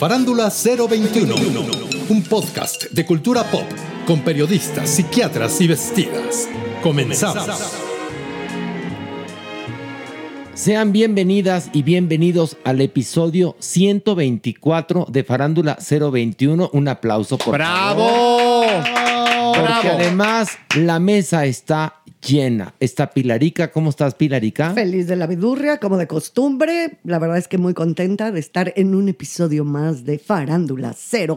Farándula 021, un podcast de cultura pop con periodistas, psiquiatras y vestidas. Comenzamos. Sean bienvenidas y bienvenidos al episodio 124 de Farándula 021. Un aplauso por ¡Bravo! favor. Porque ¡Bravo! además la mesa está llena. Está Pilarica. ¿Cómo estás, Pilarica? Feliz de la vidurria, como de costumbre. La verdad es que muy contenta de estar en un episodio más de Farándula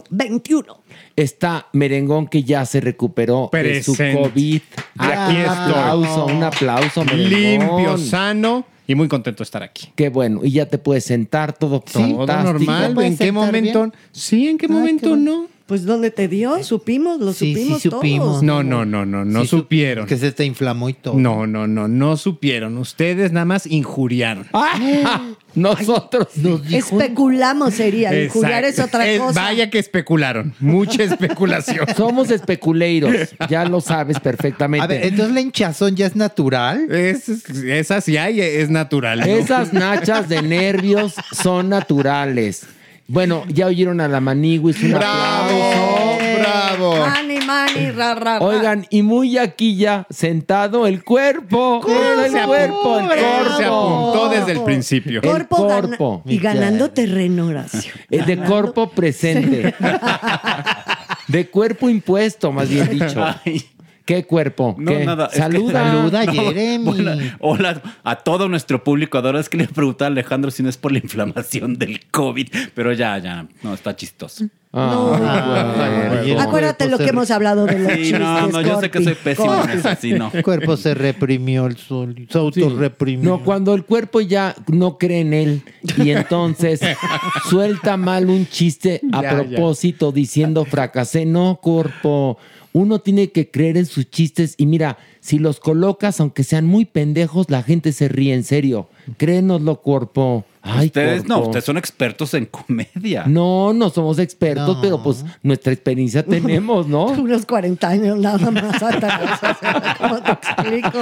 021. Está Merengón que ya se recuperó de su. COVID. Aquí un estoy. aplauso, un aplauso, Merengón. Limpio, sano y muy contento de estar aquí. Qué bueno. Y ya te puedes sentar todo Todo fantástico. normal. ¿En qué momento? Sí, ¿en qué momento no? Pues ¿dónde te dio? ¿Supimos? ¿Lo Sí, sí supimos, supimos. todos? No, no, no, no, no Sí, supieron. Que se te inflamó y todo. No, no, no, no supieron. Ustedes nada más injuriaron. ¡Ah! Nosotros Especulamos sería. Injuriar es Exacto. otra Eh, cosa. Vaya que especularon. Mucha especulación. somos especuleiros. Ya lo sabes perfectamente. A ver, entonces la hinchazón ya es natural. Es, esa sí hay, es natural. ¿no? Esas nachas de nervios son naturales. Bueno, ya oyeron a la Maniguis. Un ¡Bravo! ¡Bravo! Mani, mani, ra, ra. Oigan, y muy aquí ya sentado el cuerpo. Se El cuerpo, el Se cuerpo. apuntó desde el principio. El Corpo gana- corpo. y ganando terreno, Horacio. Eh, De cuerpo presente. De cuerpo impuesto, más bien dicho. Ay, ¿Qué cuerpo? no, ¿Qué? nada. es que- Saluda. Saluda, No, Jeremy. hola a todo nuestro público. Ahora es que le pregunté a Alejandro si no es por la inflamación del COVID, pero ya, ya, no, está chistoso. Ah, Ay, bueno. Acuérdate lo que hemos hablado de los Sí, chistes, no, no, yo sé que soy pésimo en eso, sí, no. El cuerpo se reprimió, el sol, se autorreprimió. No, cuando el cuerpo ya no cree en él y entonces suelta mal un chiste a Ya, propósito diciendo fracasé. No, cuerpo. Uno tiene que creer en sus chistes y mira, si los colocas, aunque sean muy pendejos, la gente se ríe en serio. Créenoslo, cuerpo. Ay, ustedes no, ustedes son expertos en comedia. No, no somos expertos, No. pero pues nuestra experiencia tenemos, ¿no? Unos 40 años nada más atrás. o sea, ¿Cómo te explico?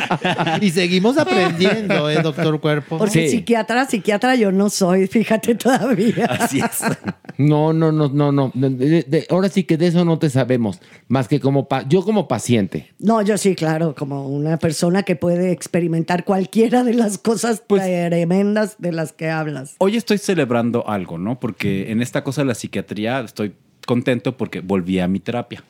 Y seguimos aprendiendo, ¿eh, doctor Cuerpo? Porque Sí. psiquiatra, psiquiatra yo no soy, fíjate todavía. Así es. No, no, no, no, no. De- de- de- ahora sí que de eso no te sabemos, más que como pa- yo como paciente. No, yo sí, claro, como una persona que puede experimentar cualquiera de las cosas Pues- tremendas de las que hablas. Hoy estoy celebrando algo, ¿no? Porque en esta cosa de la psiquiatría estoy contento porque volví a mi terapia.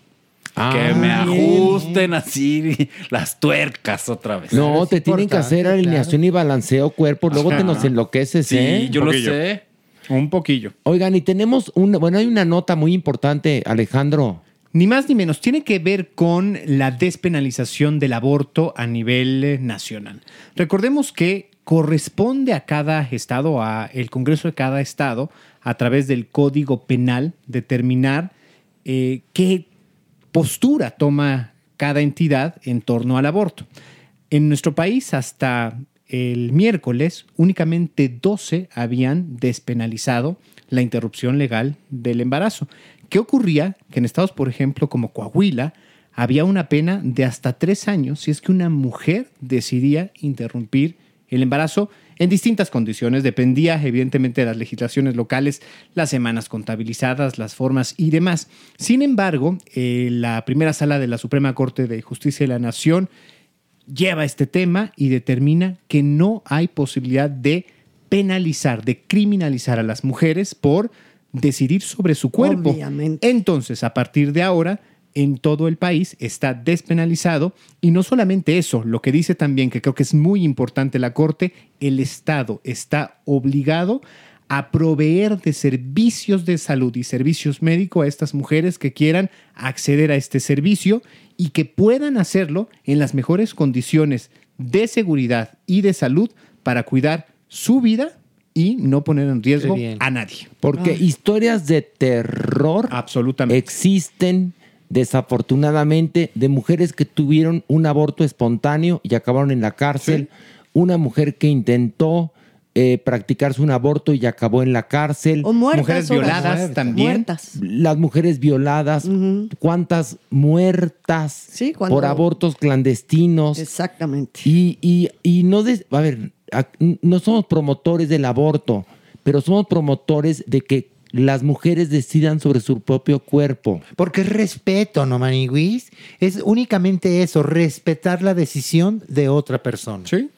que me ajusten así las tuercas otra vez. No, te tienen que hacer alineación y balanceo cuerpo, luego te nos enloqueces, Sí, ¿eh? yo lo sé. Un poquillo. Oigan, y tenemos una, bueno, hay una nota muy importante, Alejandro. Ni más ni menos, tiene que ver con la despenalización del aborto a nivel nacional. Recordemos que corresponde a cada estado, a el Congreso de cada estado, a través del Código Penal, determinar eh, qué postura toma cada entidad en torno al aborto. En nuestro país, hasta el miércoles únicamente 12 habían despenalizado la interrupción legal del embarazo. ¿Qué ocurría? Que en estados, por ejemplo, como Coahuila, había una pena de hasta tres años si es que una mujer decidía interrumpir el embarazo en distintas condiciones. Dependía, evidentemente, de las legislaciones locales, las semanas contabilizadas, las formas y demás. Sin embargo, eh, la primera sala de la Suprema Corte de Justicia de la Nación lleva este tema y determina que no hay posibilidad de penalizar, de criminalizar a las mujeres por decidir sobre su cuerpo. Obviamente. Entonces, a partir de ahora, en todo el país está despenalizado. Y no solamente eso, lo que dice también, que creo que es muy importante la Corte, el Estado está obligado a proveer de servicios de salud y servicios médicos a estas mujeres que quieran acceder a este servicio y que puedan hacerlo en las mejores condiciones de seguridad y de salud para cuidar su vida y no poner en riesgo a nadie. Porque historias de terror existen desafortunadamente de mujeres que tuvieron un aborto espontáneo y acabaron en la cárcel, una mujer que intentó eh, practicarse un aborto y acabó en la cárcel, O muertas, Mujeres violadas muertas. también. Muertas. las mujeres violadas, cuántas muertas cuando- por abortos clandestinos. Exactamente. Y, y, y no, des- a ver, no somos promotores del aborto, pero somos promotores de que las mujeres decidan sobre su propio cuerpo. Porque es respeto, ¿no, Maniguis? Es únicamente eso, respetar la decisión de otra persona. Sí.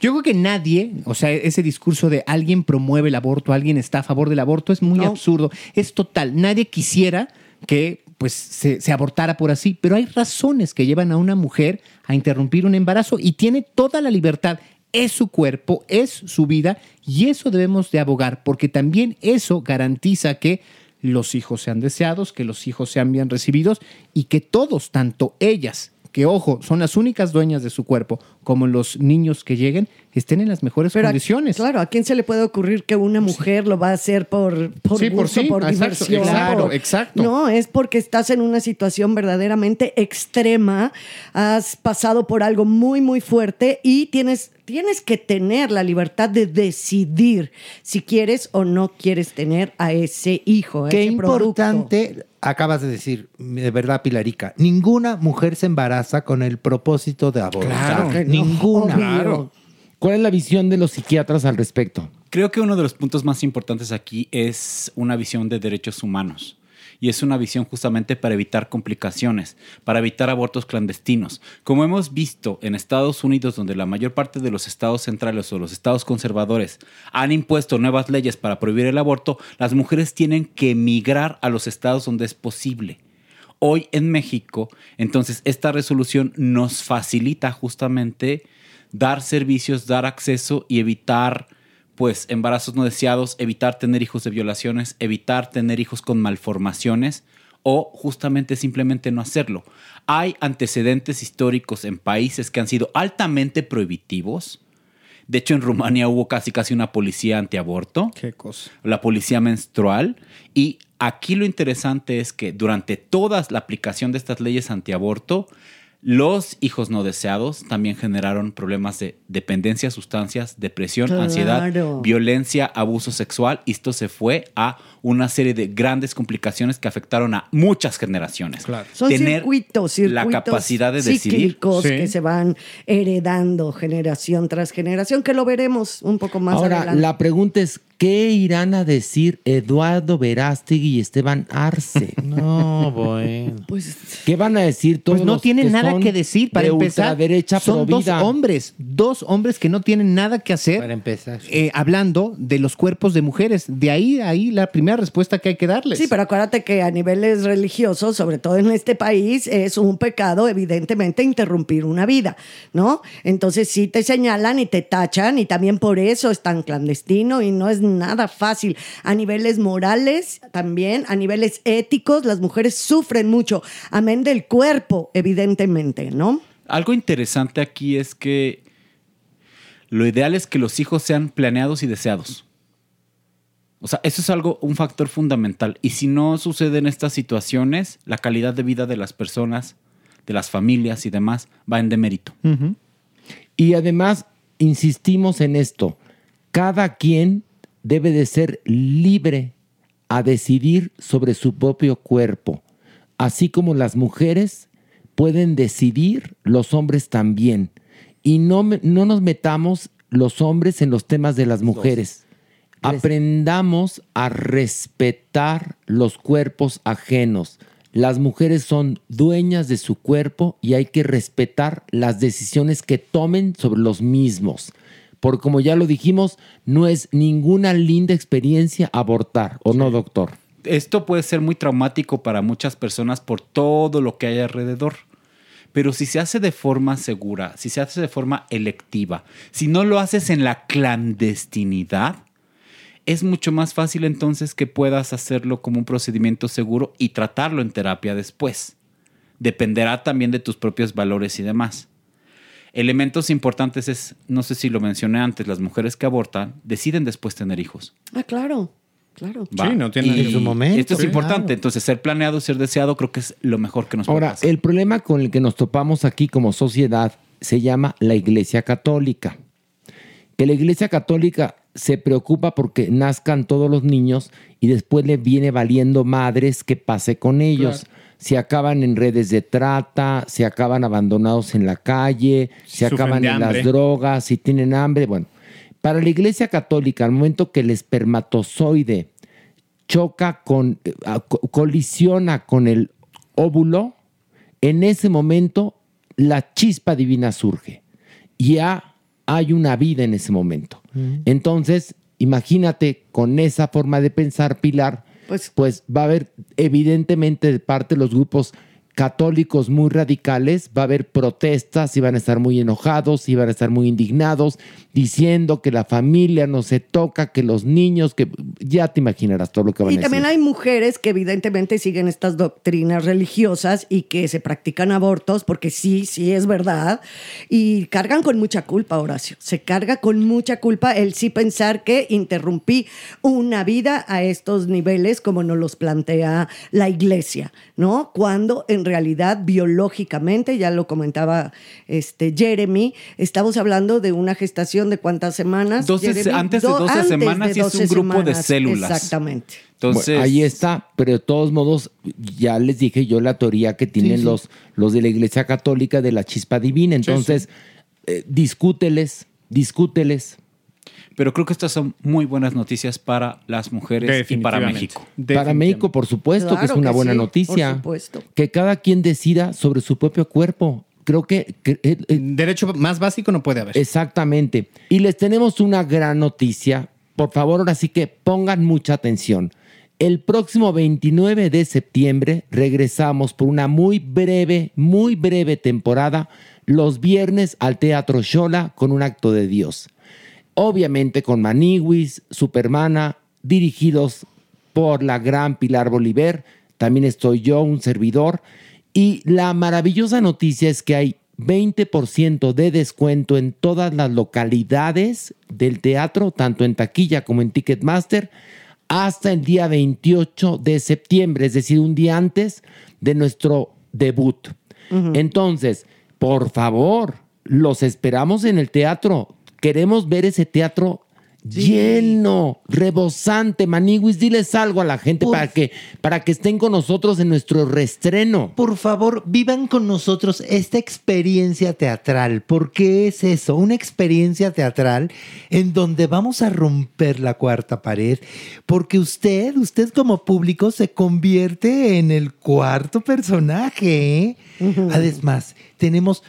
Yo creo que nadie, o sea, ese discurso de alguien promueve el aborto, alguien está a favor del aborto, es muy absurdo. Es total. Nadie quisiera que pues se, se abortara por así, pero hay razones que llevan a una mujer a interrumpir un embarazo y tiene toda la libertad. Es su cuerpo, es su vida y eso debemos de abogar porque también eso garantiza que los hijos sean deseados, que los hijos sean bien recibidos y que todos, tanto ellas, que ojo, son las únicas dueñas de su cuerpo, como los niños que lleguen, estén en las mejores Pero a- condiciones. claro, ¿a quién se le puede ocurrir que una mujer lo va a hacer por, por Sí, por sí, por exacto, diversión? exacto, por- exacto. No, es porque estás en una situación verdaderamente extrema, has pasado por algo muy, muy fuerte y tienes, tienes que tener la libertad de decidir si quieres o no quieres tener a ese hijo, a Qué ese importante acabas de decir, de verdad, Pilarica. Ninguna mujer se embaraza con el propósito de abortar. Claro no, Ninguna. obvio. ¿Cuál es la visión de los psiquiatras al respecto? Creo que uno de los puntos más importantes aquí es una visión de derechos humanos. Y es una visión justamente para evitar complicaciones, para evitar abortos clandestinos. Como hemos visto en Estados Unidos, donde la mayor parte de los estados centrales o los estados conservadores han impuesto nuevas leyes para prohibir el aborto, las mujeres tienen que emigrar a los estados donde es posible. Hoy en México, entonces, esta resolución nos facilita justamente dar servicios, dar acceso y evitar pues embarazos no deseados, evitar tener hijos de violaciones, evitar tener hijos con malformaciones o justamente simplemente no hacerlo. Hay antecedentes históricos en países que han sido altamente prohibitivos. De hecho, en Rumania hubo casi casi una policía antiaborto. Qué cosa. La policía menstrual. Y aquí lo interesante es que durante toda la aplicación de estas leyes antiaborto, los hijos no deseados también generaron problemas de dependencia a sustancias, depresión, Claro. ansiedad, violencia, abuso sexual. Y esto se fue a una serie de grandes complicaciones que afectaron a muchas generaciones. Son Tener circuitos, circuitos la capacidad de decidir. Sí. que se van heredando generación tras generación, que lo veremos un poco más Ahora, adelante. la pregunta es, ¿qué irán a decir Eduardo Verástegui y Esteban Arce? No, bueno. Pues, ¿Qué van a decir todos Pues no los tienen nada son que decir para de empezar. ultraderecha Son dos hombres, dos hombres que no tienen nada que hacer. Para empezar. eh, hablando de los cuerpos de mujeres. De ahí, ahí la primera respuesta que hay que darles. Sí, pero acuérdate que a niveles religiosos, sobre todo en este país, es un pecado, evidentemente, interrumpir una vida, ¿no? Entonces sí te señalan y te tachan y también por eso es tan clandestino y no es nada fácil. A niveles morales también, a niveles éticos, las mujeres sufren mucho, amén del cuerpo, evidentemente, ¿no? Algo interesante aquí es que lo ideal es que los hijos sean planeados y deseados. O sea, eso es algo, un factor fundamental. Y si no suceden estas situaciones, la calidad de vida de las personas, de las familias y demás, va en demérito. Y además, insistimos en esto. Cada quien debe de ser libre a decidir sobre su propio cuerpo. Así como las mujeres pueden decidir, los hombres también. Y no, no nos metamos los hombres en los temas de las mujeres. Aprendamos a respetar los cuerpos ajenos. Las mujeres son dueñas de su cuerpo y hay que respetar las decisiones que tomen sobre los mismos. Porque como ya lo dijimos, no es ninguna linda experiencia abortar, ¿o no, doctor? Esto puede ser muy traumático para muchas personas por todo lo que hay alrededor. Pero si se hace de forma segura, si se hace de forma electiva, si no lo haces en la clandestinidad, es mucho más fácil entonces que puedas hacerlo como un procedimiento seguro y tratarlo en terapia después. Dependerá también de tus propios valores y demás. Elementos importantes es, no sé si lo mencioné antes, las mujeres que abortan deciden después tener hijos. Ah, claro, claro. Va. Y En su momento, Esto es sí, importante. claro. Entonces, ser planeado, ser deseado, creo que es lo mejor que nos puede Ahora, pasar. el problema con el que nos topamos aquí como sociedad se llama la Iglesia Católica. Que la Iglesia Católica se preocupa porque nazcan todos los niños y después le viene valiendo madres que pase con ellos. Si acaban en redes de trata, si acaban abandonados en la calle, Sufren acaban en las drogas, si tienen hambre. Bueno, para la Iglesia Católica, al momento que el espermatozoide choca con, eh, co- colisiona con el óvulo, en ese momento la chispa divina surge. Y ya hay una vida en ese momento. Entonces, imagínate con esa forma de pensar, Pilar, Pues- pues, va a haber evidentemente de parte de los grupos católicos muy radicales, va a haber protestas y van a estar muy enojados y van a estar muy indignados, diciendo que la familia no se toca, que los niños, que ya te imaginarás todo lo que van Y a también decir. hay mujeres que evidentemente siguen estas doctrinas religiosas y que se practican abortos, porque sí, sí es verdad, y cargan con mucha culpa, Horacio. Se carga con mucha culpa el sí pensar que interrumpí una vida a estos niveles como nos los plantea la iglesia, ¿no? Cuando en realidad biológicamente, ya lo comentaba este Jeremy, estamos hablando de una gestación de cuántas semanas. 12 Jeremy? antes de Do- 12 antes semanas de y es un 12 grupo de células. Exactamente. Entonces, Bueno, ahí está, pero de todos modos, ya les dije yo la teoría que tienen sí. Los, los de la Iglesia Católica de la chispa divina. Entonces, eh, discúteles, discúteles. Pero creo que estas son muy buenas noticias para las mujeres y para México. Para México, por supuesto, que es una que buena sí, noticia. por supuesto. Que cada quien decida sobre su propio cuerpo. Creo que... que- eh, eh, Derecho más básico no puede haber. Exactamente. Y les tenemos una gran noticia. Por favor, ahora sí que pongan mucha atención. El próximo 29 de septiembre regresamos por una muy breve, muy breve temporada los viernes al Teatro Shola con un acto de Dios. Obviamente con Maniwis, Supermana, dirigidos por la gran Pilar Bolívar. También estoy yo, un servidor. Y la maravillosa noticia es que hay 20% de descuento en todas las localidades del teatro, tanto en taquilla como en Ticketmaster, hasta el día 28 de septiembre, es decir, un día antes de nuestro debut. Entonces, por favor, los esperamos en el teatro. Queremos ver ese teatro lleno, rebosante. Maniwis, diles algo a la gente Por- para que, para que estén con nosotros en nuestro reestreno. Por favor, vivan con nosotros esta experiencia teatral. ¿Por qué es eso? Una experiencia teatral en donde vamos a romper la cuarta pared. Porque usted, usted como público, se convierte en el cuarto personaje. ¿eh? Además, tenemos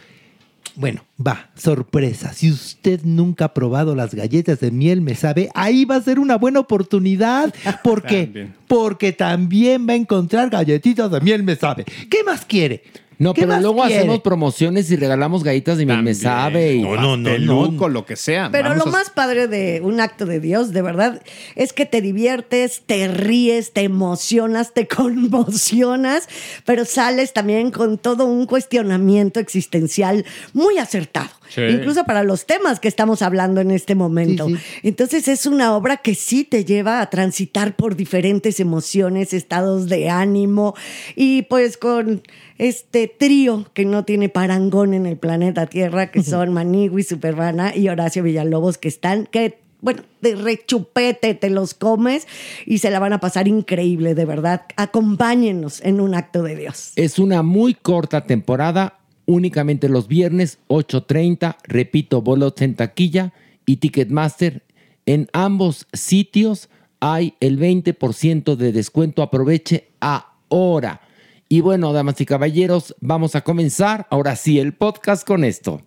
bueno, va, sorpresa. Si usted nunca ha probado las galletas de miel, me sabe, ahí va a ser una buena oportunidad. ¿Por qué? También. Porque también va a encontrar galletitas de miel, me sabe. ¿Qué más quiere? No, ¿Qué pero luego quiere? hacemos promociones y regalamos galletas de miel, me sabe. y- No, no, no, no. lo que sea. Pero Vamos lo a- más padre de un acto de Dios, de verdad, es que te diviertes, te ríes, te emocionas, te conmocionas, pero sales también con todo un cuestionamiento existencial muy acertado. Incluso para los temas que estamos hablando en este momento. Entonces es una obra que sí te lleva a transitar por diferentes emociones, estados de ánimo y pues con este trío que no tiene parangón en el planeta Tierra, que son Manigui, Supervana y Horacio Villalobos, que están, que bueno, de rechupete te los comes y se la van a pasar increíble, de verdad. Acompáñenos en un acto de Dios. Es una muy corta temporada, únicamente los viernes 8.30, repito, bolos en taquilla y Ticketmaster. En ambos sitios hay el 20% de descuento, aproveche ahora. Y bueno, damas y caballeros, vamos a comenzar ahora sí el podcast con esto.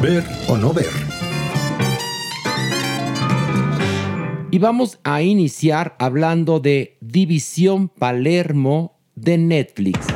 Ver o no ver. Y vamos a iniciar hablando de División Palermo de Netflix.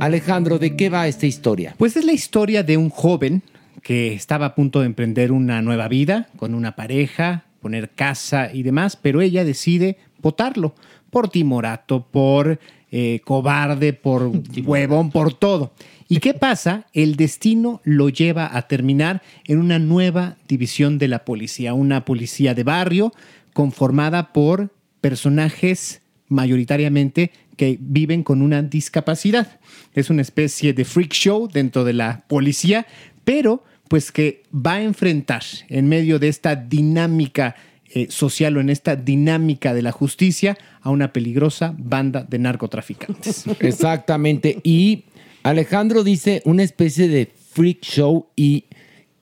Alejandro, ¿de qué va esta historia? Pues es la historia de un joven que estaba a punto de emprender una nueva vida con una pareja, poner casa y demás, pero ella decide votarlo por timorato, por eh, cobarde, por huevón, por todo. ¿Y qué pasa? El destino lo lleva a terminar en una nueva división de la policía, una policía de barrio conformada por personajes mayoritariamente que viven con una discapacidad. Es una especie de freak show dentro de la policía, pero pues que va a enfrentar en medio de esta dinámica eh, social o en esta dinámica de la justicia a una peligrosa banda de narcotraficantes. Exactamente. Y Alejandro dice una especie de freak show y,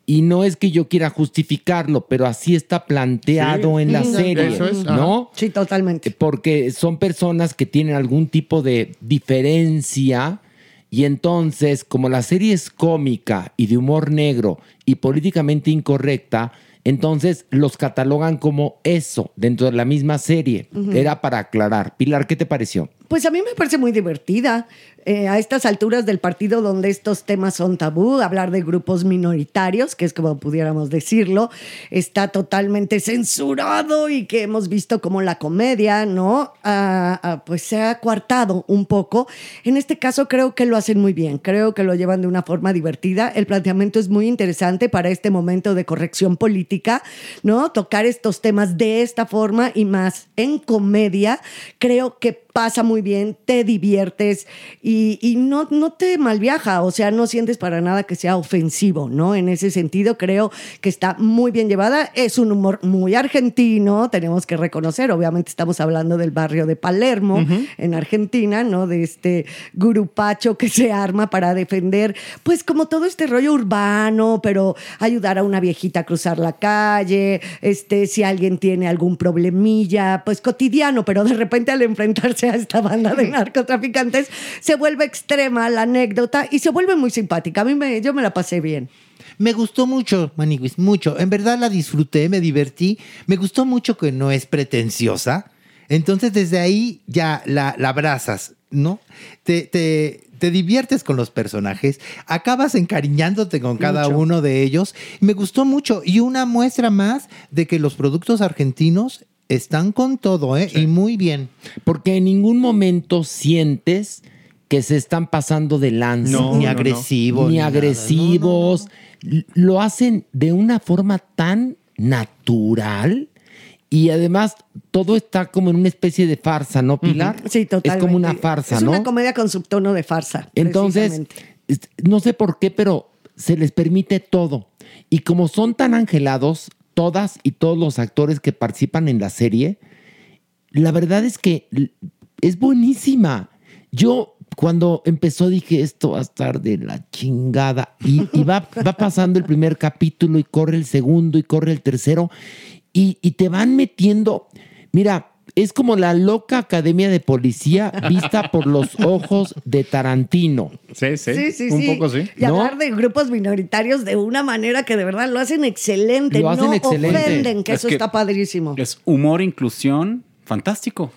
y no es que yo quiera justificarlo, pero así está planteado Sí. en la serie, Eso es, ¿no? Sí, totalmente. Porque son personas que tienen algún tipo de diferencia y entonces, como la serie es cómica y de humor negro y políticamente incorrecta, entonces los catalogan como eso dentro de la misma serie. Era para aclarar. Pilar, ¿qué te pareció? Pues a mí me parece muy divertida. Eh, a estas alturas del partido donde estos temas son tabú, hablar de grupos minoritarios, que es como pudiéramos decirlo, está totalmente censurado y que hemos visto como la comedia, ¿no? Ah, ah, pues se ha coartado un poco. En este caso creo que lo hacen muy bien, creo que lo llevan de una forma divertida. El planteamiento es muy interesante para este momento de corrección política, ¿no? Tocar estos temas de esta forma y más en comedia, creo que pasa muy bien, te diviertes y, y no, no te malviaja, o sea, no sientes para nada que sea ofensivo, ¿no? En ese sentido, creo que está muy bien llevada. Es un humor muy argentino, tenemos que reconocer, obviamente estamos hablando del barrio de Palermo, en Argentina, ¿no? De este grupacho que se arma para defender, pues como todo este rollo urbano, pero ayudar a una viejita a cruzar la calle, este, si alguien tiene algún problemilla, pues cotidiano, pero de repente al enfrentarse a esta banda de narcotraficantes, se vuelve extrema la anécdota y se vuelve muy simpática. A mí me, yo me la pasé bien. Me gustó mucho, Maniguis, mucho. En verdad la disfruté, me divertí. Me gustó mucho que no es pretenciosa. Entonces desde ahí ya la, la abrazas, ¿no? Te, te, te diviertes con los personajes, acabas encariñándote con cada Mucho. uno de ellos. Me gustó mucho. Y una muestra más de que los productos argentinos están con todo, ¿eh? Y muy bien. Porque en ningún momento sientes que se están pasando de lanza. No, Ni no, no. agresivos, Ni agresivos. Lo hacen de una forma tan natural. Y además todo está como en una especie de farsa, ¿no, Pilar? Sí, totalmente. Es como una farsa, Es ¿no? una comedia con subtono de farsa. Entonces, es- no sé por qué, pero se les permite todo. Y como son tan angelados, todas y todos los actores que participan en la serie, la verdad es que es buenísima. Yo cuando empezó dije, esto va a estar de la chingada. Y, va, va pasando el primer capítulo y corre el segundo y corre el tercero. Y te van metiendo, mira, es como la loca academia de policía vista por los ojos de Tarantino. Sí, sí. Sí, sí, un sí. poco sí. Y hablar de grupos minoritarios de una manera que de verdad lo hacen excelente. Lo hacen no excelente. ofenden, que Es eso que- está padrísimo. Es humor, inclusión, fantástico.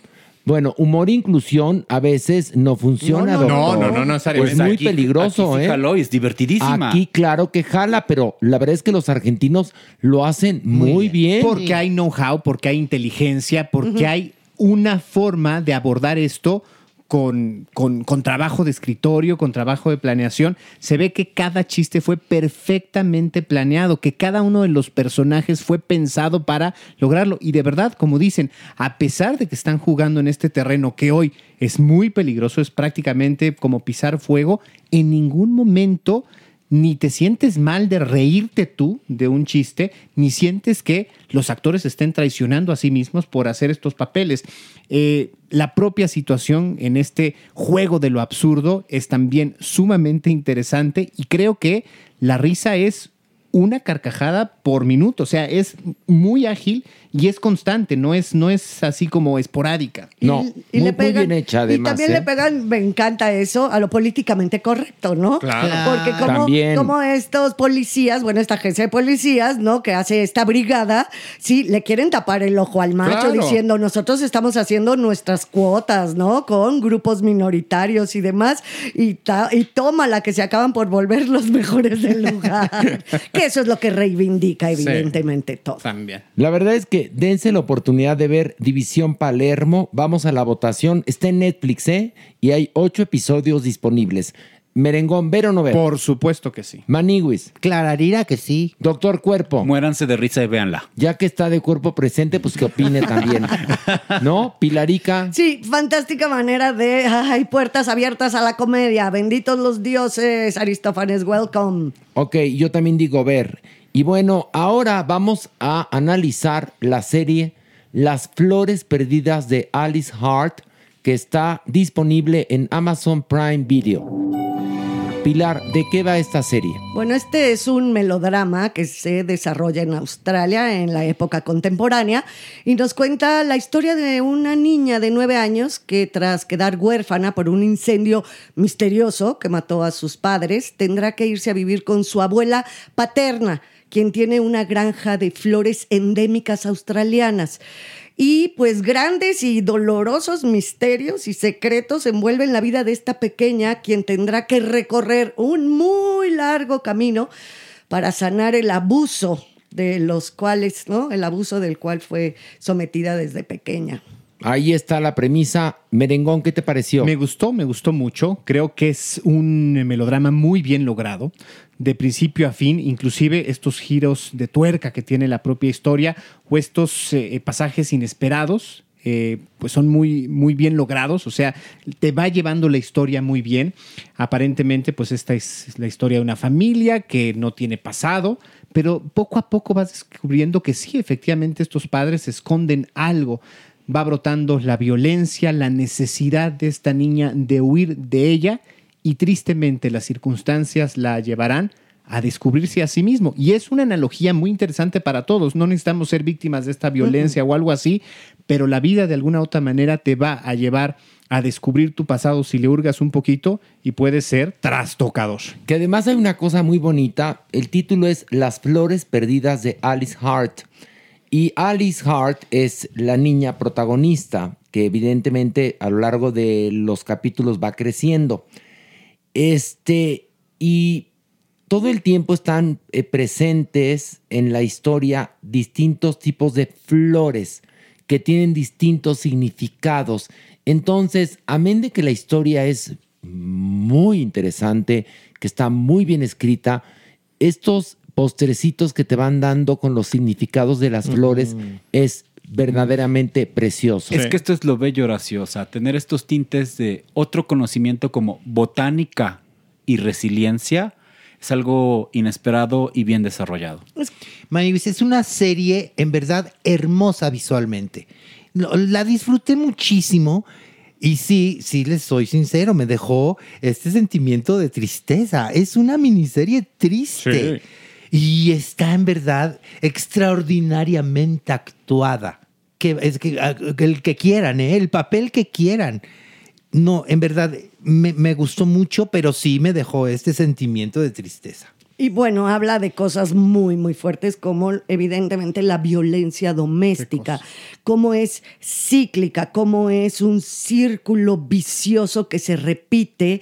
Bueno, humor e inclusión a veces no funciona. No, no, doctor. no, no, no necesariamente. Es muy Aquí- peligroso, aquí sí ¿eh? jaló y es divertidísima. Aquí, claro que jala, pero la verdad es que los argentinos lo hacen muy, bien. Porque hay know-how, porque hay inteligencia, porque hay una forma de abordar esto con, con- con trabajo de escritorio, con trabajo de planeación, se ve que cada chiste fue perfectamente planeado, que cada uno de los personajes fue pensado para lograrlo. Y de verdad, como dicen, a pesar de que están jugando en este terreno que hoy es muy peligroso, es prácticamente como pisar fuego, en ningún momento ni te sientes mal de reírte tú de un chiste, ni sientes que los actores estén traicionando a sí mismos por hacer estos papeles. Eh, la propia situación en este juego de lo absurdo es también sumamente interesante y creo que la risa es una carcajada por minuto, o sea, es muy ágil y es constante, no es, no es así como esporádica. No, Y muy, le muy pegan- bien hecha además. Y también ¿eh? le pegan, me encanta eso, a lo políticamente correcto, ¿no? Claro. Porque como, También. como estos policías, bueno, esta agencia de policías, ¿no? Que hace esta brigada, sí, le quieren tapar el ojo al macho Claro. diciendo, nosotros estamos haciendo nuestras cuotas, ¿no? Con grupos minoritarios y demás, y, ta- y toma la que se acaban por volver los mejores del lugar. que eso es lo que reivindica, evidentemente, todo. También. La verdad es que dense la oportunidad de ver División Palermo. Vamos a la votación. Está en Netflix, ¿eh? Y hay ocho episodios disponibles. Merengón, ¿ver o no ver? Por supuesto que sí. Maniguis. Clararira que sí. Doctor Cuerpo. Muéranse de risa y véanla. Ya que está de cuerpo presente, pues que opine también. ¿No? Pilarica. Sí, fantástica manera de. Hay puertas abiertas a la comedia. Benditos los dioses, Aristófanes, welcome. Ok, yo también digo ver. Y bueno, ahora vamos a analizar la serie Las Flores Perdidas de Alice Hart, que está disponible en Amazon Prime Video. Pilar, ¿de qué va esta serie? Bueno, este es un melodrama que se desarrolla en Australia en la época contemporánea y nos cuenta la historia de una niña de nueve años que tras quedar huérfana por un incendio misterioso que mató a sus padres, tendrá que irse a vivir con su abuela paterna, quien tiene una granja de flores endémicas australianas. Y pues grandes y dolorosos misterios y secretos envuelven la vida de esta pequeña, quien tendrá que recorrer un muy largo camino para sanar el abuso de los cuales, ¿no? El abuso del cual fue sometida desde pequeña. Ahí está la premisa. Merengón, ¿qué te pareció? Me gustó, me gustó mucho. Creo que es un melodrama muy bien logrado, de principio a fin, inclusive estos giros de tuerca que tiene la propia historia o estos eh, pasajes inesperados. eh, pues son muy, muy bien logrados, o sea, te va llevando la historia muy bien. Aparentemente, pues esta es la historia de una familia que no tiene pasado, pero poco a poco vas descubriendo que sí, efectivamente estos padres esconden algo va brotando la violencia, la necesidad de esta niña de huir de ella y tristemente las circunstancias la llevarán a descubrirse a sí mismo. Y es una analogía muy interesante para todos. No necesitamos ser víctimas de esta violencia o algo así, pero la vida de alguna u otra manera te va a llevar a descubrir tu pasado si le hurgas un poquito y puede ser trastocador. Que además hay una cosa muy bonita. El título es Las Flores Perdidas de Alice Hart. Y Alice Hart es la niña protagonista, que evidentemente a lo largo de los capítulos va creciendo. Este, y todo el tiempo están eh, presentes en la historia distintos tipos de flores que tienen distintos significados. Entonces, amén de que la historia es muy interesante, que está muy bien escrita, estos postrecitos que te van dando con los significados de las flores es verdaderamente precioso. Es que esto es lo bello, sea, tener estos tintes de otro conocimiento como botánica y resiliencia es algo inesperado y bien desarrollado. Maniguis, es una serie en verdad hermosa visualmente. La disfruté muchísimo y sí, sí les soy sincero, me dejó este sentimiento de tristeza. Es una miniserie triste. Y está en verdad extraordinariamente actuada. Que, es que, ah, el que quieran, ¿eh? el papel que quieran. No, en verdad me, me gustó mucho, pero sí me dejó este sentimiento de tristeza. Y bueno, habla de cosas muy, muy fuertes como evidentemente la violencia doméstica, cómo es cíclica, cómo es un círculo vicioso que se repite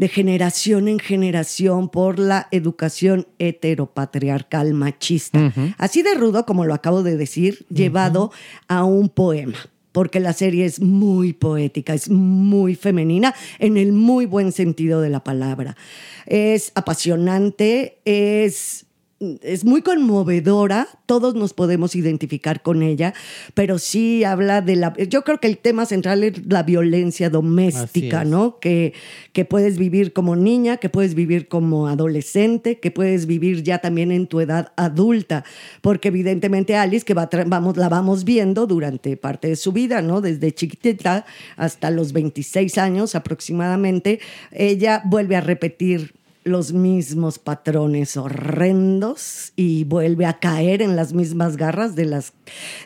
de generación en generación por la educación heteropatriarcal machista. Así de rudo, como lo acabo de decir, llevado a un poema. porque la serie es muy poética, es muy femenina en el muy buen sentido de la palabra. Es apasionante, es es muy conmovedora, todos nos podemos identificar con ella, pero sí habla de la... Yo creo que el tema central es la violencia doméstica. ¿no? Que, que puedes vivir como niña, que puedes vivir como adolescente, que puedes vivir ya también en tu edad adulta, porque evidentemente Alice, que va vamos, la vamos viendo durante parte de su vida, ¿no? Desde chiquitita hasta los 26 años aproximadamente, ella vuelve a repetir los mismos patrones horrendos y vuelve a caer en las mismas garras de las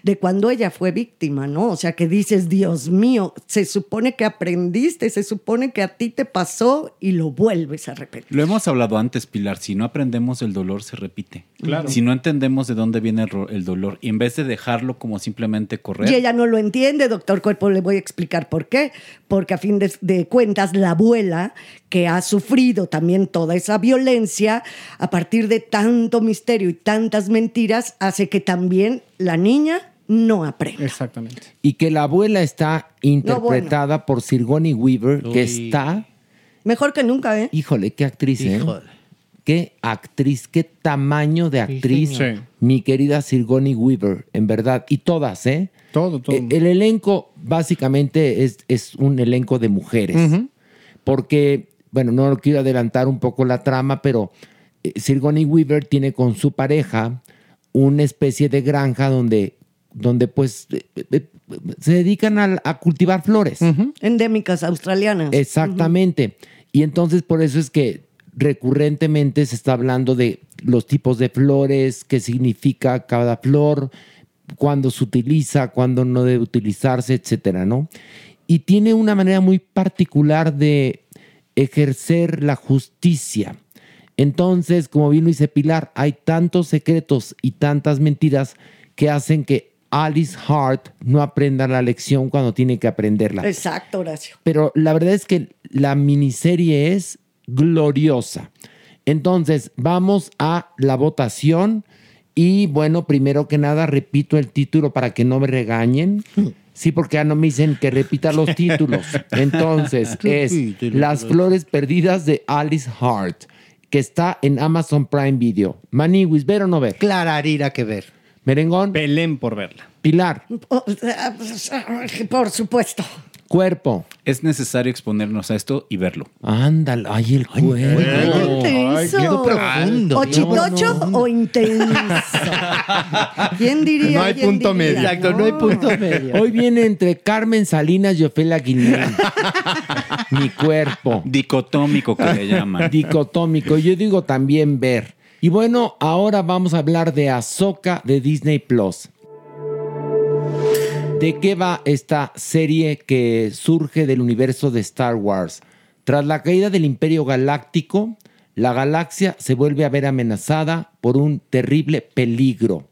de cuando ella fue víctima, ¿no? O sea, que dices, "Dios mío, se supone que aprendiste, se supone que a ti te pasó y lo vuelves a repetir." Lo hemos hablado antes, Pilar. Si no aprendemos el dolor, se repite. Claro. Si no entendemos de dónde viene el, dolor y en vez de dejarlo como simplemente correr, Y ella no lo entiende, doctor Cuerpo, le voy a explicar por qué. Porque a fin de, de cuentas, la abuela, que ha sufrido también toda esa violencia, a partir de tanto misterio y tantas mentiras, hace que también la niña no aprenda. Exactamente. Y que la abuela está interpretada por Sigourney Weaver, que está, Mejor que nunca, ¿eh? híjole, qué actriz, ¿eh? Híjole. Qué actriz, qué tamaño de actriz. Sí. mi querida Sigourney Weaver, en verdad. Y todas, ¿eh? Todo, todo. Eh, El elenco básicamente es, es un elenco de mujeres. Porque, bueno, no quiero adelantar un poco la trama, pero eh, Sigourney Weaver tiene con su pareja una especie de granja donde, donde pues eh, eh, se dedican a, a cultivar flores. Endémicas australianas. Exactamente. Y entonces por eso es que recurrentemente se está hablando de los tipos de flores, qué significa cada flor, cuándo se utiliza, cuándo no debe utilizarse, etcétera, ¿no? Y tiene una manera muy particular de ejercer la justicia. Entonces, como bien lo dice Pilar, hay tantos secretos y tantas mentiras que hacen que Alice Hart no aprenda la lección cuando tiene que aprenderla. Exacto, Horacio. Pero la verdad es que la miniserie es gloriosa. Entonces, vamos a la votación. Y bueno, primero que nada, repito el título para que no me regañen. Sí, porque ya no me dicen que repita los títulos. Entonces, es Las flores perdidas de Alice Hart, que está en Amazon Prime Video. Maniwis, ¿ver o no ver? Clararira que ver. Merengón. Pelén por verla. Pilar. Oh, por supuesto. Cuerpo. es necesario exponernos a esto y verlo. Ándale, ay, el cuerpo. Intenso. quedó profundo. O chitocho o intenso. ¿Quién diría? No hay quién punto diría? medio. Exacto, no hay punto medio. Hoy viene entre Carmen Salinas y Ofelia Guilén. Mi cuerpo. Dicotómico que le llaman. Dicotómico. Yo digo también ver. Y bueno, ahora vamos a hablar de Ahsoka de Disney Plus. ¿De qué va esta serie que surge del universo de Star Wars? Tras la caída del Imperio Galáctico, la galaxia se vuelve a ver amenazada por un terrible peligro.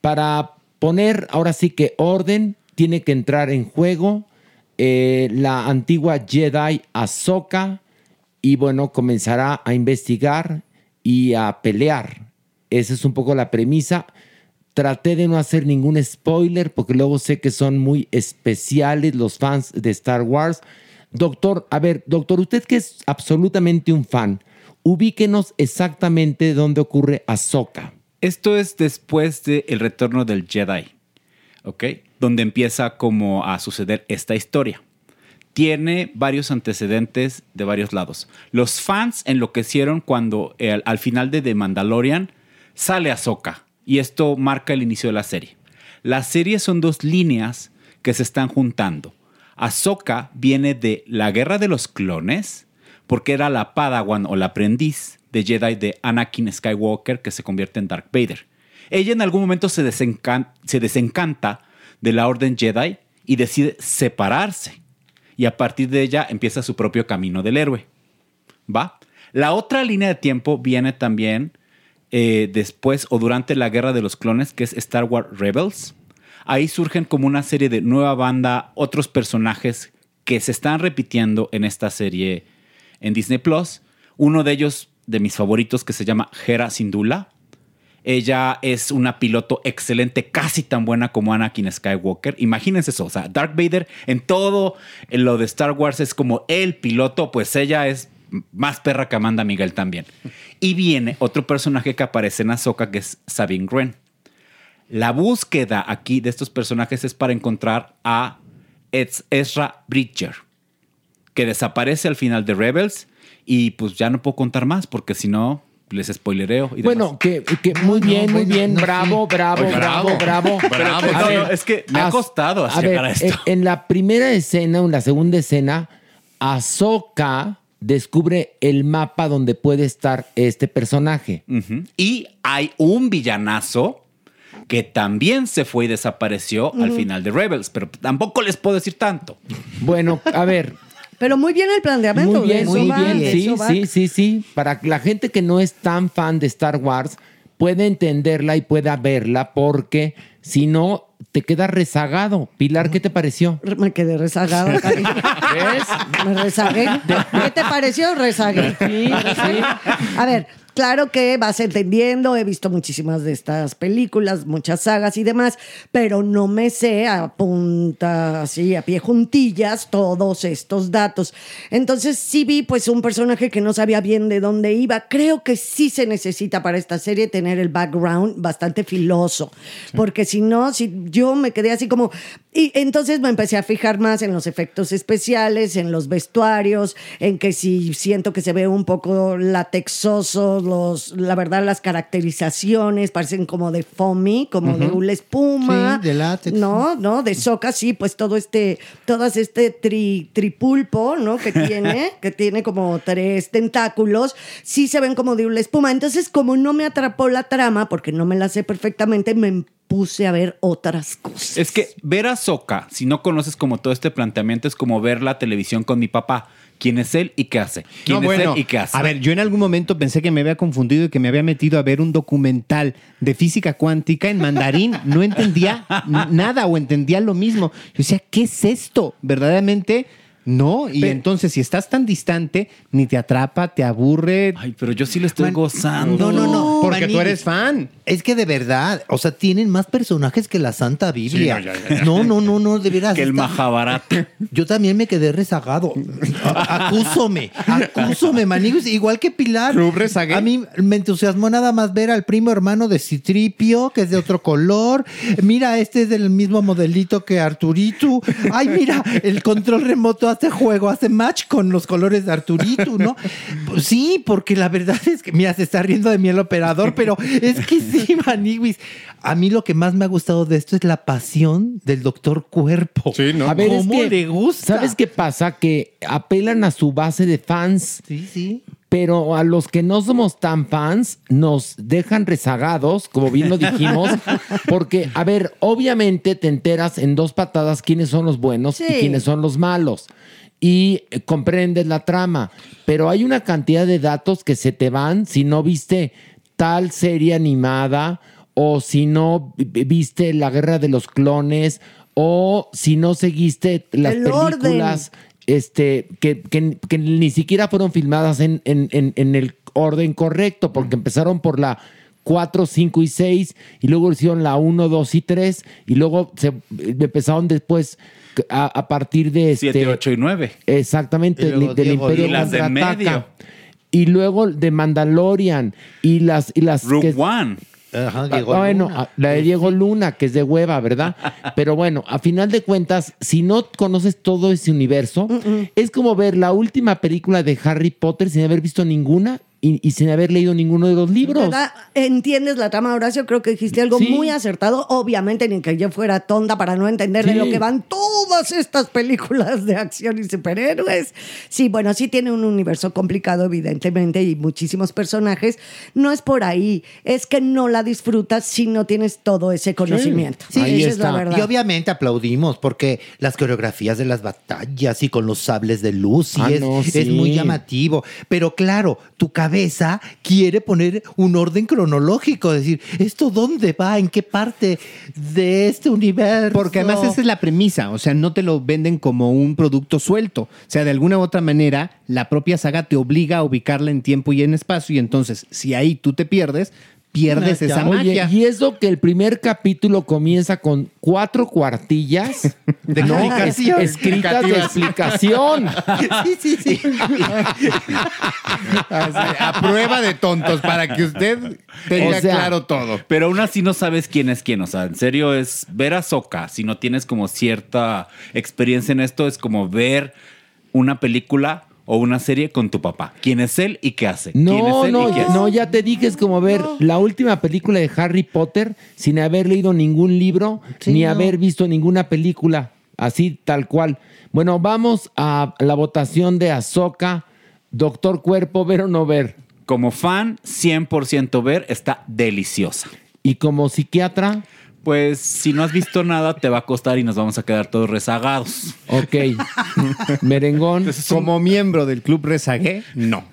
Para poner ahora sí que orden, tiene que entrar en juego eh, la antigua Jedi Ahsoka y bueno, comenzará a investigar y a pelear. Esa es un poco la premisa. Traté de no hacer ningún spoiler porque luego sé que son muy especiales los fans de Star Wars. Doctor, a ver, doctor, usted que es absolutamente un fan, ubíquenos exactamente dónde ocurre Ahsoka. Esto es después del el retorno del Jedi, ¿ok? Donde empieza como a suceder esta historia. Tiene varios antecedentes de varios lados. Los fans enloquecieron cuando al final de The Mandalorian sale Ahsoka y esto marca el inicio de la serie. La serie son dos líneas que se están juntando. Ahsoka viene de la Guerra de los Clones, porque era la Padawan o la aprendiz de Jedi de Anakin Skywalker que se convierte en Darth Vader. Ella en algún momento se, se desencanta de la Orden Jedi y decide separarse. Y a partir de ella empieza su propio camino del héroe. ¿Va? La otra línea de tiempo viene también eh, después o durante la Guerra de los Clones, que es Star Wars Rebels. Ahí surgen como una serie de nueva banda, otros personajes que se están repitiendo en esta serie en Disney Plus. Uno de ellos, de mis favoritos, que se llama Hera Syndulla. Ella es una piloto excelente, casi tan buena como Anakin Skywalker. Imagínense eso, o sea, Darth Vader en todo lo de Star Wars es como el piloto, pues ella es más perra que Amanda Miguel también. Y viene otro personaje que aparece en Ahsoka que es Sabine Wren. La búsqueda aquí de estos personajes es para encontrar a Ez- Ezra Bridger, que desaparece al final de Rebels y pues ya no puedo contar más porque si no les spoilereo. Y Bueno, que, que muy bien, muy bien, bravo, bravo, Oye, bravo, bravo. bravo. Ver, no, es que me ha costado a llegar ver, a esto. En, en la primera escena o en la segunda escena, Ahsoka descubre el mapa donde puede estar este personaje. Y hay un villanazo que también se fue y desapareció al final de Rebels, pero tampoco les puedo decir tanto. Bueno, a ver. Pero muy bien el planteamiento. Muy bien, muy va, bien. Sí, sí, sí, sí. Para que la gente que no es tan fan de Star Wars pueda entenderla y pueda verla, porque si no, te quedas rezagado. Pilar, ¿qué te pareció? Me quedé rezagada. Cari. Me rezagué. ¿Qué te pareció? Rezagué. Sí, A ver, claro que vas entendiendo, he visto muchísimas de estas películas, muchas sagas y demás, pero no me sé a punta, así, a pie juntillas, todos estos datos. Entonces sí vi pues un personaje que no sabía bien de dónde iba. Creo que sí se necesita para esta serie tener el background bastante filoso, porque si no, si yo me quedé así como... Y entonces me empecé a fijar más en los efectos especiales, en los vestuarios, en que si siento que se ve un poco latexoso, los, la verdad las caracterizaciones parecen como de foamy, como de una espuma. Sí, de látex. No, no, de soca, sí, pues todo este, todas este tri- tripulpo, ¿no? Que tiene, que tiene como tres tentáculos, sí se ven como de una espuma. Entonces, como no me atrapó la trama, porque no me la sé perfectamente, me puse a ver otras cosas. Es que ver a Soka, si no conoces como todo este planteamiento, es como ver la televisión con mi papá. ¿Quién es él y qué hace? ¿Quién No, es bueno, él y qué hace? A ver, yo en algún momento pensé que me había confundido y que me había metido a ver un documental de física cuántica en mandarín. No entendía nada o entendía lo mismo. Yo decía, ¿qué es esto? Verdaderamente. No, y entonces si estás tan distante, ni te atrapa, te aburre. Ay, pero yo sí le estoy gozando. No, no, no. Porque tú eres fan. Es que de verdad, o sea, tienen más personajes que la Santa Biblia. Sí, no, ya, ya. no, no, no, no, de veras. Que el Mahabharata. Yo también me quedé rezagado. Acúsome, acúsome, manigos. Igual que Pilar. A mí me entusiasmó nada más ver al primo hermano de Citripio, que es de otro color. Mira, este es del mismo modelito que Arturito. Ay, mira, el control remoto hace juego, hace match con los colores de Arturito, ¿no? Pues sí, porque la verdad es que, mira, se está riendo de mí el operador, pero es que sí, maniguis. A mí lo que más me ha gustado de esto es la pasión del doctor Cuerpo. Sí, A ver, es ¿Cómo que, le gusta? ¿Sabes qué pasa? Que apelan a su base de fans. Sí, sí. Pero a los que no somos tan fans, nos dejan rezagados, como bien lo dijimos, porque, a ver, obviamente te enteras en dos patadas quiénes son los buenos y quiénes son los malos. Y eh, comprendes la trama. Pero hay una cantidad de datos que se te van si no viste tal serie animada o si no vi- viste La Guerra de los Clones o si no seguiste las El orden. Este, que, que- que ni siquiera fueron filmadas en, en- en- en el orden correcto, porque empezaron por la 4, 5 y 6, y luego hicieron la 1, 2 y 3, y luego se empezaron después a, a partir de... Este, 7, 8 y 9. Exactamente, Y luego del Diego Imperio. Y las de medio. Y luego de Mandalorian y las... Y las Rogue que- One. Ajá, Ah, bueno, ah, la de Diego Luna, que es de hueva, ¿verdad? Pero bueno, a final de cuentas, si no conoces todo ese universo, es como ver la última película de Harry Potter sin haber visto ninguna y, y sin haber leído ninguno de los libros. ¿Verdad? Entiendes la trama, Horacio. Creo que dijiste algo Sí. muy acertado. Obviamente, ni que yo fuera tonta para no entender de Sí. lo que van todas estas películas de acción y superhéroes. Sí, bueno, sí tiene un universo complicado, evidentemente, y muchísimos personajes. No es por ahí. Es que no la disfrutas si no tienes todo ese conocimiento. Sí, Esa es la verdad. Y obviamente aplaudimos porque las coreografías de las batallas y con los sables de luz y Ah, es, no, es muy llamativo. Pero claro, tu cabeza quiere poner un orden cronológico, decir, ¿esto dónde va? ¿En qué parte de este universo? Porque además esa es la premisa, o sea, no te lo venden como un producto suelto. O sea, de alguna u otra manera, la propia saga te obliga a ubicarla en tiempo y en espacio y entonces, si ahí tú te pierdes, pierdes esa Oye, magia. y eso que el primer capítulo comienza con cuatro cuartillas De ¿no? explicación. Es- escritas de explicación. Sí, sí, sí. a prueba de tontos para que usted tenga O sea, claro todo. Pero aún así no sabes quién es quién. O sea, en serio es ver a Soka. Si no tienes como cierta experiencia en esto, es como ver una película o una serie con tu papá. ¿Quién es él y qué hace? ¿Quién es No, él no, y qué hace? no, ya te dije, es como ver la última película de Harry Potter sin haber leído ningún libro Sí, ni no. haber visto ninguna película, así tal cual. Bueno, vamos a la votación de Ahsoka, Doctor Cuerpo, ver o no ver. Como fan, 100% ver, está deliciosa. ¿Y como psiquiatra? Pues si no has visto nada, te va a costar y nos vamos a quedar todos rezagados. Ok. Merengón. Como miembro del Club Rezagué, no.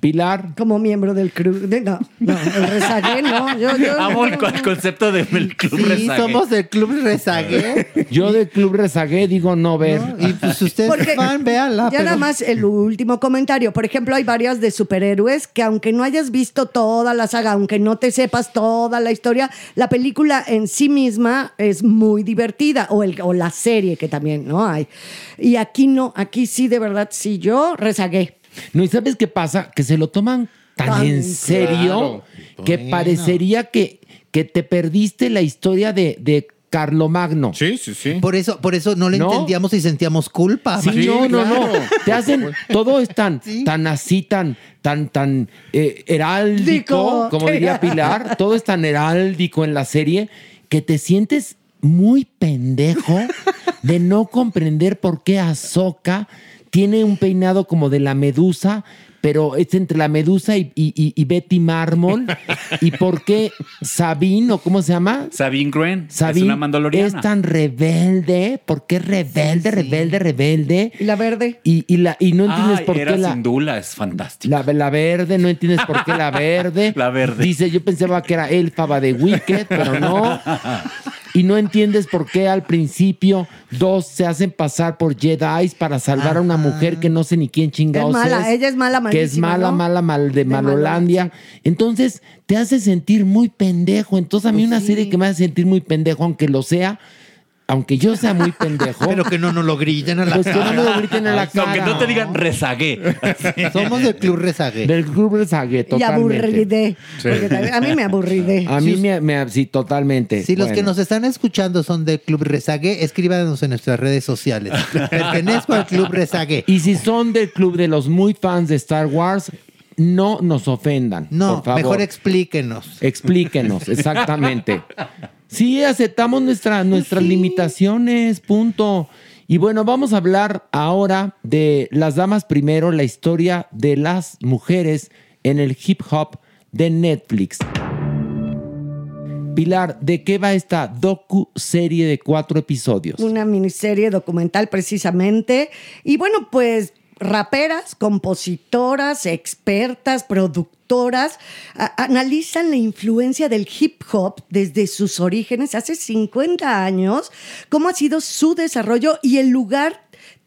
Pilar. Como miembro del club. de- no, no, el rezagué, no. Yo, yo, Amo el, el concepto del club Sí, rezagué. somos del Club Rezagué. Yo del Club Rezagué digo no ver. Y pues usted Porque es fan, véala. Ya pero- nada más el último comentario. Por ejemplo, hay varias de superhéroes que aunque no hayas visto toda la saga, aunque no te sepas toda la historia, la película en sí misma es muy divertida. O, el, o la serie que también, ¿no? Hay. Y aquí no, aquí sí, de verdad, sí, yo rezagué. No, ¿y sabes qué pasa? Que se lo toman tan, Tan en serio claro. que Bueno. parecería que, que te perdiste la historia de, de Carlomagno. Sí, sí, sí. Por eso, por eso no le ¿No? entendíamos y sentíamos culpa. Sí, no, no, no. Te hacen, todo es tan, tan así, tan, tan, tan eh, heráldico, Dico. como diría Pilar, todo es tan heráldico en la serie que te sientes muy pendejo de no comprender por qué Ahsoka tiene un peinado como de la medusa, pero es entre la medusa y, y- y- y Betty Mármol. ¿Y por qué Sabine, o cómo se llama? Sabine Gren es Sabine una mandaloriana. es tan rebelde. ¿Por qué rebelde, rebelde, rebelde? ¿Y la verde? Y, y la, y no entiendes Ay, por era qué la, sin dula, es fantástico. la, la verde, no entiendes por qué la verde. La verde. Dice, yo pensaba que era Elfaba de Wicked, pero no. Y no entiendes por qué al principio dos se hacen pasar por Jedi para salvar a una mujer que no sé ni quién chingados Es mala, ella es mala, Que es malísima, mala, ¿no? mala, mal de, De Malolandia. Entonces te hace sentir muy pendejo. Entonces a mí una serie que me hace sentir muy pendejo, aunque lo sea, aunque yo sea muy pendejo. Pero que no nos lo griten a la Pues que no me lo griten en la cara. Aunque no te digan rezagué. Somos del Club Rezagué. Del club Rezague, Y totalmente. aburridé. Porque también- a mí me aburridé. A mí me, me- sí, totalmente. Si los que nos están escuchando son del Club Rezagué, escríbanos en nuestras redes sociales. Pertenezco al Club Rezagué. Y si son del club de los muy fans de Star Wars, no nos ofendan. No, por favor. mejor explíquenos. Explíquenos, exactamente. Sí, aceptamos nuestra- nuestras limitaciones, punto. Y bueno, vamos a hablar ahora de las damas primero, la historia de las mujeres en el hip hop de Netflix. Pilar, ¿de qué va esta docu serie de cuatro episodios? Una miniserie documental precisamente. Y bueno, pues raperas, compositoras, expertas, productoras, analizan la influencia del hip hop desde sus orígenes hace 50 años, cómo ha sido su desarrollo y el lugar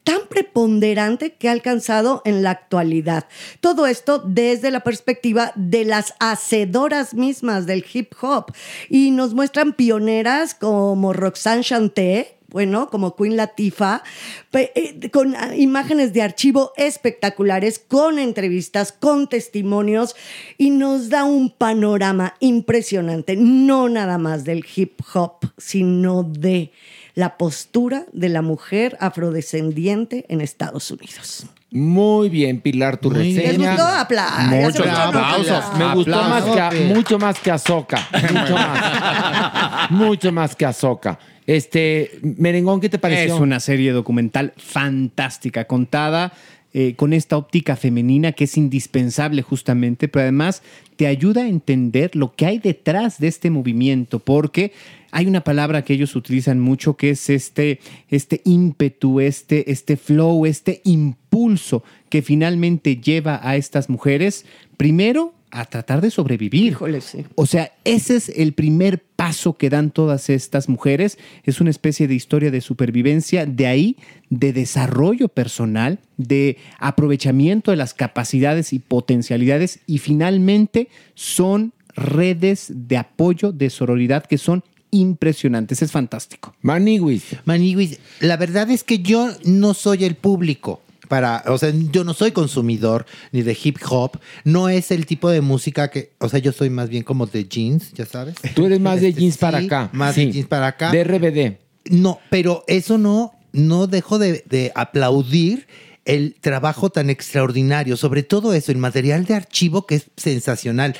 tan preponderante que ha alcanzado en la actualidad. Todo esto desde la perspectiva de las hacedoras mismas del hip hop. Y nos muestran pioneras como Roxanne Chanté, bueno, como Queen Latifah, pe- eh, con ah, imágenes de archivo espectaculares, con entrevistas, con testimonios, y nos da un panorama impresionante, no nada más del hip hop, sino de la postura de la mujer afrodescendiente en Estados Unidos. Muy bien, Pilar, tu bien. ¿Les reseña. gustó? Muchos aplausos. apla- Me gustó más que, a- mucho más que Azoka. Mucho más. mucho más que Azoka. Este, Merengón, ¿qué te pareció? Es una serie documental fantástica, contada eh, con esta óptica femenina que es indispensable justamente, pero además te ayuda a entender lo que hay detrás de este movimiento, porque hay una palabra que ellos utilizan mucho que es este, este ímpetu, este, este flow, este impulso que finalmente lleva a estas mujeres, primero, a tratar de sobrevivir. Híjole, sí. O sea, ese es el primer paso que dan todas estas mujeres. Es una especie de historia de supervivencia, de ahí de desarrollo personal, de aprovechamiento de las capacidades y potencialidades y finalmente son redes de apoyo, de sororidad que son impresionantes. Es fantástico. Maniwis. Maniwis, la verdad es que yo no soy el público. Para, o sea, yo no soy consumidor ni de hip hop, no es el tipo de música que, o sea, yo soy más bien como de jeans, ya sabes. Tú eres más de Este, jeans para acá. Más Sí. de jeans para acá. De RBD. No, pero eso no, no dejo de, de aplaudir el trabajo tan extraordinario, sobre todo eso, el material de archivo que es sensacional.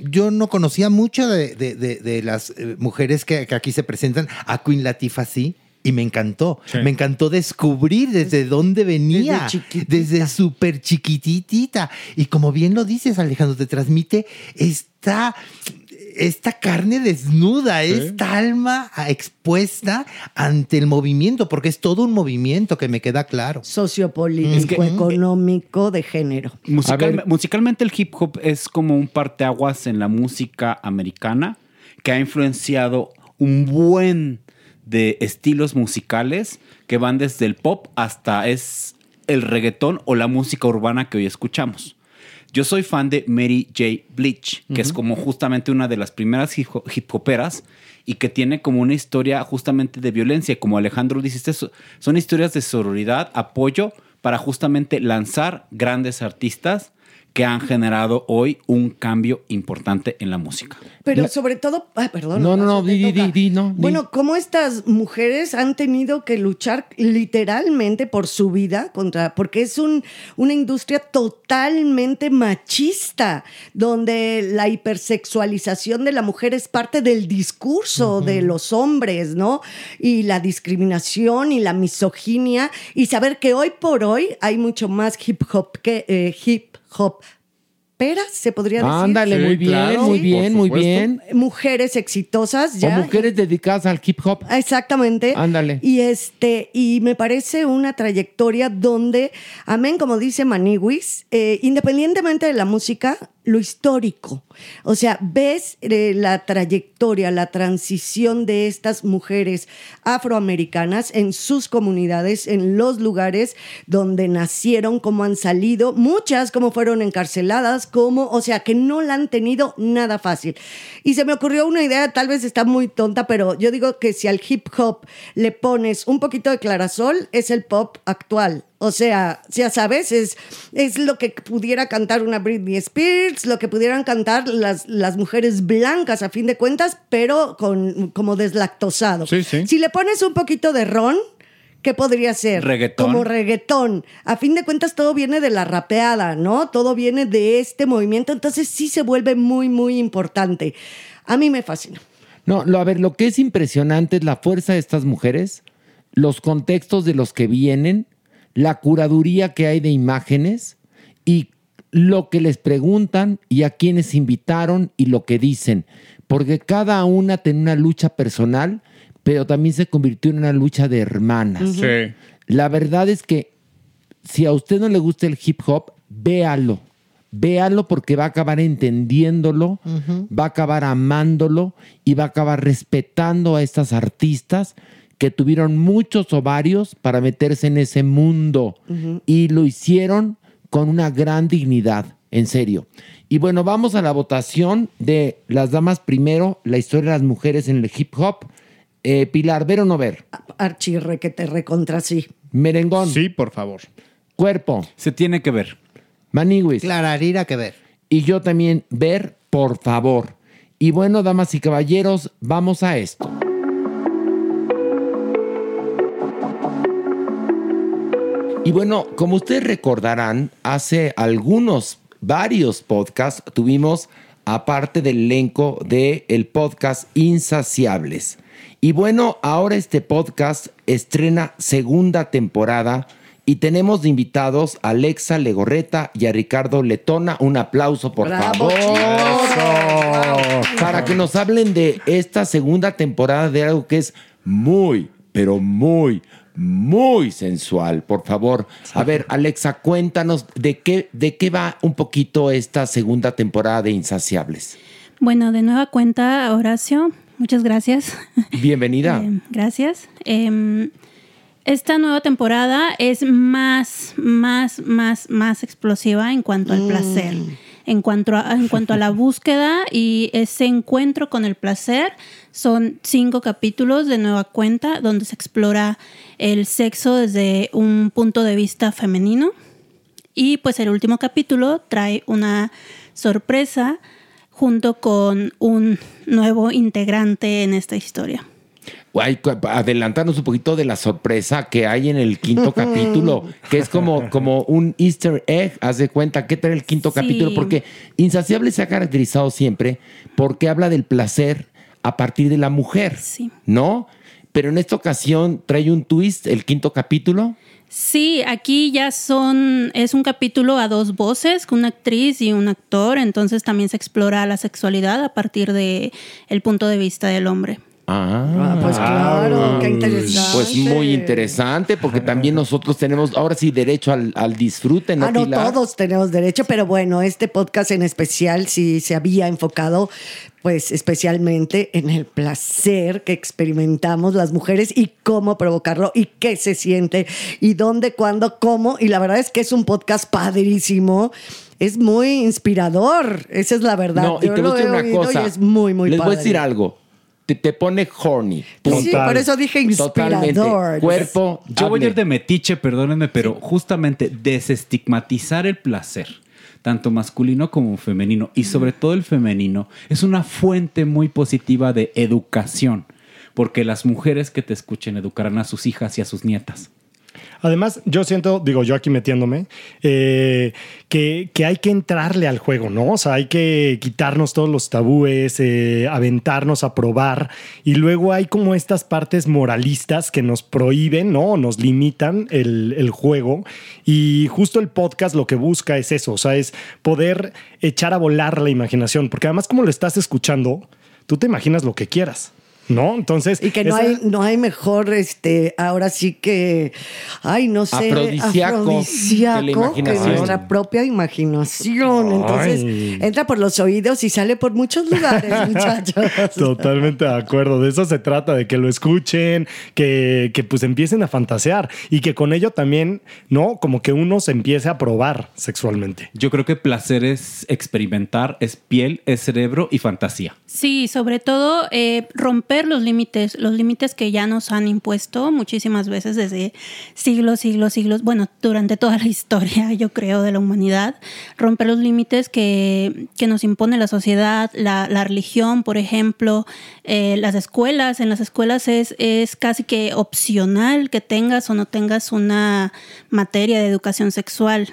Yo no conocía mucho de, de- de- de las eh, mujeres que, que aquí se presentan. A Queen Latifah sí. Y me encantó. Me encantó descubrir desde dónde venía. Desde chiquitita. Desde súper chiquititita. Y como bien lo dices, Alejandro, te transmite esta, esta carne desnuda, esta alma expuesta ante el movimiento, porque es todo un movimiento que me queda claro. Sociopolítico, económico, de género. Musical- musicalmente el hip hop es como un parteaguas en la música americana que ha influenciado un buen de estilos musicales que van desde el pop hasta es el reggaetón o la música urbana que hoy escuchamos. Yo soy fan de Mary J. Bleach, que es como justamente una de las primeras hip hip hoperas y que tiene como una historia justamente de violencia. Como Alejandro dijiste, so- son historias de sororidad, apoyo para justamente lanzar grandes artistas que han generado hoy un cambio importante en la música. Pero sobre todo, ah, perdón. No, no, no, di, di, di, di, no, di. Bueno, cómo estas mujeres han tenido que luchar literalmente por su vida contra, porque es un, una industria totalmente machista, donde la hipersexualización de la mujer es parte del discurso de los hombres, ¿no? Y la discriminación y la misoginia, y saber que hoy por hoy hay mucho más hip hop que eh, hip hop. Peras, se podría decir. Ándale, muy bien, muy bien, muy bien. Mujeres exitosas O ya. mujeres dedicadas al hip hop. Exactamente. Ándale. Y este, y me parece una trayectoria donde, amén, como dice Maniwis, eh, independientemente de la música, lo histórico. O sea, ves eh, la trayectoria, la transición de estas mujeres afroamericanas en sus comunidades, en los lugares donde nacieron, cómo han salido, muchas cómo fueron encarceladas, cómo, o sea, que no la han tenido nada fácil. Y se me ocurrió una idea, tal vez está muy tonta, pero yo digo que si al hip hop le pones un poquito de clarasol, es el pop actual. O sea, ya sabes, es, es lo que pudiera cantar una Britney Spears, lo que pudieran cantar las, las mujeres blancas a fin de cuentas, pero con, como deslactosado. Sí, sí. Si le pones un poquito de ron, ¿qué podría ser? Reggaetón. Como reggaetón. A fin de cuentas todo viene de la rapeada, ¿no? Todo viene de este movimiento, entonces sí se vuelve muy, muy importante. A mí me fascina. No, lo, a ver, lo que es impresionante es la fuerza de estas mujeres, los contextos de los que vienen, la curaduría que hay de imágenes y lo que les preguntan y a quienes invitaron y lo que dicen. Porque cada una tiene una lucha personal, pero también se convirtió en una lucha de hermanas. Sí. La verdad es que si a usted no le gusta el hip hop, véalo. Véalo porque va a acabar entendiéndolo, va a acabar amándolo y va a acabar respetando a estas artistas que tuvieron muchos ovarios para meterse en ese mundo y lo hicieron con una gran dignidad, en serio. Y bueno, vamos a la votación de las damas primero, la historia de las mujeres en el hip hop. Eh, Pilar, ¿ver o no ver? Archirre que te recontra sí. Merengón. Sí, por favor. Cuerpo. Se tiene que ver. Maniwis. Clararira que ver. Y yo también ver, por favor. Y bueno, damas y caballeros, vamos a esto. Y bueno, como ustedes recordarán, hace algunos, varios podcasts tuvimos aparte del elenco del el podcast Insaciables. Y bueno, ahora este podcast estrena segunda temporada y tenemos de invitados a Alexa Legorreta y a Ricardo Letona. Un aplauso, por ¡Bravo, favor. Para que nos hablen de esta segunda temporada de algo que es muy, pero muy, muy sensual. Por favor, a ver, Alexa, cuéntanos de qué, de qué va un poquito esta segunda temporada de Insaciables. Bueno, de nueva cuenta, Horacio, muchas gracias. Bienvenida. Eh, gracias. Eh, esta nueva temporada es más, más, más, más explosiva en cuanto al placer. En cuanto a, en cuanto a la búsqueda y ese encuentro con el placer. Son cinco capítulos de nueva cuenta donde se explora el sexo desde un punto de vista femenino. Y pues el último capítulo trae una sorpresa junto con un nuevo integrante en esta historia. Ay, cu- adelantarnos un poquito de la sorpresa que hay en el quinto capítulo, que es como, como un easter egg, haz de cuenta, ¿qué trae el quinto Sí. capítulo? Porque Insaciable se ha caracterizado siempre porque habla del placer a partir de la mujer, ¿no? Pero en esta ocasión trae un twist, el quinto capítulo. Sí, aquí ya son, es un capítulo a dos voces, con una actriz y un actor, entonces también se explora la sexualidad a partir de el punto de vista del hombre. Ah, pues claro, qué interesante. Pues muy interesante, porque también nosotros tenemos ahora sí derecho al, al disfrute, ¿no, Ah, no, Pilar? todos tenemos derecho, pero bueno, este podcast en especial sí se había enfocado, pues especialmente en el placer que experimentamos las mujeres y cómo provocarlo y qué se siente y dónde, cuándo, cómo. Y la verdad es que es un podcast padrísimo. Es muy inspirador, esa es la verdad. No, y Yo te voy lo a decir una cosa. y es muy, muy Les padre. voy a decir algo. Te, te pone horny. Sí, por eso dije inspirador. Totalmente. Cuerpo. Yo voy a ir de metiche, perdónenme, pero justamente desestigmatizar el placer, tanto masculino como femenino, y sobre todo el femenino, es una fuente muy positiva de educación, porque las mujeres que te escuchen educarán a sus hijas y a sus nietas. Además, yo siento, digo yo aquí metiéndome, eh, que, que hay que entrarle al juego, ¿no? O sea, hay que quitarnos todos los tabúes, eh, aventarnos a probar. Y luego hay como estas partes moralistas que nos prohíben, ¿no? Nos limitan el, el juego. Y justo el podcast lo que busca es eso, o sea, es poder echar a volar la imaginación. Porque además, como lo estás escuchando, tú te imaginas lo que quieras. ¿No? Entonces. Y que no esa- hay, no hay mejor, este, ahora sí que, ay, no sé, Afrodisíaco que imaginación. nuestra propia imaginación. Entonces, Ay. entra por los oídos y sale por muchos lugares, muchachos. Totalmente de acuerdo. De eso se trata, de que lo escuchen, que, que pues empiecen a fantasear y que con ello también, ¿no? Como que uno se empiece a probar sexualmente. Yo creo que placer es experimentar, es piel, es cerebro y fantasía. Sí, sobre todo eh, romper los límites, los límites que ya nos han impuesto muchísimas veces desde siglos, siglos, siglos, bueno, durante toda la historia, yo creo, de la humanidad, romper los límites que, que nos impone la sociedad, la, la religión, por ejemplo, eh, las escuelas, en las escuelas es, es casi que opcional que tengas o no tengas una materia de educación sexual.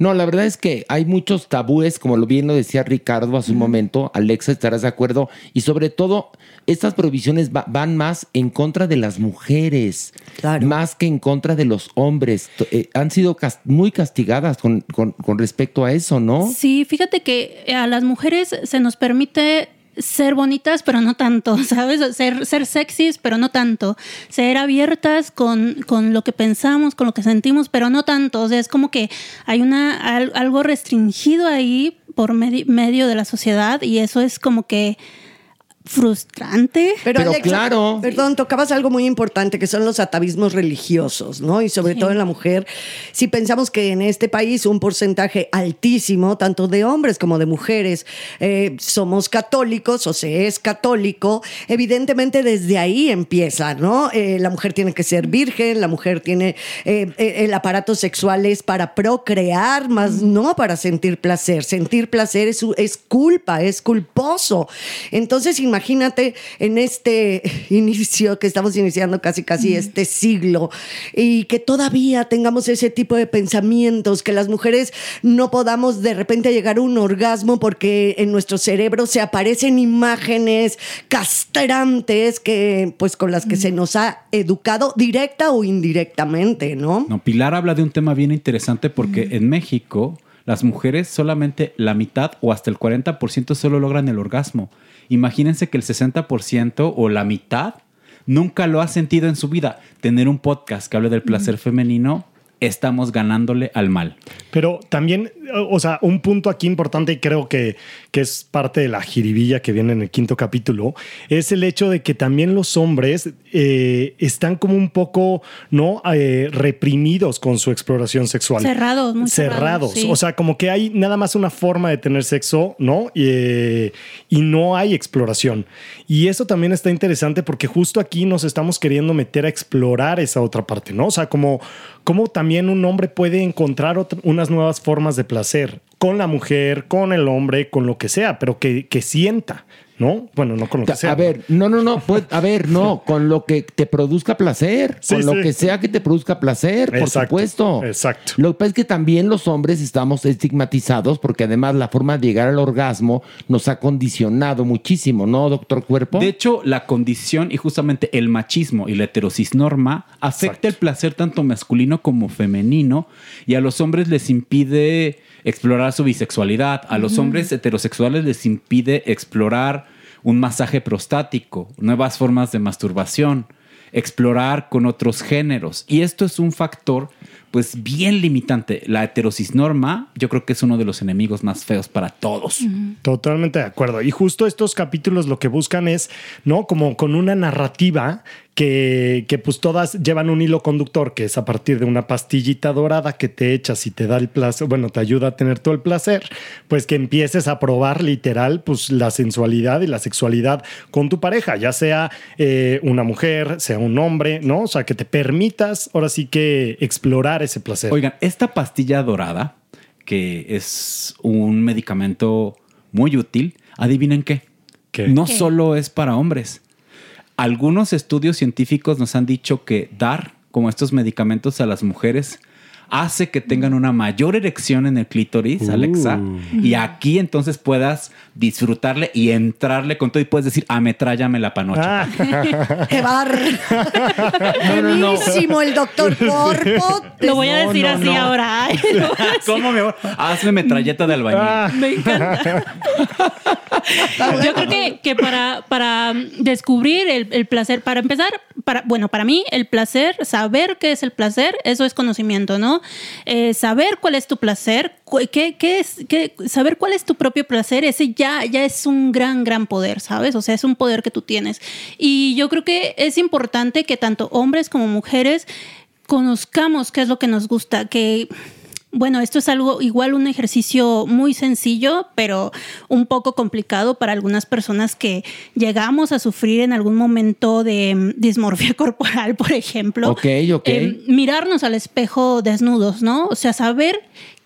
No, la verdad es que hay muchos tabúes, como lo bien lo decía Ricardo hace un momento. Alexa, estarás de acuerdo. Y sobre todo, estas prohibiciones va- van más en contra de las mujeres, más que en contra de los hombres. Eh, han sido muy castigadas con, con- con respecto a eso, ¿no? Sí, fíjate que a las mujeres se nos permite ser bonitas, pero no tanto, ¿sabes? Ser, ser sexys, pero no tanto. Ser abiertas con, con lo que pensamos, con lo que sentimos, pero no tanto. O sea, es como que hay una, al- algo restringido ahí por medi- medio de la sociedad y eso es como que frustrante. Pero, Alexa, Perdón, tocabas algo muy importante que son los atavismos religiosos, ¿no? Y sobre todo en la mujer. Si pensamos que en este país un porcentaje altísimo, tanto de hombres como de mujeres, eh, somos católicos o se es católico, evidentemente desde ahí empieza, ¿no? Eh, la mujer tiene que ser virgen, la mujer tiene. eh, el aparato sexual es para procrear, más no para sentir placer. Sentir placer es, es culpa, es culposo. Entonces, imagínate en este inicio que estamos iniciando casi casi este siglo y que todavía tengamos ese tipo de pensamientos, que las mujeres no podamos de repente llegar a un orgasmo porque en nuestro cerebro se aparecen imágenes castrantes que pues con las que se nos ha educado directa o indirectamente, ¿no? No, Pilar habla de un tema bien interesante porque en México las mujeres solamente la mitad o hasta el 40% solo logran el orgasmo. Imagínense que el 60% o la mitad nunca lo ha sentido en su vida. Tener un podcast que hable del placer femenino, estamos ganándole al mal. Pero también o sea, un punto aquí importante y creo que, que es parte de la jiribilla que viene en el quinto capítulo, es el hecho de que también los hombres eh, están como un poco, ¿no? Eh, reprimidos con su exploración sexual. Cerrados, muy cerrados. cerrados. sí. O sea, como que hay nada más una forma de tener sexo, ¿no? Y, eh, y no hay exploración. Y eso también está interesante porque justo aquí nos estamos queriendo meter a explorar esa otra parte, ¿no? O sea, como, como también un hombre puede encontrar unas nuevas formas de placer con la mujer, con el hombre, con lo que sea, pero que, que sienta, ¿no? Bueno, no con lo que sea. A ver, no, no, no, pues, a ver, no, con lo que te produzca placer, Sí, con lo que sea que te produzca placer, por supuesto. Exacto. Lo que pasa es que también los hombres estamos estigmatizados porque además la forma de llegar al orgasmo nos ha condicionado muchísimo, ¿no, doctor Cuerpo? De hecho, la condición y justamente el machismo y la heterocisnorma afecta el placer tanto masculino como femenino y a los hombres les impide explorar su bisexualidad, a los hombres heterosexuales les impide explorar un masaje prostático, nuevas formas de masturbación, explorar con otros géneros. Y esto es un factor pues bien limitante. La heterocisnorma yo creo que es uno de los enemigos más feos para todos. Totalmente de acuerdo. Y justo estos capítulos lo que buscan es, ¿no? Como con una narrativa que, que pues todas llevan un hilo conductor, que es a partir de una pastillita dorada que te echas y te da el placer, bueno, te ayuda a tener todo el placer, pues que empieces a probar literal, pues la sensualidad y la sexualidad con tu pareja, ya sea eh, una mujer, sea un hombre, ¿no? O sea, que te permitas ahora sí que explorar ese placer. Oigan, esta pastilla dorada, que es un medicamento muy útil, adivinen qué. No ¿Qué? solo es para hombres. Algunos estudios científicos nos han dicho que dar como estos medicamentos a las mujeres hace que tengan una mayor erección en el clítoris, Uh. Alexa, y aquí entonces puedas disfrutarle y entrarle con todo y puedes decir, ametrállame la panocha. ¡Qué bar! No, no, no. Buenísimo el doctor Corpo. Lo voy a decir no, así no. ahora. Voy. ¿Cómo, mi amor? Hazme metralleta de albañil. Ah. Me encanta. Yo creo que, que para, para descubrir el, el placer, para empezar, bueno, para mí el placer, saber qué es el placer, eso es conocimiento, ¿no? Eh, saber cuál es tu placer, qué, qué- saber cuál es tu propio placer, ese ya, ya es un gran, gran poder, ¿sabes? O sea, es un poder que tú tienes. Y yo creo que es importante que tanto hombres como mujeres conozcamos qué es lo que nos gusta, que bueno, esto es algo igual un ejercicio muy sencillo, pero un poco complicado para algunas personas que llegamos a sufrir en algún momento de mm, dismorfia corporal, por ejemplo. Ok, ok. Eh, mirarnos al espejo desnudos, ¿no? O sea, saber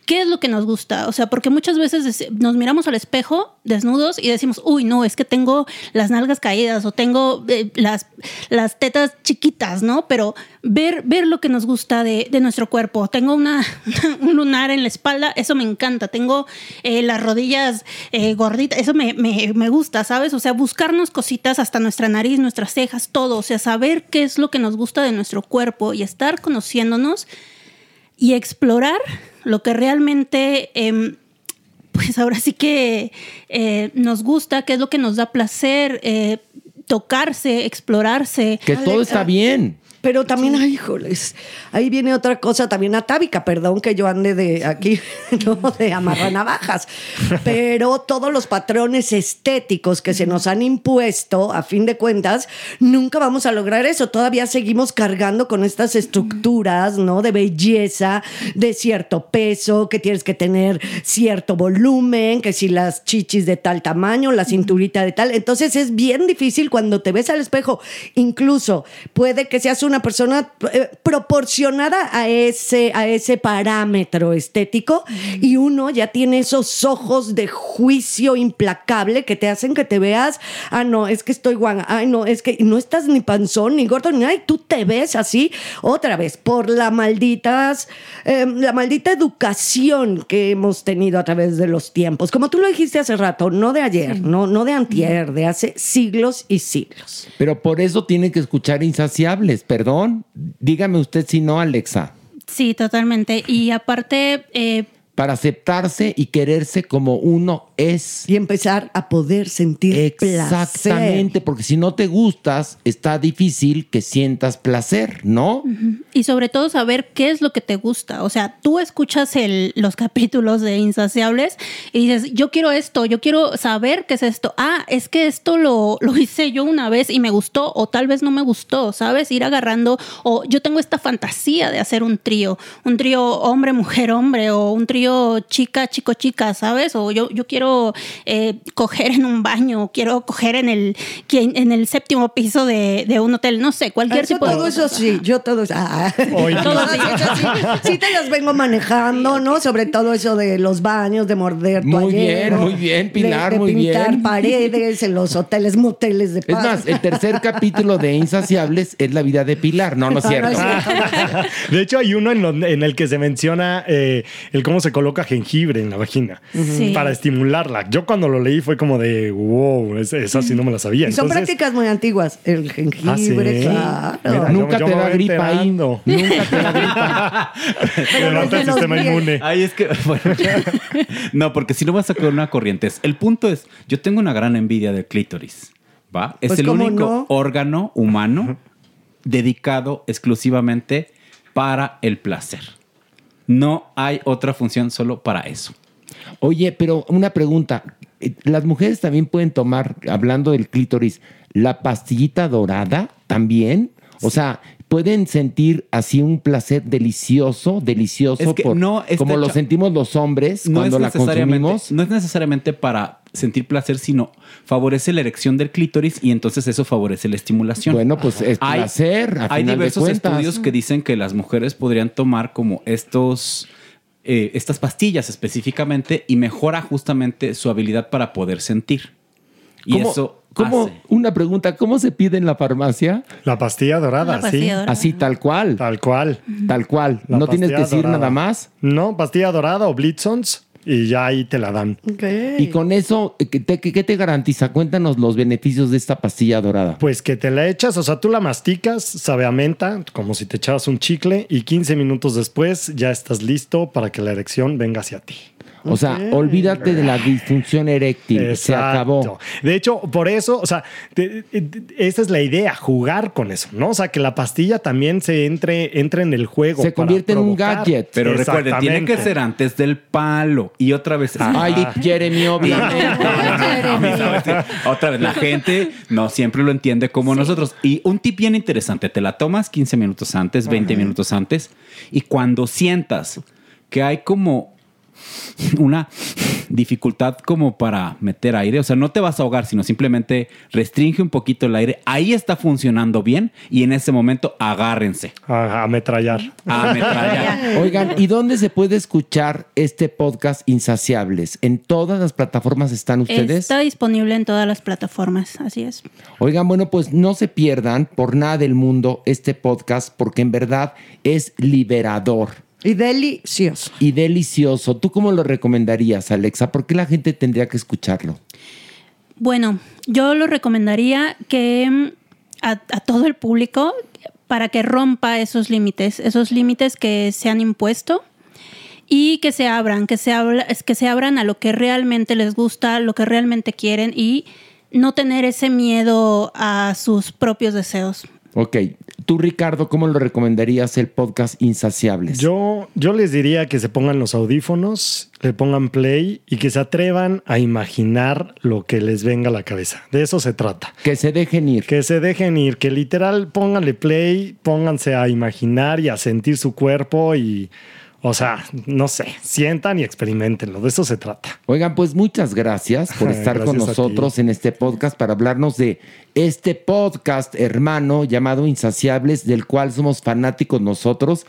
qué es lo que nos gusta. O sea, porque muchas veces nos miramos al espejo desnudos y decimos, uy, no, es que tengo las nalgas caídas o tengo eh, las, las tetas chiquitas, ¿no? Pero ver, ver lo que nos gusta de, de nuestro cuerpo. Tengo una, un lunar en la espalda, eso me encanta. Tengo eh, las rodillas eh, gorditas, eso me, me- me gusta, ¿sabes? O sea, buscarnos cositas hasta nuestra nariz, nuestras cejas, todo. O sea, saber qué es lo que nos gusta de nuestro cuerpo y estar conociéndonos y explorar lo que realmente, em, pues ahora sí que eh, nos gusta, qué es lo que nos da placer, eh, tocarse, explorarse. Que todo está bien. Pero también, ay, híjoles, ahí viene otra cosa también atávica, perdón que yo ande de aquí, no de amarranavajas, pero todos los patrones estéticos que se nos han impuesto, a fin de cuentas, nunca vamos a lograr eso. Todavía seguimos cargando con estas estructuras, ¿no? De belleza, de cierto peso, que tienes que tener cierto volumen, que si las chichis de tal tamaño, la cinturita de tal. Entonces es bien difícil cuando te ves al espejo, incluso puede que seas una persona eh, proporcionada a ese, a ese parámetro estético y uno ya tiene esos ojos de juicio implacable que te hacen que te veas, ah, no, es que estoy guanga, ay, no, es que no estás ni panzón ni gordo ni nada, y tú te ves así otra vez por la malditas, eh, la maldita educación que hemos tenido a través de los tiempos. Como tú lo dijiste hace rato, no de ayer, no, no de antier, de hace siglos y siglos. Pero por eso tienen que escuchar insaciables, perdón. Dígame usted si no, Alexa. Sí, totalmente. Y aparte, eh, Para aceptarse y quererse como uno es. Y empezar a poder sentir Exactamente, porque si no te gustas, está difícil que sientas placer, ¿no? y sobre todo saber qué es lo que te gusta. O sea, tú escuchas el, los capítulos de Insaciables y dices, yo quiero esto, yo quiero saber qué es esto. Ah, es que esto lo, lo hice yo una vez y me gustó o tal vez no me gustó, ¿sabes? Ir agarrando o yo tengo esta fantasía de hacer un trío, un trío hombre, mujer, hombre o un trío chica, chico, chica, ¿sabes? O yo, yo quiero eh, coger en un baño, quiero coger en el, en el séptimo piso de, de un hotel, no sé, cualquier Eso, tipo de todo eso sí, yo todo eso. ah. Todas esas sí, sí te las vengo manejando, ¿no? Sobre todo eso de los baños, de morder Muy toallero, bien, muy bien, Pilar, de, de muy pintar bien. paredes en los hoteles, moteles de Es paz. más, el tercer capítulo de Insaciables es la vida de Pilar. No, no es Ah, cierto. no es cierto. De hecho, hay uno en, donde- en el que se menciona eh, el cómo se coloca jengibre en la vagina Sí. para estimularla. Yo cuando lo leí fue como de, wow, es- esa sí no me la sabía. Y son Entonces, prácticas muy antiguas. El jengibre, Ah, ¿sí? claro. Mira, Nunca yo te da gripa ahí. Nunca te da gripa. Levanta el sistema inmune. Ay, es que, bueno. no, porque si no vas a sacar una corriente. El punto es, yo tengo una gran envidia del clítoris, ¿va? Es Pues, el ¿cómo único no? órgano humano dedicado exclusivamente para el placer. No hay otra función solo para eso. Oye, pero una pregunta. Eh, ¿Las mujeres también pueden tomar, hablando del clítoris, la pastillita dorada también? O sea, ¿pueden sentir así un placer delicioso, delicioso, Es que por- no está como lo sentimos los hombres No cuando es, la consumimos? no es necesariamente para sentir placer, sino favorece la erección del clítoris y entonces eso favorece la estimulación. Bueno, pues es Hay- placer, a Hay final diversos estudios que dicen que las mujeres podrían tomar como estos, eh, estas pastillas específicamente y mejora justamente su habilidad para poder sentir. Y ¿Cómo- eso cómo- hace- Una pregunta, ¿cómo se pide en la farmacia? La pastilla dorada, La pastilla sí. dorada. Así, tal cual. Tal cual. Tal cual. La no tienes que decir dorada. nada más. No, pastilla dorada o Blitzons y ya ahí te la dan. Y con eso, ¿qué te, qué te garantiza? Cuéntanos los beneficios de esta pastilla dorada. Pues que te la echas, o sea, tú la masticas, sabe a menta, como si te echabas un chicle, y 15 minutos después ya estás listo para que la erección venga hacia ti. O sea, olvídate de la disfunción eréctil. Se acabó. De hecho, por eso, o sea, te- te- esa es la idea, jugar con eso, ¿no? O sea, que la pastilla también se entre, entre en el juego. Se para convierte en un gadget. Pero recuerden, tiene que ser antes del palo. Y otra vez. Ay, Jeremy, obviamente. Otra vez, la gente no siempre lo entiende como nosotros. Y un tip bien interesante, te la tomas 15 minutos antes, 20 minutos antes, y cuando sientas que hay como una dificultad como para meter aire, o sea, no te vas a ahogar, sino simplemente restringe un poquito el aire, ahí está funcionando bien y en ese momento agárrense A, ametrallar. a ametrallar. Oigan, ¿y dónde se puede escuchar este podcast Insaciables? ¿En todas las plataformas están ustedes? Está disponible en todas las plataformas, así es. Oigan, bueno, pues no se pierdan por nada del mundo este podcast porque en verdad es liberador Y delicioso. y delicioso. ¿Tú cómo lo recomendarías, Alexa? ¿Por qué la gente tendría que escucharlo? Bueno, yo lo recomendaría que mm, a, a todo el público para que rompa esos límites, esos límites que se han impuesto y que se abran, que se, habla, es que se abran a lo que realmente les gusta, lo que realmente quieren y no tener ese miedo a sus propios deseos. Ok, tú Ricardo, ¿cómo lo recomendarías el podcast Insaciables? Yo, yo les diría que se pongan los audífonos, le pongan play y que se atrevan a imaginar lo que les venga a la cabeza. De eso se trata. Que se dejen ir. Que se dejen ir, que literal pónganle play, pónganse a imaginar y a sentir su cuerpo y, o sea, no sé, sientan y experimentenlo. De eso se trata. Oigan, pues muchas gracias por estar con Gracias nosotros en este podcast para hablarnos de este podcast hermano llamado Insaciables, del cual somos fanáticos nosotros.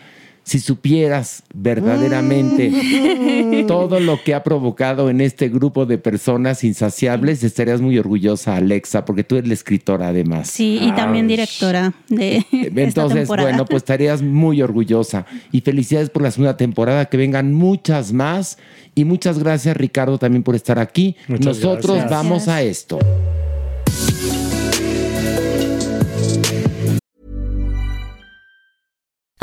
Si supieras verdaderamente todo lo que ha provocado en este grupo de personas insaciables, estarías muy orgullosa, Alexa, porque tú eres la escritora además. Sí, y también directora de esta Entonces, temporada. bueno, pues estarías muy orgullosa. Y felicidades por la segunda temporada, que vengan muchas más. Y muchas gracias, Ricardo, también por estar aquí. Muchas Nosotros gracias. vamos a esto.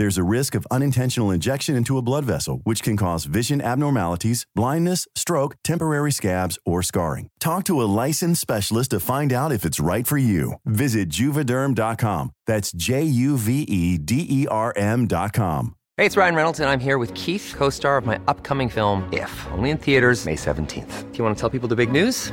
There's a risk of unintentional injection into a blood vessel, which can cause vision abnormalities, blindness, stroke, temporary scabs, or scarring. Talk to a licensed specialist to find out if it's right for you. Visit juvederm.com. That's J U V E D E R M.com. Hey, it's Ryan Reynolds, and I'm here with Keith, co star of my upcoming film, If, only in theaters, May 17th. Do you want to tell people the big news?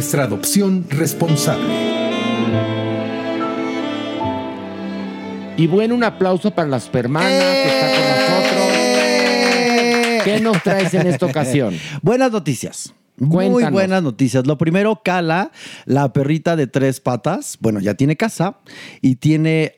Nuestra adopción responsable. Y bueno, un aplauso para la supermana que está con nosotros. ¿Qué nos traes en esta ocasión? Buenas noticias. Muy buenas noticias. Lo primero, Cala, la perrita de tres patas, bueno, ya tiene casa y tiene,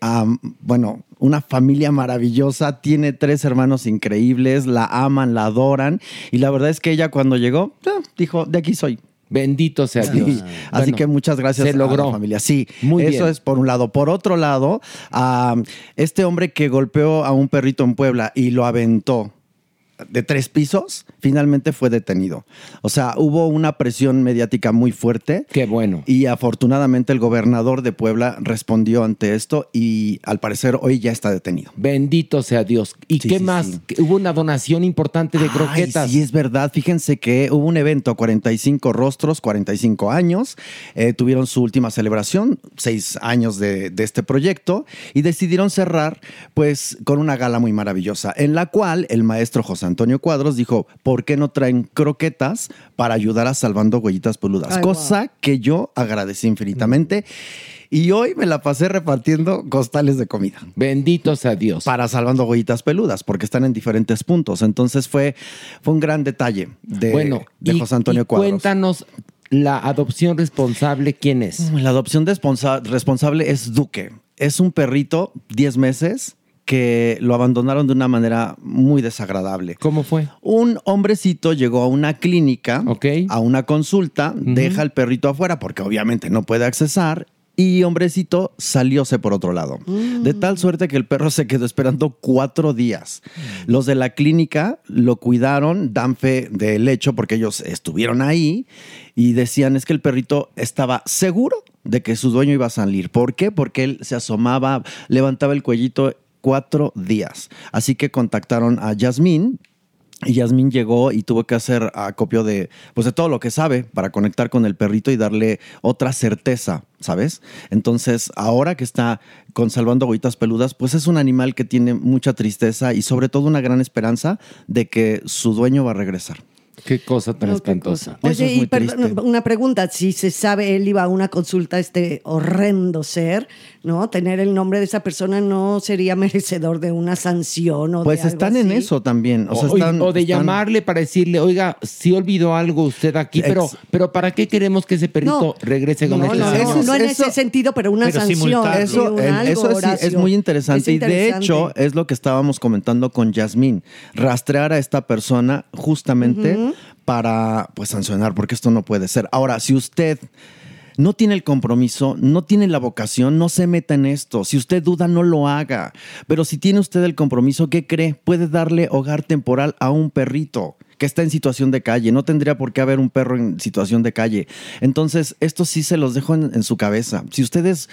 bueno, una familia maravillosa, tiene tres hermanos increíbles, la aman, la adoran y la verdad es que ella cuando llegó, dijo, de aquí soy. Bendito sea Sí. Dios. Así que muchas gracias se logró. a la familia. Sí, Muy eso bien. es por un lado. Por otro lado, am, este hombre que golpeó a un perrito en Puebla y lo aventó de tres pisos, finalmente fue detenido. O sea, hubo una presión mediática muy fuerte. Qué bueno. Y afortunadamente el gobernador de Puebla respondió ante esto y al parecer hoy ya está detenido. Bendito sea Dios. ¿Y Sí, qué sí, más? sí. Hubo una donación importante de croquetas. Ay, sí, es verdad. Fíjense que hubo un evento, 45 rostros, 45 años. Eh, tuvieron su última celebración, seis años de, de este proyecto, y decidieron cerrar pues con una gala muy maravillosa, en la cual el maestro José Antonio Cuadros dijo, ¿por qué no traen croquetas para ayudar a Salvando Huellitas Peludas? Ay, Cosa que yo agradecí infinitamente. Y hoy me la pasé repartiendo costales de comida. Bendito sea Dios. Para salvando huellitas peludas, porque están en diferentes puntos. Entonces fue, fue un gran detalle de, bueno, de y- José Antonio y Cuadros. Cuéntanos la adopción responsable, ¿quién es? La adopción responsable es Duque. Es un perrito, 10 meses, que lo abandonaron de una manera muy desagradable. ¿Cómo fue? Un hombrecito llegó a una clínica, a una consulta, deja al perrito afuera porque obviamente no puede accesar. Y hombrecito salióse por otro lado. De tal suerte que el perro se quedó esperando cuatro días. Los de la clínica lo cuidaron, dan fe del hecho porque ellos estuvieron ahí y decían es que el perrito estaba seguro de que su dueño iba a salir. ¿Por qué? Porque él se asomaba, levantaba el cuellito cuatro días. Así que contactaron a Yasmín, y Yasmín llegó y tuvo que hacer acopio de, pues de todo lo que sabe para conectar con el perrito y darle otra certeza, ¿sabes? Entonces, ahora que está con Salvando Agüitas Peludas, pues es un animal que tiene mucha tristeza y sobre todo una gran esperanza de que su dueño va a regresar. Qué cosa tan No, espantosa. Oye, Eso es y muy perdón, triste. una pregunta, si se sabe, él iba a una consulta a este horrendo ser, ¿no? Tener el nombre de esa persona no sería merecedor de una sanción o Pues de algo están en así? eso también. O, sea, O- están- o de están- llamarle para decirle, oiga, si olvidó algo usted aquí, pero, Ex- pero ¿para qué queremos que ese perrito No. regrese con No, este no, señor? no, no en ese sentido, pero una sanción. Eso, sí, algo, eso es, sí, muy interesante. Es Y de hecho, es lo que estábamos comentando con Yasmín. Rastrear a esta persona justamente. Para pues sancionar, porque esto no puede ser. Ahora, si usted no tiene el compromiso, no tiene la vocación, no se meta en esto. Si usted duda, no lo haga. Pero si tiene usted el compromiso, ¿qué cree? Puede darle hogar temporal a un perrito que está en situación de calle. No tendría por qué haber un perro en situación de calle. Entonces, esto sí se los dejo en, en su cabeza. Si ustedes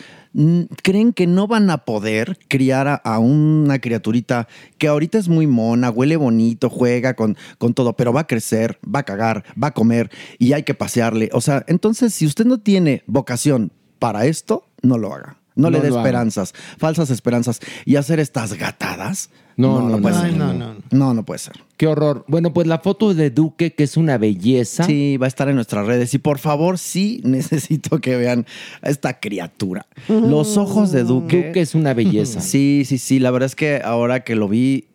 creen que no van a poder criar a, a una criaturita que ahorita es muy mona, huele bonito, juega con, con todo, pero va a crecer, va a cagar, va a comer y hay que pasearle. O sea, entonces, si usted no tiene vocación para esto, no lo haga. No, le dé haga. esperanzas, falsas esperanzas. Y hacer estas gatadas. No, no, puede no, ser. no, no. No, no puede ser. Qué horror. Bueno, pues la foto de Duque, que es una belleza. Sí, va a estar en nuestras redes. Y por favor, sí necesito que vean a esta criatura. Los ojos de Duque. Duque es una belleza. Sí, sí, sí. La verdad es que ahora que lo vi,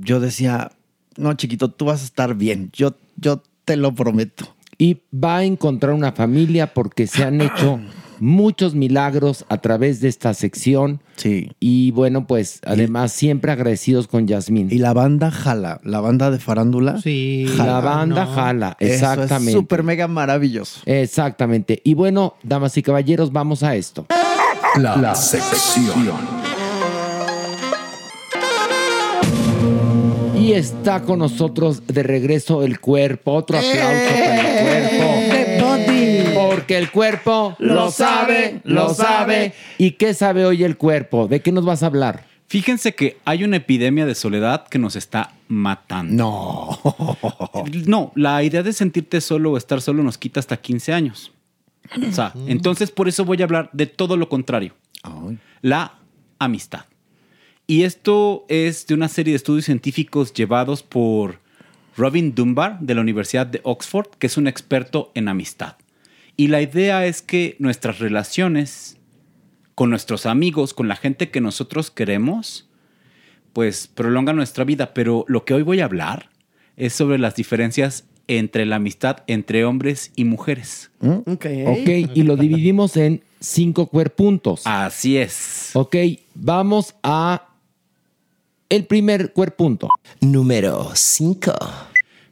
yo decía, no, chiquito, tú vas a estar bien. Yo, yo te lo prometo. Y va a encontrar una familia porque se han hecho muchos milagros a través de esta sección. Sí. Y bueno, pues además siempre agradecidos con Yasmín. Y la banda jala, la banda de farándula. Sí. La banda jala, exactamente. Eso es súper mega maravilloso. Exactamente. Y bueno, damas y caballeros, vamos a esto. La, la sección. Y está con nosotros de regreso el cuerpo. Otro aplauso para el cuerpo. Porque el cuerpo lo sabe, lo sabe. ¿Y qué sabe hoy el cuerpo? ¿De qué nos vas a hablar? Fíjense que hay una epidemia de soledad que nos está matando. No. No, la idea de sentirte solo o estar solo nos quita hasta 15 años. O sea, entonces por eso voy a hablar de todo lo contrario. La amistad. Y esto es de una serie de estudios científicos llevados por Robin Dunbar de la Universidad de Oxford, que es un experto en amistad. Y la idea es que nuestras relaciones con nuestros amigos, con la gente que nosotros queremos, pues prolongan nuestra vida. Pero lo que hoy voy a hablar es sobre las diferencias entre la amistad entre hombres y mujeres. Ok. Ok, y lo dividimos en cinco cuerpuntos. Así es. Ok, vamos a el primer cuerpunto. Número 5.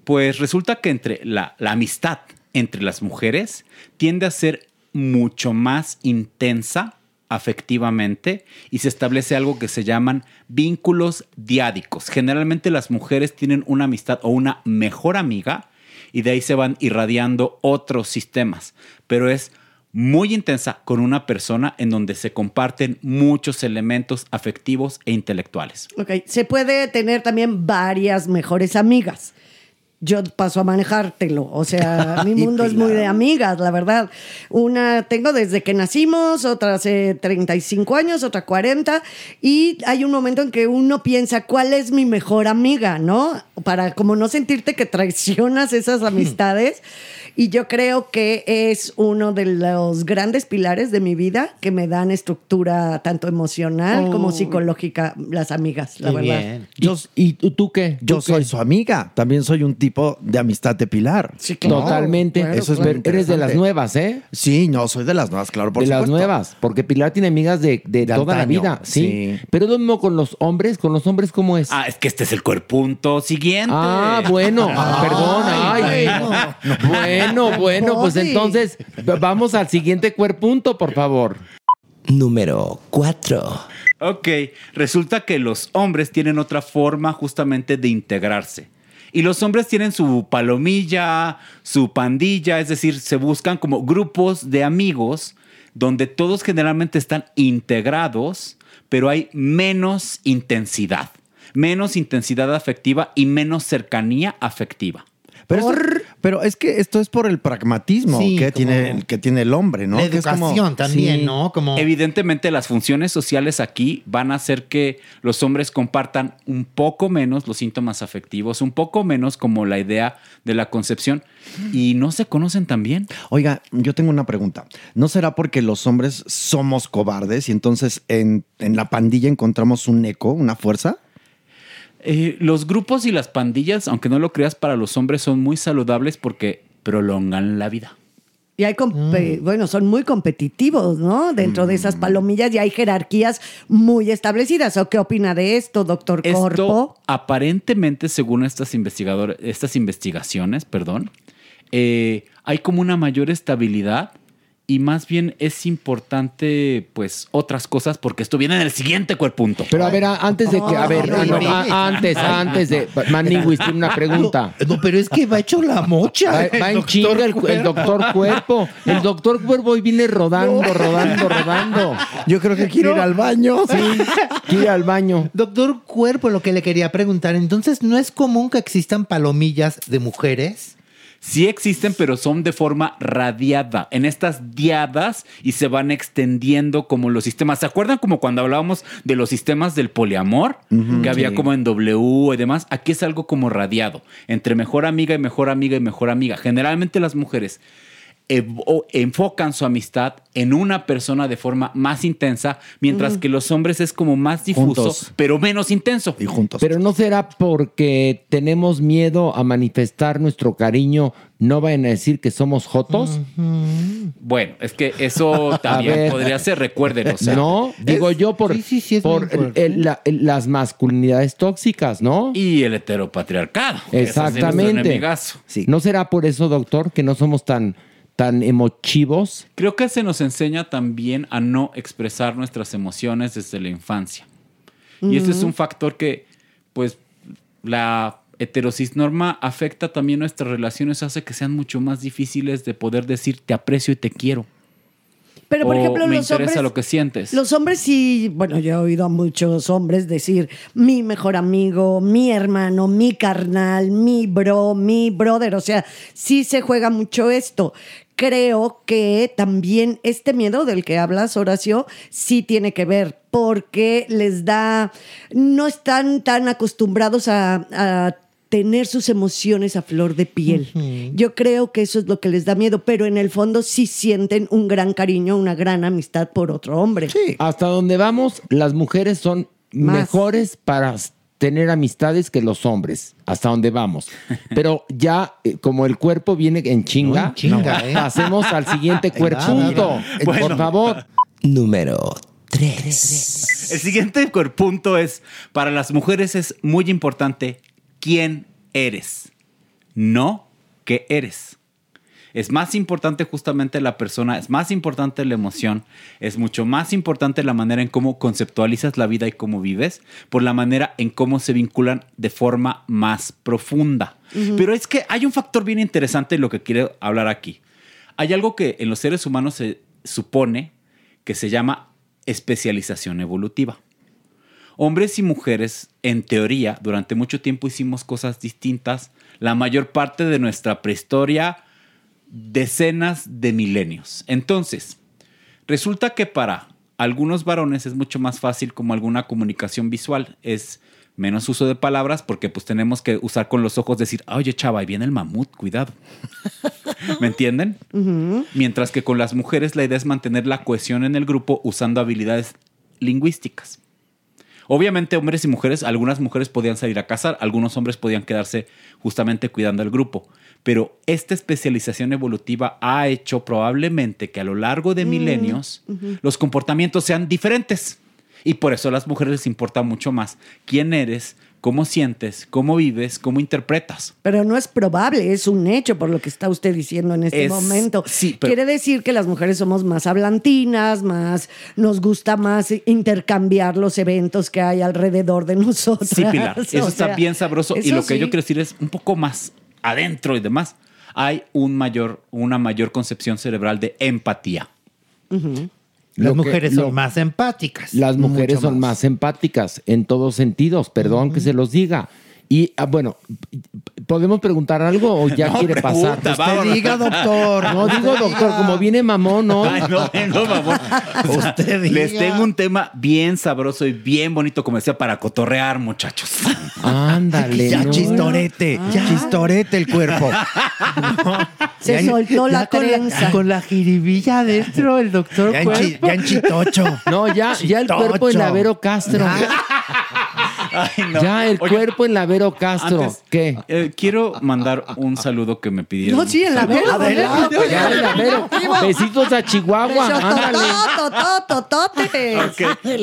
Pues resulta que entre la, la amistad entre las mujeres tiende a ser mucho más intensa afectivamente y se establece algo que se llaman vínculos diádicos. Generalmente las mujeres tienen una amistad o una mejor amiga y de ahí se van irradiando otros sistemas, pero es muy intensa con una persona en donde se comparten muchos elementos afectivos e intelectuales. Ok, se puede tener también varias mejores amigas. Yo paso a manejártelo. O sea, mi mundo es muy de amigas, la verdad. Una tengo desde que nacimos, otra hace 35 años, otra 40. Y hay un momento en que uno piensa, ¿cuál es mi mejor amiga? ¿No? Para como no sentirte que traicionas esas amistades. Y yo creo que es uno de los grandes pilares de mi vida que me dan estructura tanto emocional como psicológica, las amigas, la verdad. Yo, ¿Y tú, tú qué? Yo soy su amiga. También soy un tipo de amistad de Pilar. Sí, Totalmente. Eso es muy Eres de las nuevas, ¿eh? Sí, no, soy de las nuevas, claro, por de las nuevas, porque Pilar tiene amigas de, de De toda la vida, ¿sí? sí. Pero es lo mismo con los hombres, con los hombres, ¿cómo es? Ah, es que este es el cuerpunto siguiente. Ah, bueno, perdón, ay, bueno, bueno, pues entonces vamos al siguiente cuerpunto, por favor. Número 4. Ok, resulta que los hombres tienen otra forma justamente de integrarse. Y los hombres tienen su palomilla, su pandilla, es decir, se buscan como grupos de amigos donde todos generalmente están integrados, pero hay menos intensidad, menos intensidad afectiva y menos cercanía afectiva. Pero, esto- pero es que esto es por el pragmatismo Sí, que, como- tiene, que tiene el hombre, ¿no? La Que es como- educación también, Sí. ¿no? Como Evidentemente las funciones sociales aquí van a hacer que los hombres compartan un poco menos los síntomas afectivos, un poco menos como la idea de la concepción y no se conocen tan bien. Oiga, yo tengo una pregunta. ¿No será porque los hombres somos cobardes y entonces en, en la pandilla encontramos un eco, una fuerza? Eh, los grupos y las pandillas, aunque no lo creas, para los hombres son muy saludables porque prolongan la vida. Y hay, compe- bueno, son muy competitivos, ¿no? Dentro de esas palomillas y hay jerarquías muy establecidas. ¿O qué opina de esto, doctor Esto Corpo? aparentemente, según estas, investigador- estas investigaciones, perdón, eh, hay como una mayor estabilidad y más bien es importante, pues, otras cosas, porque esto viene en el siguiente cuerpunto. Pero a ver, a- antes de que, a ver, no, no, no, a- antes, antes de, Maniguis tiene una pregunta. No, pero es que va hecho la mocha. Va, en chinga el, el doctor Cuerpo. El doctor Cuerpo hoy viene rodando, rodando, rodando. Yo creo que quiere ir al baño. Sí, quiere ir al baño. Doctor Cuerpo, lo que le quería preguntar, entonces, ¿no es común que existan palomillas de mujeres? Sí existen, pero son de forma radiada, en estas diadas y se van extendiendo como los sistemas. ¿Se acuerdan como cuando hablábamos de los sistemas del poliamor? que había sí. como en W y demás. Aquí es algo como radiado, entre mejor amiga y mejor amiga y mejor amiga. Generalmente las mujeres enfocan su amistad en una persona de forma más intensa, mientras que los hombres es como más difuso, Juntos. pero menos intenso. Y juntos. Pero no será porque tenemos miedo a manifestar nuestro cariño, no vayan a decir que somos jotos. Bueno, es que eso también podría ser, recuerden. o sea, no, digo yo por, por el- el- la- el- las masculinidades tóxicas, ¿no? Y el heteropatriarcado. Exactamente. ¿No será por eso, doctor, que no somos tan, tan emotivos? Creo que se nos enseña también a no expresar nuestras emociones desde la infancia. Y este es un factor que, pues, la heterocisnorma afecta también nuestras relaciones, hace que sean mucho más difíciles de poder decir te aprecio y te quiero. Pero, por O ejemplo, me los interesa hombres. lo que sientes. Los hombres sí, bueno, yo he oído a muchos hombres decir mi mejor amigo, mi hermano, mi carnal, mi bro, mi brother. O sea, sí se juega mucho esto. Creo que también este miedo del que hablas, Horacio, sí tiene que ver porque les da, no están tan acostumbrados a, a tener sus emociones a flor de piel. Yo creo que eso es lo que les da miedo, pero en el fondo sí sienten un gran cariño, una gran amistad por otro hombre. Hasta donde vamos, las mujeres son Más. mejores para tener amistades que los hombres. Hasta donde vamos. Pero ya, eh, como el cuerpo viene en chinga, No, en chinga, ¿eh? pasemos al siguiente cuerpunto. Bueno. Por favor. Número El siguiente punto es, para las mujeres es muy importante quién eres, no qué eres. Es más importante justamente la persona, es más importante la emoción, es mucho más importante la manera en cómo conceptualizas la vida y cómo vives, por la manera en cómo se vinculan de forma más profunda. Pero es que hay un factor bien interesante en lo que quiero hablar aquí. Hay algo que en los seres humanos se supone que se llama especialización evolutiva. Hombres y mujeres, en teoría, durante mucho tiempo hicimos cosas distintas. La mayor parte de nuestra prehistoria, decenas de milenios. Entonces, resulta que para algunos varones es mucho más fácil como alguna comunicación visual. Es menos uso de palabras porque pues tenemos que usar con los ojos decir, oye chava, ahí viene el mamut, cuidado. ¿Me entienden? Mientras que con las mujeres la idea es mantener la cohesión en el grupo usando habilidades lingüísticas. Obviamente hombres y mujeres, algunas mujeres podían salir a cazar, algunos hombres podían quedarse justamente cuidando al grupo, pero esta especialización evolutiva ha hecho probablemente que a lo largo de Mm, milenios los comportamientos sean diferentes. Y por eso a las mujeres les importa mucho más quién eres, cómo sientes, cómo vives, cómo interpretas. Pero no es probable, es un hecho por lo que está usted diciendo en este Es- momento. sí, pero- Quiere decir que las mujeres somos más hablantinas, más nos gusta más intercambiar los eventos que hay alrededor de nosotros. Sí, Pilar, eso está bien sabroso. Y lo que yo quiero decir es un poco más adentro y demás. Hay un mayor, una mayor concepción cerebral de empatía. Las Lo que- mujeres lo- son más empáticas. Las mujeres son más. empáticas en todos sentidos, perdón que se los diga. Y ah, bueno, ¿podemos preguntar algo o ya No, quiere pregunta, pasar? vámonos. diga, doctor. No digo doctor, como viene mamón, ¿no? Ay, no, no, mamón. Les tengo un tema bien sabroso y bien bonito, como decía, para cotorrear, muchachos. Ándale. Ya no. chistorete, chistorete el cuerpo. Se Ya- soltó ya la con trenza. con la jiribilla adentro, el doctor. Ya en chi- cuerpo. ya en chitocho. No, ya, ya el cuerpo en Avero Castro. Ya, el cuerpo en la Vero Castro. Antes, ¿Qué? eh, quiero mandar un saludo que me pidieron. No, sí, en la Vero. Adelante, ya, en la Vero. Besitos a Chihuahua. Ándale.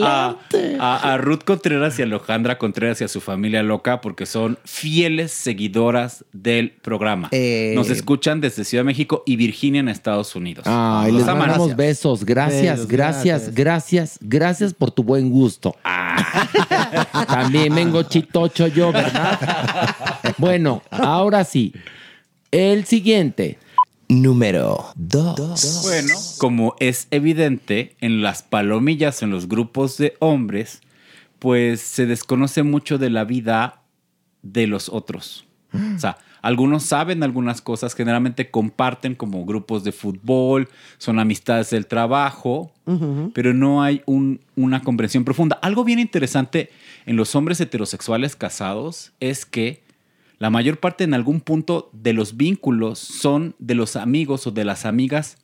A, a- a Ruth Contreras y a Alejandra Contreras y a su familia loca porque son fieles seguidoras del programa. Eh. Nos escuchan desde Ciudad de México y Virginia en Estados Unidos. Ay, Los les aman. mandamos besos. Gracias, gracias, gracias, gracias por tu buen gusto. También vengo chitocho yo, ¿verdad? Bueno, ahora sí. El siguiente. Número dos. Bueno, como es evidente, en las palomillas, en los grupos de hombres, pues se desconoce mucho de la vida de los otros. O sea, algunos saben algunas cosas, generalmente comparten como grupos de fútbol, son amistades del trabajo, pero no hay un- una comprensión profunda. Algo bien interesante en los hombres heterosexuales casados es que la mayor parte en algún punto de los vínculos son de los amigos o de las amigas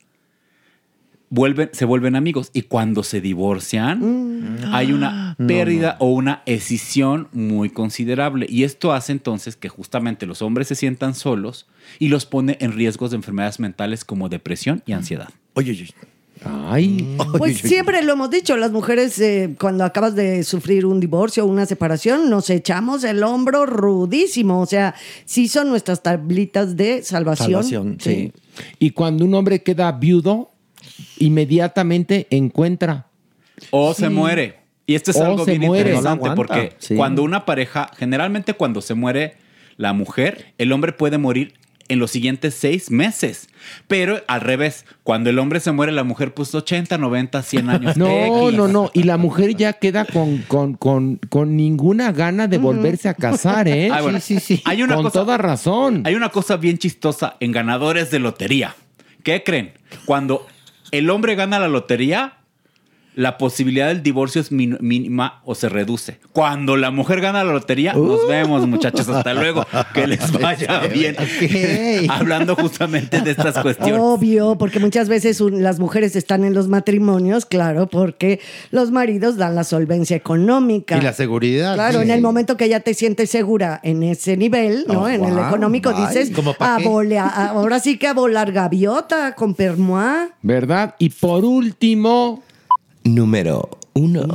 vuelven, se vuelven amigos y cuando se divorcian hay una No, pérdida o una escisión muy considerable y esto hace entonces que justamente los hombres se sientan solos y los pone en riesgos de enfermedades mentales como depresión y ansiedad. Oye, oye. Ay. Pues siempre lo hemos dicho, las mujeres eh, cuando acabas de sufrir un divorcio o una separación, nos echamos el hombro rudísimo. O sea, sí son nuestras tablitas de salvación. Y cuando un hombre queda viudo, inmediatamente encuentra. O se Sí. muere. Y esto es O algo bien muere. interesante No porque Sí. cuando una pareja, generalmente cuando se muere la mujer, el hombre puede morir en los siguientes seis meses. Pero al revés, cuando el hombre se muere, la mujer pues 80, 90, 100 años. No, no, no. Y la mujer ya queda con, con, con, con ninguna gana de volverse a casar, ¿eh? Ah, bueno, Hay una con cosa, toda razón. Hay una cosa bien chistosa en ganadores de lotería. ¿Qué creen? Cuando el hombre gana la lotería, la posibilidad del divorcio es mínima o se reduce. Cuando la mujer gana la lotería, nos vemos, muchachos. Hasta luego. Que les vaya bien. Hablando justamente de estas cuestiones. Obvio, porque muchas veces un- las mujeres están en los matrimonios, claro, porque los maridos dan la solvencia económica. Y la seguridad. Claro, sí. en el momento que ya te sientes segura en ese nivel, ¿no? Oh, en el económico dices, ¿cómo pa' a a- ahora sí que a volar gaviota con permoa. ¿Verdad? Y por último. Número uno.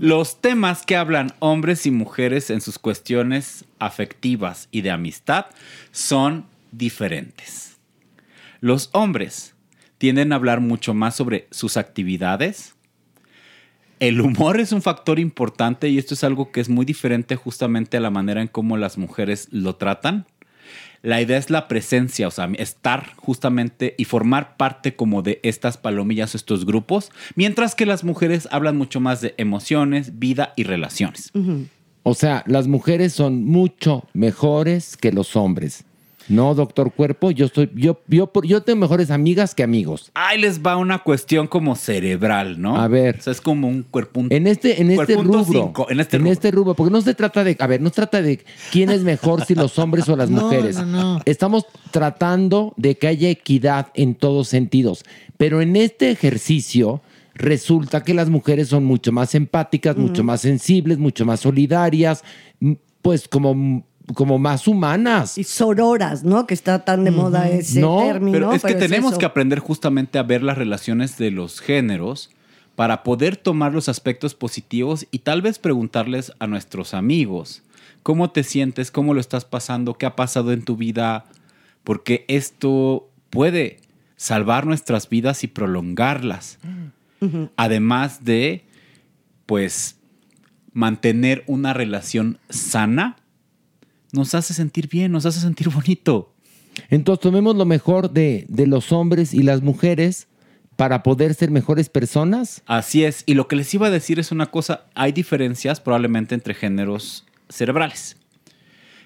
Los temas que hablan hombres y mujeres en sus cuestiones afectivas y de amistad son diferentes. Los hombres tienden a hablar mucho más sobre sus actividades. El humor es un factor importante y esto es algo que es muy diferente justamente a la manera en cómo las mujeres lo tratan. La idea es la presencia, o sea, estar justamente y formar parte como de estas palomillas, estos grupos, mientras que las mujeres hablan mucho más de emociones, vida y relaciones. O sea, las mujeres son mucho mejores que los hombres. No, doctor Cuerpo, yo estoy, yo, yo, yo tengo mejores amigas que amigos. Ahí les va una cuestión como cerebral, ¿no? A ver. O sea, es como un cuerpo. En este, en este rubro. cinco, en este rubro. Porque no se trata de. A ver, no se trata de quién es mejor, si los hombres o las No, mujeres. no, no. Estamos tratando de que haya equidad en todos sentidos. Pero en este ejercicio resulta que las mujeres son mucho más empáticas, mucho más sensibles, mucho más solidarias, pues como, como más humanas. Y sororas, ¿no? Que está tan de moda ese No, término. Pero es que tenemos eso. que aprender justamente a ver las relaciones de los géneros para poder tomar los aspectos positivos y tal vez preguntarles a nuestros amigos, ¿cómo te sientes? ¿Cómo lo estás pasando? ¿Qué ha pasado en tu vida? Porque esto puede salvar nuestras vidas y prolongarlas. Además de, pues, mantener una relación sana, nos hace sentir bien, nos hace sentir bonito. Entonces tomemos lo mejor de, de los hombres y las mujeres para poder ser mejores personas. Así es. Y lo que les iba a decir es una cosa, hay diferencias probablemente entre géneros cerebrales.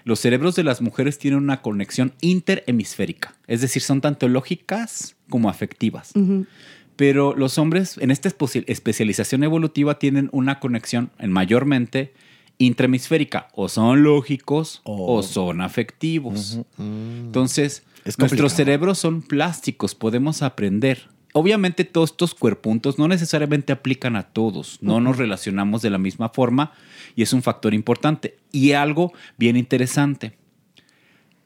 Los cerebros de las mujeres tienen una conexión interhemisférica, es decir, son tanto lógicas como afectivas. Pero los hombres en esta espe- especialización evolutiva tienen una conexión en mayormente intrahemisférica. O son lógicos o son afectivos. Entonces, Es nuestros cerebros son plásticos, podemos aprender. obviamente todos estos cuerpuntos no necesariamente aplican a todos, no nos relacionamos de la misma forma y es un factor importante. Y algo bien interesante,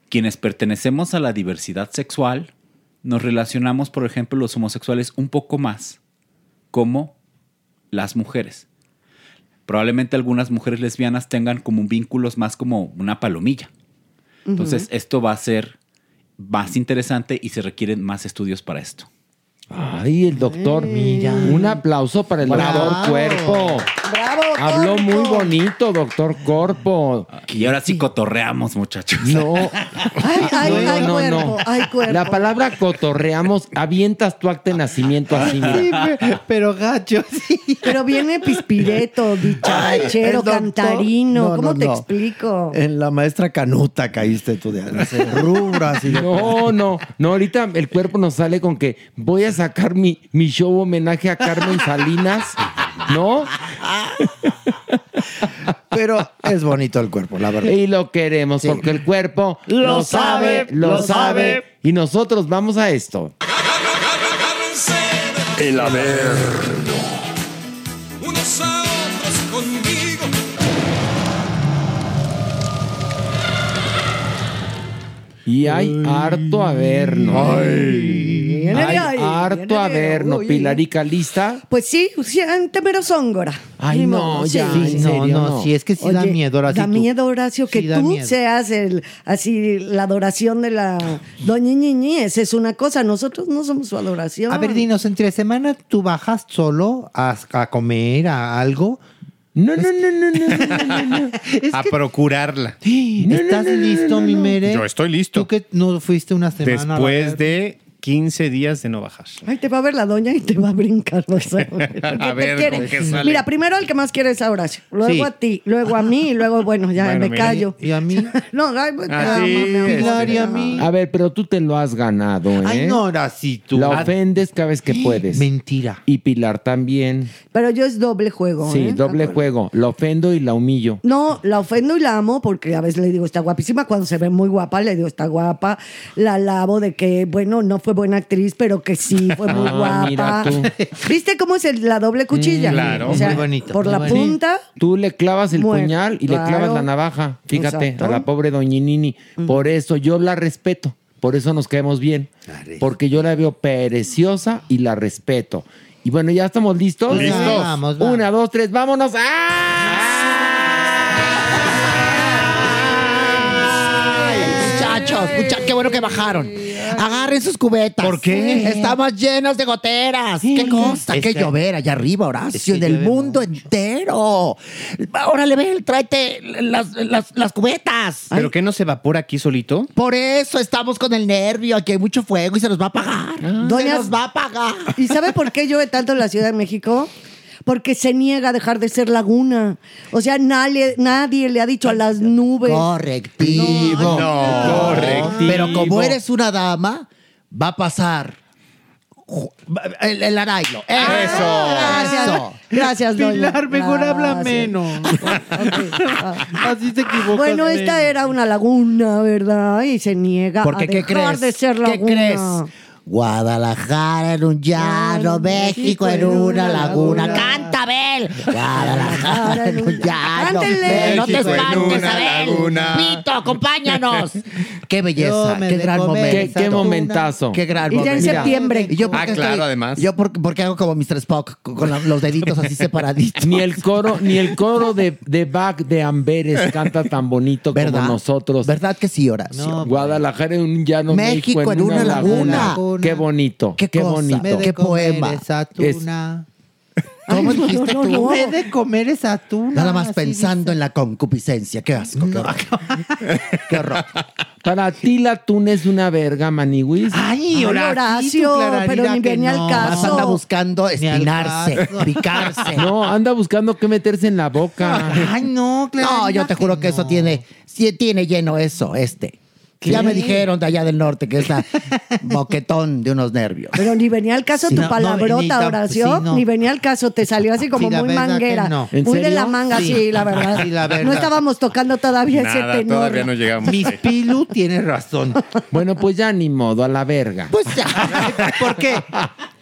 quienes pertenecemos a la diversidad sexual, nos relacionamos, por ejemplo, los homosexuales un poco más como las mujeres. Probablemente algunas mujeres lesbianas tengan como vínculos más como una palomilla. Entonces, esto va a ser más interesante y se requieren más estudios para esto. Ay, el doctor, mira. Un aplauso para el Bravo. doctor Cuerpo. Bravo, Habló muy bonito, doctor Corpo. Y ahora sí cotorreamos, muchachos. No. Ay, ay, No, ay, no, cuerpo, no. ay, cuerpo. La palabra cotorreamos, avientas tu acta de nacimiento así, mira. pero gacho, sí. Pero viene pispireto, dicharachero, cantarino. No, ¿Cómo no, te no. explico? En la maestra Canuta caíste tú de así. de- No, no, no, ahorita el cuerpo nos sale con que voy a sacar mi, mi show homenaje a Carmen Salinas, ¿no? Pero es bonito el cuerpo, la verdad. Y lo queremos Sí. porque el cuerpo Lo sabe, lo sabe. Y nosotros vamos a esto. El Averno. unos a otros conmigo. Y hay harto averno. Viene Hay de ahí, harto viene averno. uy. Pilarica, ¿lista? Pues sí, siéntemelo Zóngora. Ay, Ni no, modo, ya, sí. en No, serio, no, no. sí, es que sí da miedo, Horacio. Da tú. miedo, Horacio, que Sí, tú miedo. seas el, así, la adoración de la doña Ñiñi. Esa es una cosa. Nosotros no somos su adoración. A ver, dinos, entre semana tú bajas solo a, a comer, a algo. No, no, no, no, no, no, no, no. A procurarla. ¿Estás listo, mi mere? Yo estoy listo. Tú que no fuiste una semana. Después de 15 días de no bajar. Ay, te va a ver la doña y te va a brincar. vas a ver. Porque A te ver, quiere. ¿con qué sale? Mira, primero el que más quiere es a Horacio, luego Sí. a ti, luego a mí y luego, bueno, ya Bueno, me mira. callo. ¿Y a mí? No, ay, pues, Ah, sí. Pilar, ¿y a mí? A ver, pero tú te lo has ganado, ¿eh? Ay, no, Horacito. La ofendes cada vez que puedes. Mentira. Y Pilar también. Pero yo es doble juego. Sí, ¿eh? doble juego. La ofendo y la humillo. No, la ofendo y la amo porque a veces le digo está guapísima. Cuando se ve muy guapa, le digo está guapa. La alabo de que, bueno, no fue buena actriz, pero que sí fue muy Ah, guapa. mira tú. ¿Viste cómo es el- la doble cuchilla? Mm, claro. O sea, Muy bonito, Por muy la bonito. punta. Tú le clavas el Muerto, puñal y le claro. clavas la navaja. Fíjate, Exacto. a la pobre doñinini. Por eso yo la respeto. Por eso nos caemos bien. Porque yo la veo preciosa y la respeto. Y bueno, ¿ya estamos listos? Listos. Vamos, vamos. Una, dos, tres, vámonos. Muchachos, mucha- qué bueno que bajaron. Agarren sus cubetas. ¿Por qué? Estamos llenos de goteras. ¿Qué cosa? Es Que que- llover allá arriba, Horacio, es que en el mundo entero. Órale, ven, tráete las, las- las cubetas. ¿Pero qué no se evapora aquí solito? Por eso estamos con el nervio. Aquí hay mucho fuego y se nos va a apagar. Se Doña- nos va a apagar. ¿Y sabe por qué llueve tanto en la Ciudad de México? Porque se niega a dejar de ser laguna. O sea, nadie, nadie le ha dicho a las nubes. Correctivo. No, correctivo. Pero como eres una dama, va a pasar el, el arailo. Eso. Gracias. Eso. Gracias, doña. Pilar, mejor habla menos. Así se equivoca. Bueno, esta era una laguna, ¿verdad? Y se niega Porque, a ¿qué dejar crees? de ser ¿Qué laguna. crees? Guadalajara en un llano, México en una laguna. ¡Canta, Abel! Guadalajara en un llano. Cántenle. Ven, No te México espantes, una Abel. laguna. Pito, acompáñanos. ¡Qué belleza! ¡Qué gran momento! ¿Qué, qué momentazo. ¡Qué gran Y ya en momento! septiembre. ¿Y yo por Ah, claro, estoy- además. Yo por- porque hago como Mr. Spock, con los deditos así separaditos. Ni el coro, ni el coro de, de Bach de Amberes canta tan bonito ¿Verdad? como nosotros. ¿Verdad que sí, Horacio? No, Guadalajara en un llano, México México, en una laguna. Qué bonito, Qué qué, cosa. bonito. Me de Qué comer poema. Esa tuna. ¿Cómo Ay, no, dijiste no, tú? no. Me de comer esa tuna. Nada más pensando en la concupiscencia. Qué asco, qué horror. qué horror. Para ti la tuna es una verga, maniwis. Ay, Ay, Horacio, Horacio, pero ni que venía al no. caso. Más anda buscando espinarse, picarse. No, anda buscando qué meterse en la boca. Ay, no, Clararira. No, yo te juro que eso no. tiene, sí tiene lleno eso, este. Ya me dijeron de allá del norte que está boquetón de unos nervios. Pero ni venía al caso Sí, tu no, no, palabrota, sí, no. Ni venía al caso, te salió así como Sí, muy que manguera. no. ¿En Muy de la manga, sí, Sí. la verdad. Sí, la verdad. No estábamos tocando todavía ese tenor. llegamos. Mis Pilu tiene razón. Bueno, pues ya ni modo, a la verga. Pues ya. ¿Por qué?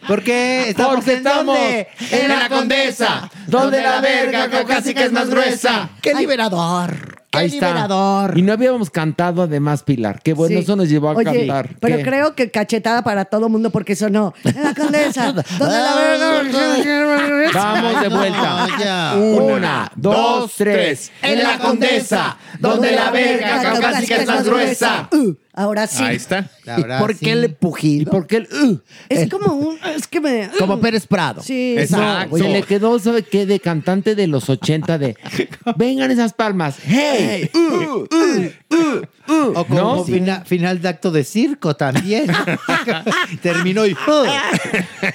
Porque estamos Porque en estamos dónde? en la Condesa, donde la verga caucásica es más gruesa. ¡Qué liberador! ¡Qué Ahí está. liberador! Y no habíamos cantado además, Pilar. Qué bueno, Sí. eso nos llevó a Oye, cantar. Pero ¿Qué? creo que cachetada para todo mundo porque sonó. En la condesa, donde la verga. Vamos de vuelta. No. Una, dos, tres. En la Condesa, donde la verga caucásica es más gruesa. Uh, ahora sí. Ahí está. Ahora ¿Por sí. qué el pujido? ¿Y por qué el uh? Es como un. Es que me. Como Pérez Prado. Sí. Exacto. Se le quedó, ¿sabe qué? De cantante de los 80 de Vengan esas palmas. ¡Hey! uh, uh, uh, uh. O como ¿No? fina- final de acto de circo también. Terminó y.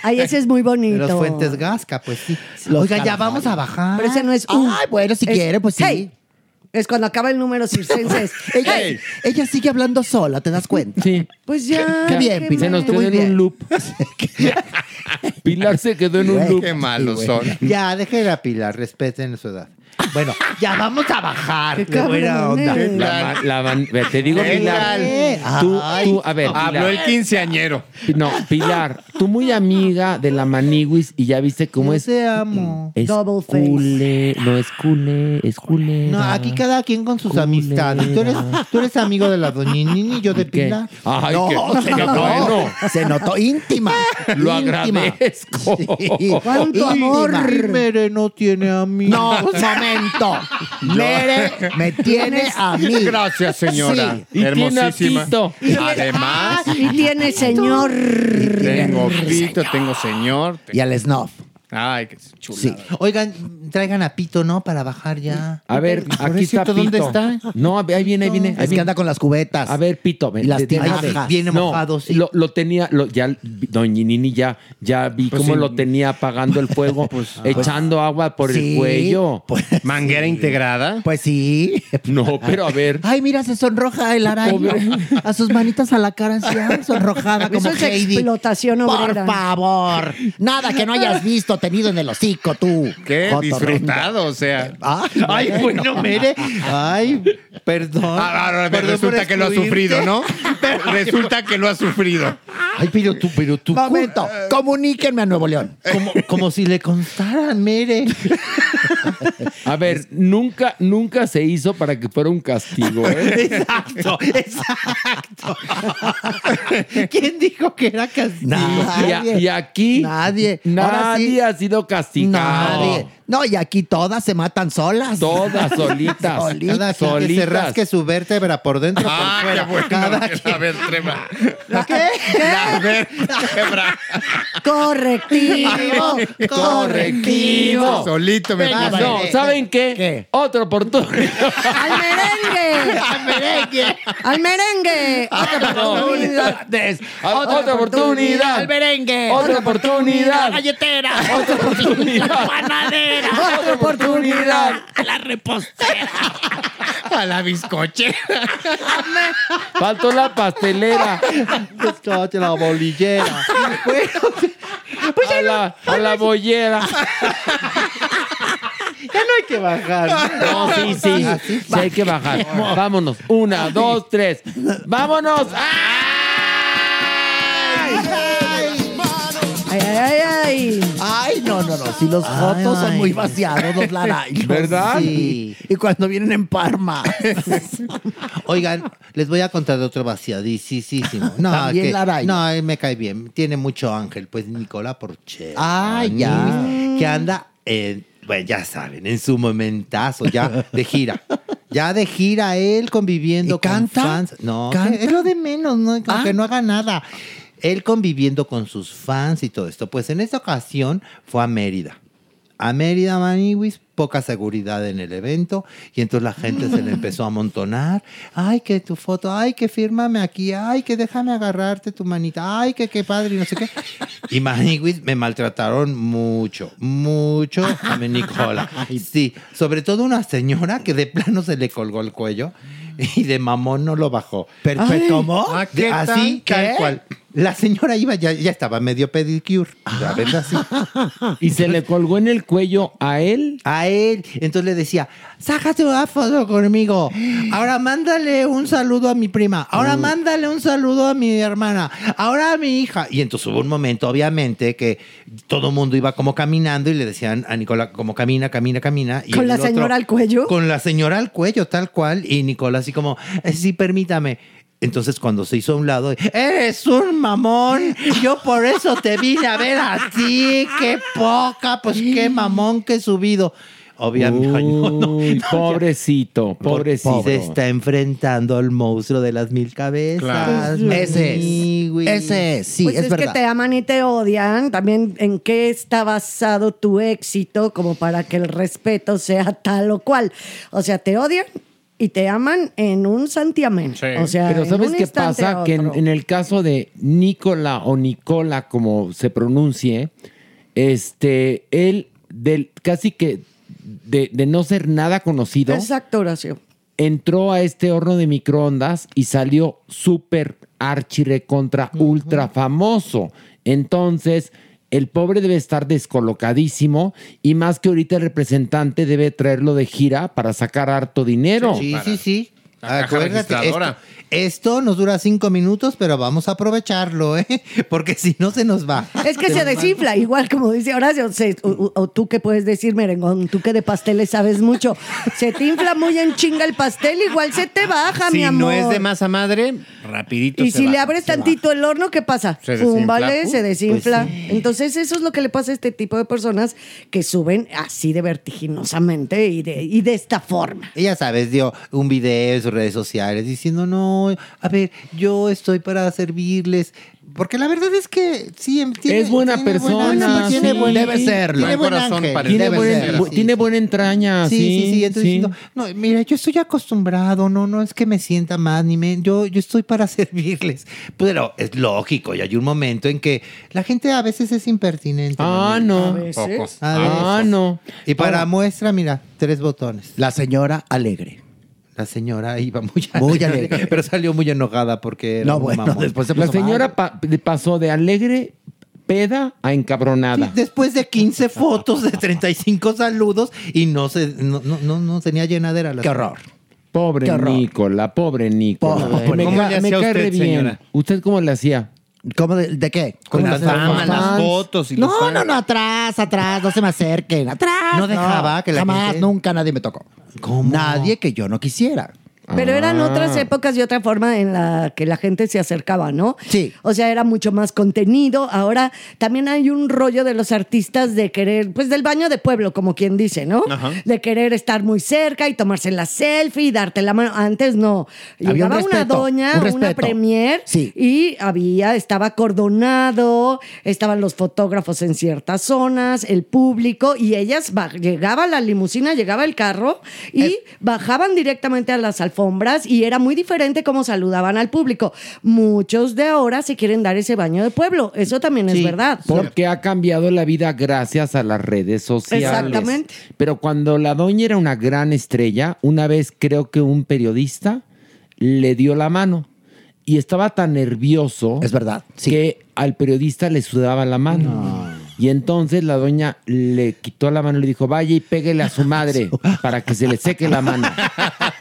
Ay, ese es muy De bonito. los Fuentes Gasca, pues sí. Los Oiga, ya vamos a bajar. Pero ese no es. uh, Ay, bueno, si es, quiere, pues sí. Es cuando acaba el número circense. es, Ella, hey. ella sigue hablando sola, ¿te das cuenta? Sí. Pues ya. Qué bien, Pilar. Se nos quedó en un loop. Pilar se quedó en un loop. Qué malos son. Ya, deje a Pilar, respeten su edad. Bueno, ya vamos a bajar. Qué buena onda. La la te digo, Pilar. Tú, a ver. Habló Pilar. el quinceañero. No, Pilar, tú muy amiga de la Maniguis y ya viste cómo Yo es. te amo. Es Double face. no es cule, es cule. No, aquí cada quien con sus Culera. amistades. Tú eres, tú eres amigo de la doñinini y yo de ¿Qué? Pilar. Ay, No, qué, se qué notó. bueno. Se notó íntima. Lo íntima. agradezco. Sí. Cuánto amor. Y Mere no tiene amigos. No, momento. Mere me tiene a mí. Gracias, señora. Sí. Y tiene a Hermosísima. Tito. Además, Y tiene señor. tengo pito, tengo señor. Y al snuff. Ay, qué chula. Sí. Oigan, traigan a Pito, ¿no? Para bajar ya. A ver, Por aquí está Pito. ¿dónde está? No, ahí viene, ahí viene. ahí Es que anda con las cubetas. A ver, Pito, ven, Y las tinajas. Viene no, mojado, sí. Lo, lo tenía, lo, ya, Doña Nini ya, ya vi Pues cómo sí. lo tenía apagando el fuego, echando agua por Sí, el cuello. Pues, Manguera integrada. pues sí. No, pero a ver. Ay, mira, se sonroja el araño. A sus manitas a la cara, así, sonrojada como Eso es Heidi. explotación Por obrera. favor. Nada que no hayas visto tenido en el hocico, tú. Qué disfrutado, o sea. Ay, Ay, bueno, Mere. Ay, perdón. Ah, ahora Perdón resulta que lo ha sufrido, ¿no? Resulta que lo ha sufrido. Ay, pero tú, pero tú. Momento, comuníquenme a Nuevo León. Como, como si le constaran, Mere. A ver, nunca, nunca se hizo para que fuera un castigo, ¿eh? Exacto, exacto. ¿Quién dijo que era castigo? Y, a- y aquí Nadie. Ahora nadie sí. Ha sido castigado. No, y aquí todas se matan solas. Todas solitas. Solitas. Cada quien que se Solitas. rasque su vértebra por dentro por Ah, qué fuera. bueno. Cada que quien. La vértebra. ¿Qué? La vértebra. Correctivo. Correctivo. Solito me. No, Vale. ¿saben qué? ¿Qué? Otra oportunidad. ¡Al merengue! ¡Al merengue! ¡Al merengue! Otra oportunidad. Otra oportunidad. Al merengue. Otra oportunidad. galletera. Otra oportunidad. panadera. Otra oportunidad. La repostera. A la bizcoche. Faltó la pastelera. Bizcocho, la bolillera. a, la, a la bollera. Ya no hay que bajar. No, sí, sí. Sí hay que bajar. Vámonos. Una, dos, tres. ¡Vámonos! ¡Ay, ay, ay! ay. Ay, no, no, no. Si los Ay, fotos son ay. muy vaciados, los larayos. ¿Verdad? Sí. Y cuando vienen en Parma. Oigan, les voy a contar de otro vaciadísimo. No, También que, Laray. no, me cae bien. Tiene mucho ángel. Pues Nicola Porche. Ah, ya. Que anda, en, bueno, ya saben, en su momentazo, ya de gira. Ya de gira él conviviendo ¿Y canta? con fans. No, ¿Canta? que es lo de menos, no, Ah. que no haga nada. Él conviviendo con sus fans y todo esto. Pues en esta ocasión fue a Mérida. A Mérida, Maniwis, poca seguridad en el evento. Y entonces la gente se le empezó a amontonar. Ay, que tu foto, ay, que fírmame aquí, ay, que déjame agarrarte tu manita, ay, que qué padre, y no sé qué. Y Maniwis me maltrataron mucho, mucho a mi Nicola. Sí, sobre todo una señora que de plano se le colgó el cuello. y de mamón no lo bajó. Pero, Ay, ¿cómo? de- Ah, ¿qué así, tal? cual. La señora iba, ya, ya estaba medio pedicure. Ves así. ¿Y se le colgó en el cuello a él? A él. Entonces le decía, sácate una foto conmigo. Ahora mándale un saludo a mi prima. Ahora Mm. mándale un saludo a mi hermana. Ahora a mi hija. Y entonces hubo un momento, obviamente, que todo el mundo iba como caminando y le decían a Nicola, como camina, camina, camina. Y ¿Con la otro- señora al cuello? Con la señora al cuello, tal cual. Y Nicola así como, "Eh, sí, permítame. Entonces cuando se hizo a un lado, eres un mamón, yo por eso te vine a ver a ti, qué poca, pues qué mamón que he subido. Obviamente, ay, no, no, Uy, no, pobrecito, pobrecito. Se está enfrentando al monstruo de las mil cabezas. Claro. Ese es. Sí. Ese es, sí, pues es, es, verdad. que te aman y te odian. También en qué está basado tu éxito como para que el respeto sea tal o cual. O sea, te odian y te aman en un santiamén. O sea, Pero en ¿sabes un qué pasa? Que en, en el caso de Nicola o Nicola, como se pronuncie, este, él del, casi que de, de no ser nada conocido, Exacto, Horacio. entró a este horno de microondas y salió súper archire contra ultra famoso. Entonces, el pobre debe estar descolocadísimo y más que ahorita el representante debe traerlo de gira para sacar harto dinero. Sí, sí, sí. La caja Acuérdate, esto, registradora. esto nos dura cinco minutos, pero vamos a aprovecharlo, ¿eh? Porque si no se nos va. Es que se desinfla, igual como dice Horacio, se- o, tú que puedes decir, merengón, tú que de pasteles sabes mucho, se te infla muy en chinga el pastel, igual se te baja, mi Si amor. no es de masa madre, rapidito Y se si le abres tantito el horno, ¿qué pasa? Se desinfla. Uh, se desinfla. pues Entonces, eso es lo que le pasa a este tipo de personas que suben así de vertiginosamente y de, y de esta forma. Ella, sabes, dio un video en sus redes sociales diciendo, no, a ver, yo estoy para servirles. Porque la verdad es que sí, tiene- es buena tiene persona. tiene sí. buen- Tiene buen ángel. Tiene, Debe buen- ser, bu- sí, tiene sí. buena entraña. Sí, Sí, sí, sí. Entonces, sí. diciendo, no, mira, yo estoy acostumbrado, no, no es que me sienta mal, ni me, yo, yo estoy para servirles. Pero es lógico, y hay un momento en que la gente a veces es impertinente. Ah, no. A A veces. veces. A veces. Ah, no. Y para Ahora- muestra, mira, tres botones. La señora alegre. La señora iba muy alegre. Muy alegre. Pero salió muy enojada porque era No, bueno, mamón. después se La señora pa- pasó de alegre, peda a encabronada. Después de 15 fotos de 35 saludos y no se no, no, no, no tenía llenadera. La Qué horror. Pobre Qué horror. Nicola, pobre Nicola. Pobre. Me, ¿Cómo ca- le hacía me cae bien. señora? ¿Usted cómo le hacía? ¿Cómo de, de qué? Con ¿Cómo las fama, las fotos y los No, fans. no, no, atrás, atrás, no se me acerquen, atrás. No dejaba que la Jamás, gente- nunca nadie me tocó. Nadie que yo no quisiera. Pero eran Ah. otras épocas y otra forma en la que la gente se acercaba, ¿no? Sí. O sea, era mucho más contenido. Ahora también hay un rollo de los artistas de querer, pues del baño de pueblo, como quien dice, ¿no? Ajá. De querer estar muy cerca y tomarse la selfie y darte la mano. Antes no. Había un Llegaba una doña, un una premier Sí. y había, estaba cordonado, estaban los fotógrafos en ciertas zonas, el público y ellas ba- llegaba la limusina, llegaba el carro y bajaban directamente a las alfombras y era muy diferente cómo saludaban al público. Muchos de ahora se quieren dar ese baño de pueblo, eso también es verdad. Porque ha cambiado la vida gracias a las redes sociales. Exactamente. Pero cuando la doña era una gran estrella, una vez creo que un periodista le dio la mano y estaba tan nervioso. Es verdad. Que al periodista le sudaba la mano. Y entonces la doña le quitó la mano y le dijo, vaya y péguele a su madre para que se le seque la mano.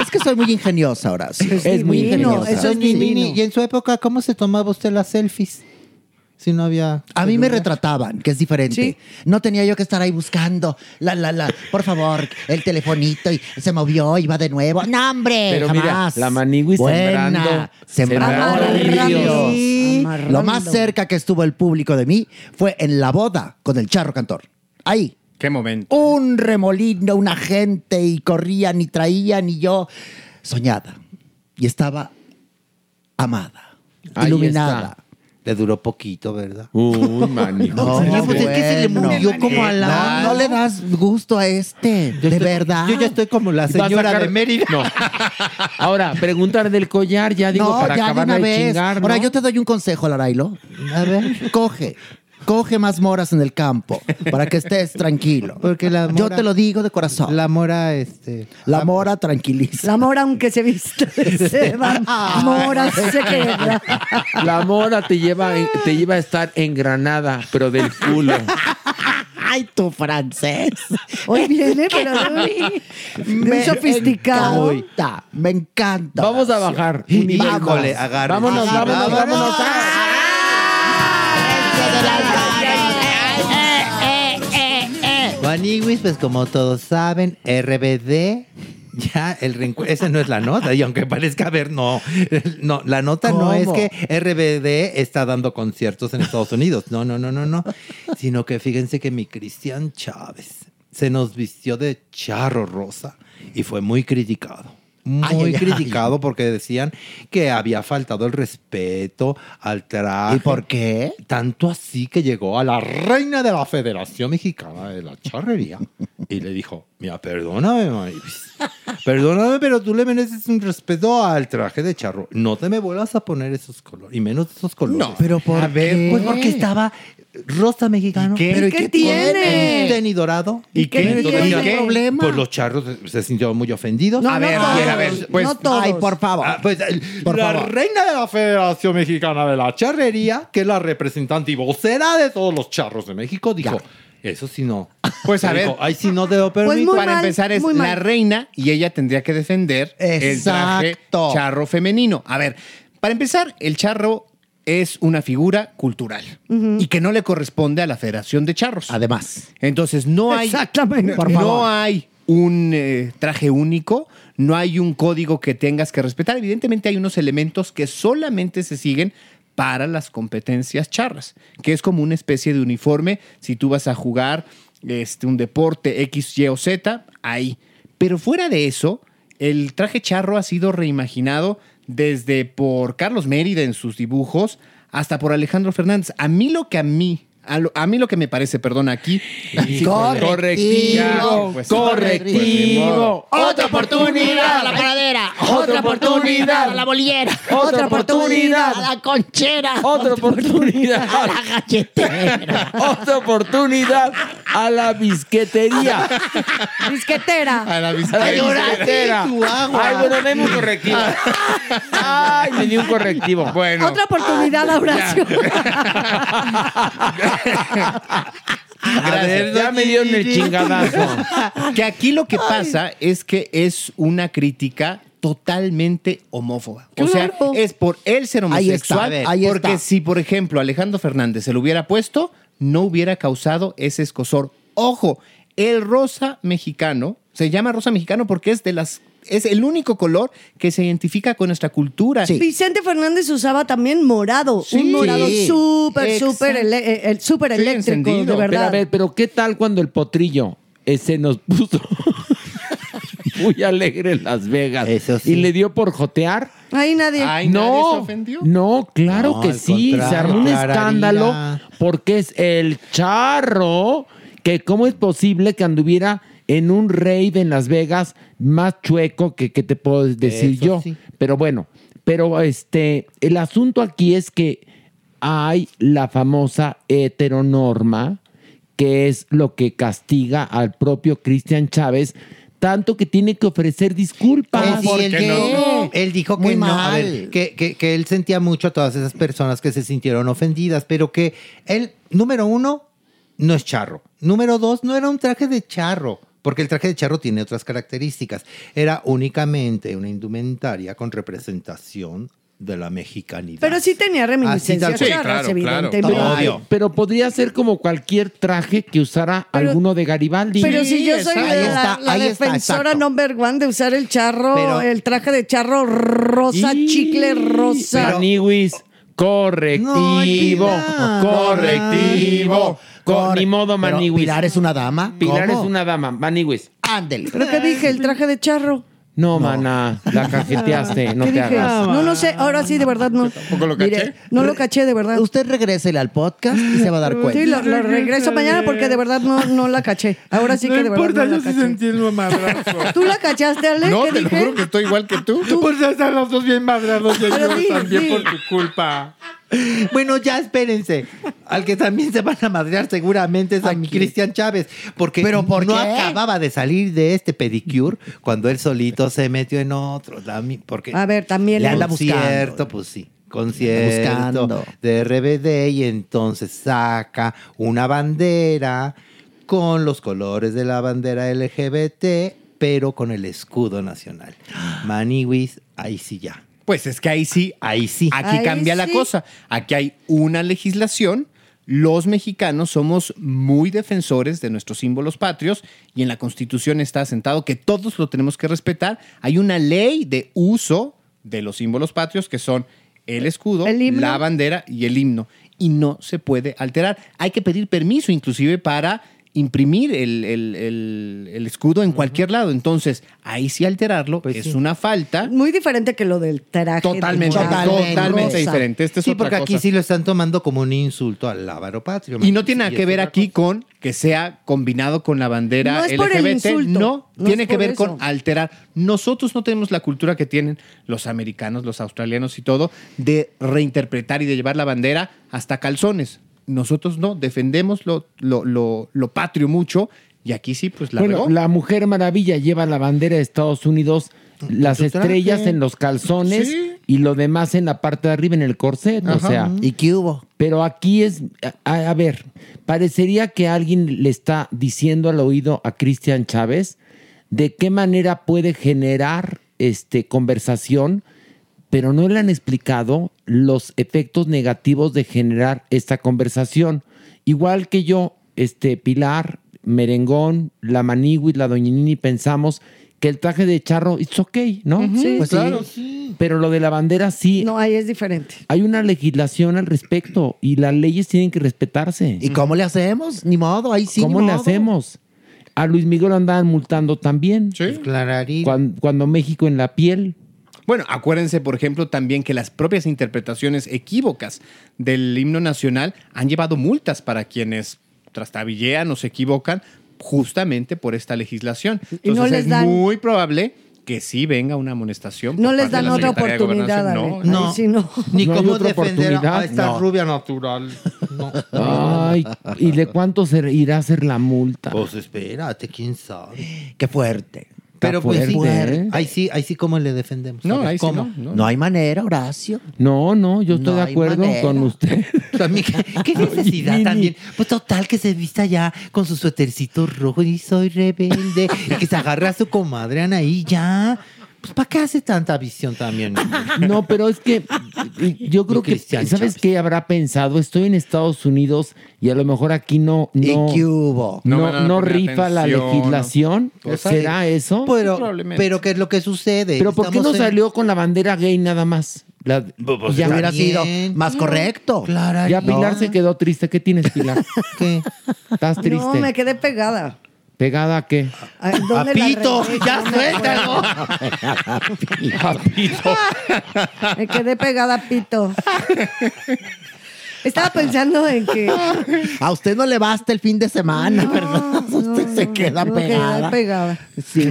Es que soy muy ingeniosa, Horacio. Es muy ingeniosa. Eso es divino. Y en su época, ¿cómo se tomaba usted las selfies? Si no había. A mí me retrataban, que es diferente. No tenía yo que estar ahí buscando, la, la, la, por favor, el telefonito y se movió y va de nuevo. No, hombre, Pero mira, jamás. la manigui sembrando- sembrando sembrando. Sí. Lo más cerca que estuvo el público de mí fue en la boda con el charro cantor. Ahí. Qué momento. Un remolino, una gente y corrían y traían y yo soñada. Y estaba amada, Ahí iluminada. Le duró poquito, ¿verdad? Uy, manijo. No, pues es que se le bueno. murió como a la. No, no le das gusto a este, de verdad. Yo ya estoy como la a señora sacar- de Mérida. No. Ahora, preguntar del collar, ya digo, no, para ya de acabar una de vez. chingar. ¿no? Ahora yo te doy un consejo, Larailo. A ver, coge Coge más moras en el campo para que estés tranquilo. Porque la Yo te lo digo de corazón. La mora, este. La mora tranquiliza. La mora, aunque se viste de seda, mora se queda. La mora te lleva, te lleva a estar en Granada, pero del culo. Ay, tu francés. Hoy viene, pero muy, muy sofisticado. encanta, me encanta. Vamos a bajar. agárrense. Vámonos, vámonos, Vámonos. vámonos. Maniwis, pues como todos saben, RBD. Ya, el reencu- esa no es la nota, y aunque parezca ver, no, no, la nota no es que RBD está dando conciertos en Estados Unidos, no, no, no, no, no, sino que fíjense que mi Cristian Chávez se nos vistió de charro rosa y fue muy criticado. Muy Ay, ay, ay. criticado porque decían que había faltado el respeto al traje. ¿Y por qué? Tanto así que llegó a la reina de la Federación Mexicana de la Charrería y le dijo, mira, perdóname, Maris, perdóname, pero tú le mereces un respeto al traje de charro. No te me vuelvas a poner esos colores, y menos esos colores. No, pero ¿por A ver? Pues porque estaba rosa mexicano. ¿Y qué? ¿Pero ¿Y qué tiene? Un tenis dorado. ¿Y qué? ¿Y qué? problema? Pues los charros se- sintieron muy ofendidos. No, A no ver, todos, a ver, a ver, pues- no todos. Ay, por favor. Ah, pues, Por la favor. reina de la Federación Mexicana de la Charrería, que es la representante y vocera de todos los charros de México, dijo, eso sí no. Pues a ver. Ay, sí no debo permitir. muy Para mal, empezar, es la reina y ella tendría que defender el traje Exacto. charro femenino. A ver, para empezar, el charro es una figura cultural y que no le corresponde a la Federación de Charros. Además. Entonces, no hay, Exactamente. Por no hay un eh, traje único, no hay un código que tengas que respetar. Evidentemente hay unos elementos que solamente se siguen para las competencias charras, que es como una especie de uniforme. Si tú vas a jugar este, un deporte X, Y o Z, ahí. Pero fuera de eso, el traje charro ha sido reimaginado desde por Carlos Mérida en sus dibujos hasta por Alejandro Fernández. A mí lo que a mí, a, lo- a mí lo que me parece, perdón, aquí. Correctivo, Pues, correctivo. Otra oportunidad a la panadera. Otra oportunidad a la bolillera. Otra oportunidad. a la conchera. Otra oportunidad. a la galletera. Otra oportunidad a la bisquetería. Disquetera. A la A bisquetera. bisquetera. tu agua. Ay, bueno, dame un correctivo. Ay, me dio un correctivo. Bueno. Otra oportunidad, Horacio. Gracias. Ya me dieron el chingadazo. Que aquí lo que pasa es que es una crítica totalmente homófoba. O sea, Claro. es por él ser Ahí está, homosexual. a ver, ahí porque está. si, por ejemplo, Alejandro Fernández se lo hubiera puesto, no hubiera causado ese escosor. Ojo, el rosa mexicano se llama rosa mexicano porque es de las es el único color que se identifica con nuestra cultura. Vicente Fernández usaba también morado. Sí. un morado Sí. súper, Exacto. súper ele- eh, el súper Sí, eléctrico, encendido. de Pero a verdad. ver, pero ¿qué tal cuando el potrillo eh, se nos puso muy alegre en Las Vegas y le dio por jotear? Ahí nadie. Ay, ¿nadie se no, ofendió? no, claro No, que sí, se armó un escándalo porque es el charro que cómo es posible que anduviera en un rave en Las Vegas más chueco que, que te puedo decir Eso yo. sí. Pero bueno, pero este, el asunto aquí es que hay la famosa heteronorma, que es lo que castiga al propio Cristian Chávez, tanto que tiene que ofrecer disculpas. Él, él dijo- él dijo que Muy no, a mal. ver, que, que- que él sentía mucho a todas esas personas que se sintieron ofendidas, pero que él, número uno, no es charro. Número dos, no era un traje de charro, porque el traje de charro tiene otras características. Era únicamente una indumentaria con representación de la mexicanidad. Pero sí tenía reminiscencias Sí, claro, claro. evidentemente. Obvio. Pero podría ser como cualquier traje que usara alguno de Garibaldi. Pero si yo soy Ahí la, está, la ahí está, defensora exacto. number one de usar el charro, Pero- el traje de charro rosa, Y- chicle rosa. Maniwis, correctivo, correctivo. Con, ni modo, Maniwis. Pilar es una dama. Pilar ¿Cómo? es una dama, Maniwis. Ándele. ¿Pero qué dije? ¿El traje de charro? No, mana, la cajeteaste, no ¿Qué te dije? hagas. No, no sé, ahora sí, de verdad no. lo Mire, no lo caché, de verdad. Usted regrésele al podcast y se va a dar cuenta. Sí, lo, lo regreso mañana porque de verdad no, no la caché. Ahora sí que de verdad no la caché. el madrazo. ¿Tú la cachaste, Ale? No, ¿Qué te dije? juro que estoy igual que tú. Pues ya están los dos bien madrados y yo también por tu culpa. Bueno, ya espérense. Al que también se van a madrear seguramente es a mi Cristian Chávez. Porque ¿Pero por no qué? acababa de salir de este pedicure cuando él solito se metió en otro. Porque A ver, también le anda buscando. concierto, pues sí. Concierto Buscando. de RBD y entonces saca una bandera con los colores de la bandera LGBT, pero con el escudo nacional. Maniwis, ahí sí ya. Pues es que ahí sí. Ahí sí. Aquí Ahí cambia la cosa. Aquí hay una legislación. Los mexicanos somos muy defensores de nuestros símbolos patrios y en la Constitución está asentado que todos lo tenemos que respetar. Hay una ley de uso de los símbolos patrios que son el escudo, El la bandera y el himno. Y no se puede alterar. Hay que pedir permiso inclusive para imprimir el, el- el- el escudo en cualquier lado. Entonces, ahí sí alterarlo Pues es una falta. Muy diferente que lo del traje. Totalmente, de totalmente diferente. Este es sí, otra porque aquí sí lo están tomando como un insulto al lábaro patrio. Y no tiene nada que ver aquí con que sea combinado con la bandera No es LGBT. por el insulto, no, no tiene es que ver eso. con alterar. Nosotros no tenemos la cultura que tienen los americanos, los australianos y todo, de reinterpretar y de llevar la bandera hasta calzones. Nosotros no, defendemos lo, lo, lo, lo patrio mucho y aquí sí, pues la bueno, regó. la Mujer Maravilla lleva la bandera de Estados Unidos, las estrellas en los calzones Sí. y lo demás en la parte de arriba en el corset. O sea, ¿Y qué hubo? pero aquí es, a, a ver, parecería que alguien le está diciendo al oído a Cristian Chávez de qué manera puede generar este conversación, pero no le han explicado los efectos negativos de generar esta conversación. Igual que yo, este Pilar, Merengón, la Manigui, la Doñinini, pensamos que el traje de charro es ok, ¿no? Sí, Pues claro. Pero lo de la bandera sí. No, ahí es diferente. Hay una legislación al respecto y las leyes tienen que respetarse. ¿Y cómo le hacemos? Ni modo, ahí sí. ¿Cómo ni le modo. hacemos? A Luis Miguel lo andaban multando también. Clararín. Cuando, cuando México en la piel. Bueno, acuérdense, por ejemplo, también que las propias interpretaciones equívocas del himno nacional han llevado multas para quienes trastabillean o se equivocan justamente por esta legislación. Y no Entonces es muy probable que sí venga una amonestación. por No les parte de dan la otra oportunidad. No, sí no. Ni No cómo otra defender a- esta No. rubia natural. No. Ay, ¿y de cuánto se irá a ser la multa? Pues espérate, quién sabe. Qué fuerte. Pero pues sí, ¿eh? ahí sí, ahí sí, ¿cómo le defendemos? No, A ver, ahí sí ¿cómo? no, no. No hay manera, Horacio. No, no, yo estoy No de hay acuerdo manera. con usted. También, ¿qué, qué necesidad también? Pues total, que se vista ya con su suétercito rojo y soy rebelde. y que se agarre a su comadre Anaí ya. Pues ¿para qué hace tanta visión también? No, pero es que yo creo que, Cristian ¿sabes qué habrá pensado? Estoy en Estados Unidos y a lo mejor aquí no, ¿Y no, qué hubo? no, No me van a no poner rifa la atención, legislación. Pues, ¿Será eso? Pero, Probablemente. pero ¿qué es lo que sucede? pero ¿por qué no Estamos en- salió con la bandera gay nada más? La- Pues ya, está hubiera sido más correcto. Claro. ya Pilar se quedó triste. ¿Qué tienes, Pilar? ¿Qué? ¿Estás triste? No, me quedé pegada. ¿Pegada a qué? Ay, ¿dónde la Pito, ya No suéltalo. acuerdo. Me quedé pegada a Pito. Estaba pensando en que. A usted no le basta el fin de semana, ¿verdad? Usted se queda pegada. pegada. Sí.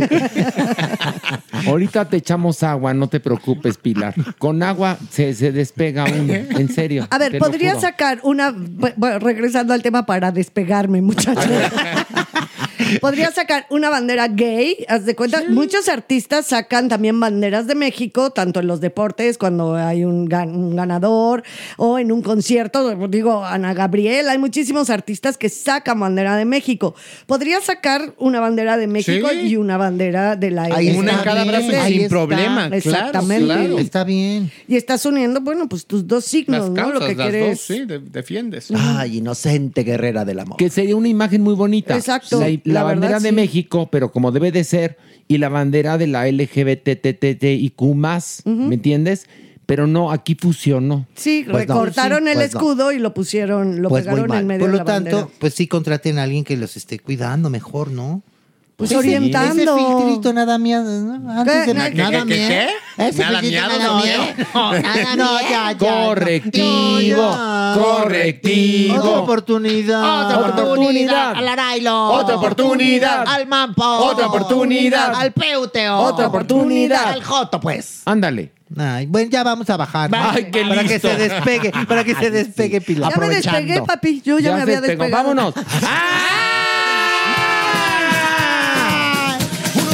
Ahorita te echamos agua, no te preocupes, Pilar. Con agua se, se despega uno, en serio. A ver, ¿podría sacar una. Bueno, regresando al tema para despegarme, muchachos. Podría sacar una bandera gay, haz de cuenta. Muchos artistas sacan también banderas de México, tanto en los deportes, cuando hay un, gan- un ganador, o en un concierto. Digo, Ana Gabriel, hay muchísimos artistas que sacan bandera de México. Podría sacar una bandera de México Sí. y una bandera de la Ahí Una en cada brazo sin está. problema. Claro, Exactamente. claro. Está bien. Y estás uniendo, bueno, pues tus dos signos, Las ¿no? causas, Lo que las quieres. dos, sí, de- defiendes. Ay, inocente guerrera del amor. Que sería una imagen muy bonita. Exacto, La, la la bandera verdad, de sí. México, pero como debe de ser, y la bandera de la LGBTTTIQ+, ¿me entiendes? Pero no, aquí fusionó. Sí, Pues no. recortaron Sí, el pues no. escudo y lo pusieron, lo Pues pegaron en medio Por de lo la tanto, bandera. pues sí contraten a alguien que los esté cuidando mejor, ¿no? Pues Ese- orientando. Ese filtrito nada mía, ¿no? antes de ¿Qué? ¿Qué, nada qué, mía. qué? Ese ¿Nada filtrito miado, nada no, mía. No, nada No, bien. ya, ya. Correctivo, No, ya. correctivo. Otra oportunidad. Otra oportunidad. Al Arailo. Otra oportunidad. Al Mampo. Otra oportunidad. Al Peuteo. Otra oportunidad. Al Joto, pues. Ándale. Ay, bueno, ya vamos a bajar. Ay, qué para que se despegue, para que se despegue Pilar. Ya me despegué, papi. Yo ya, Ya me había despegado. Vámonos.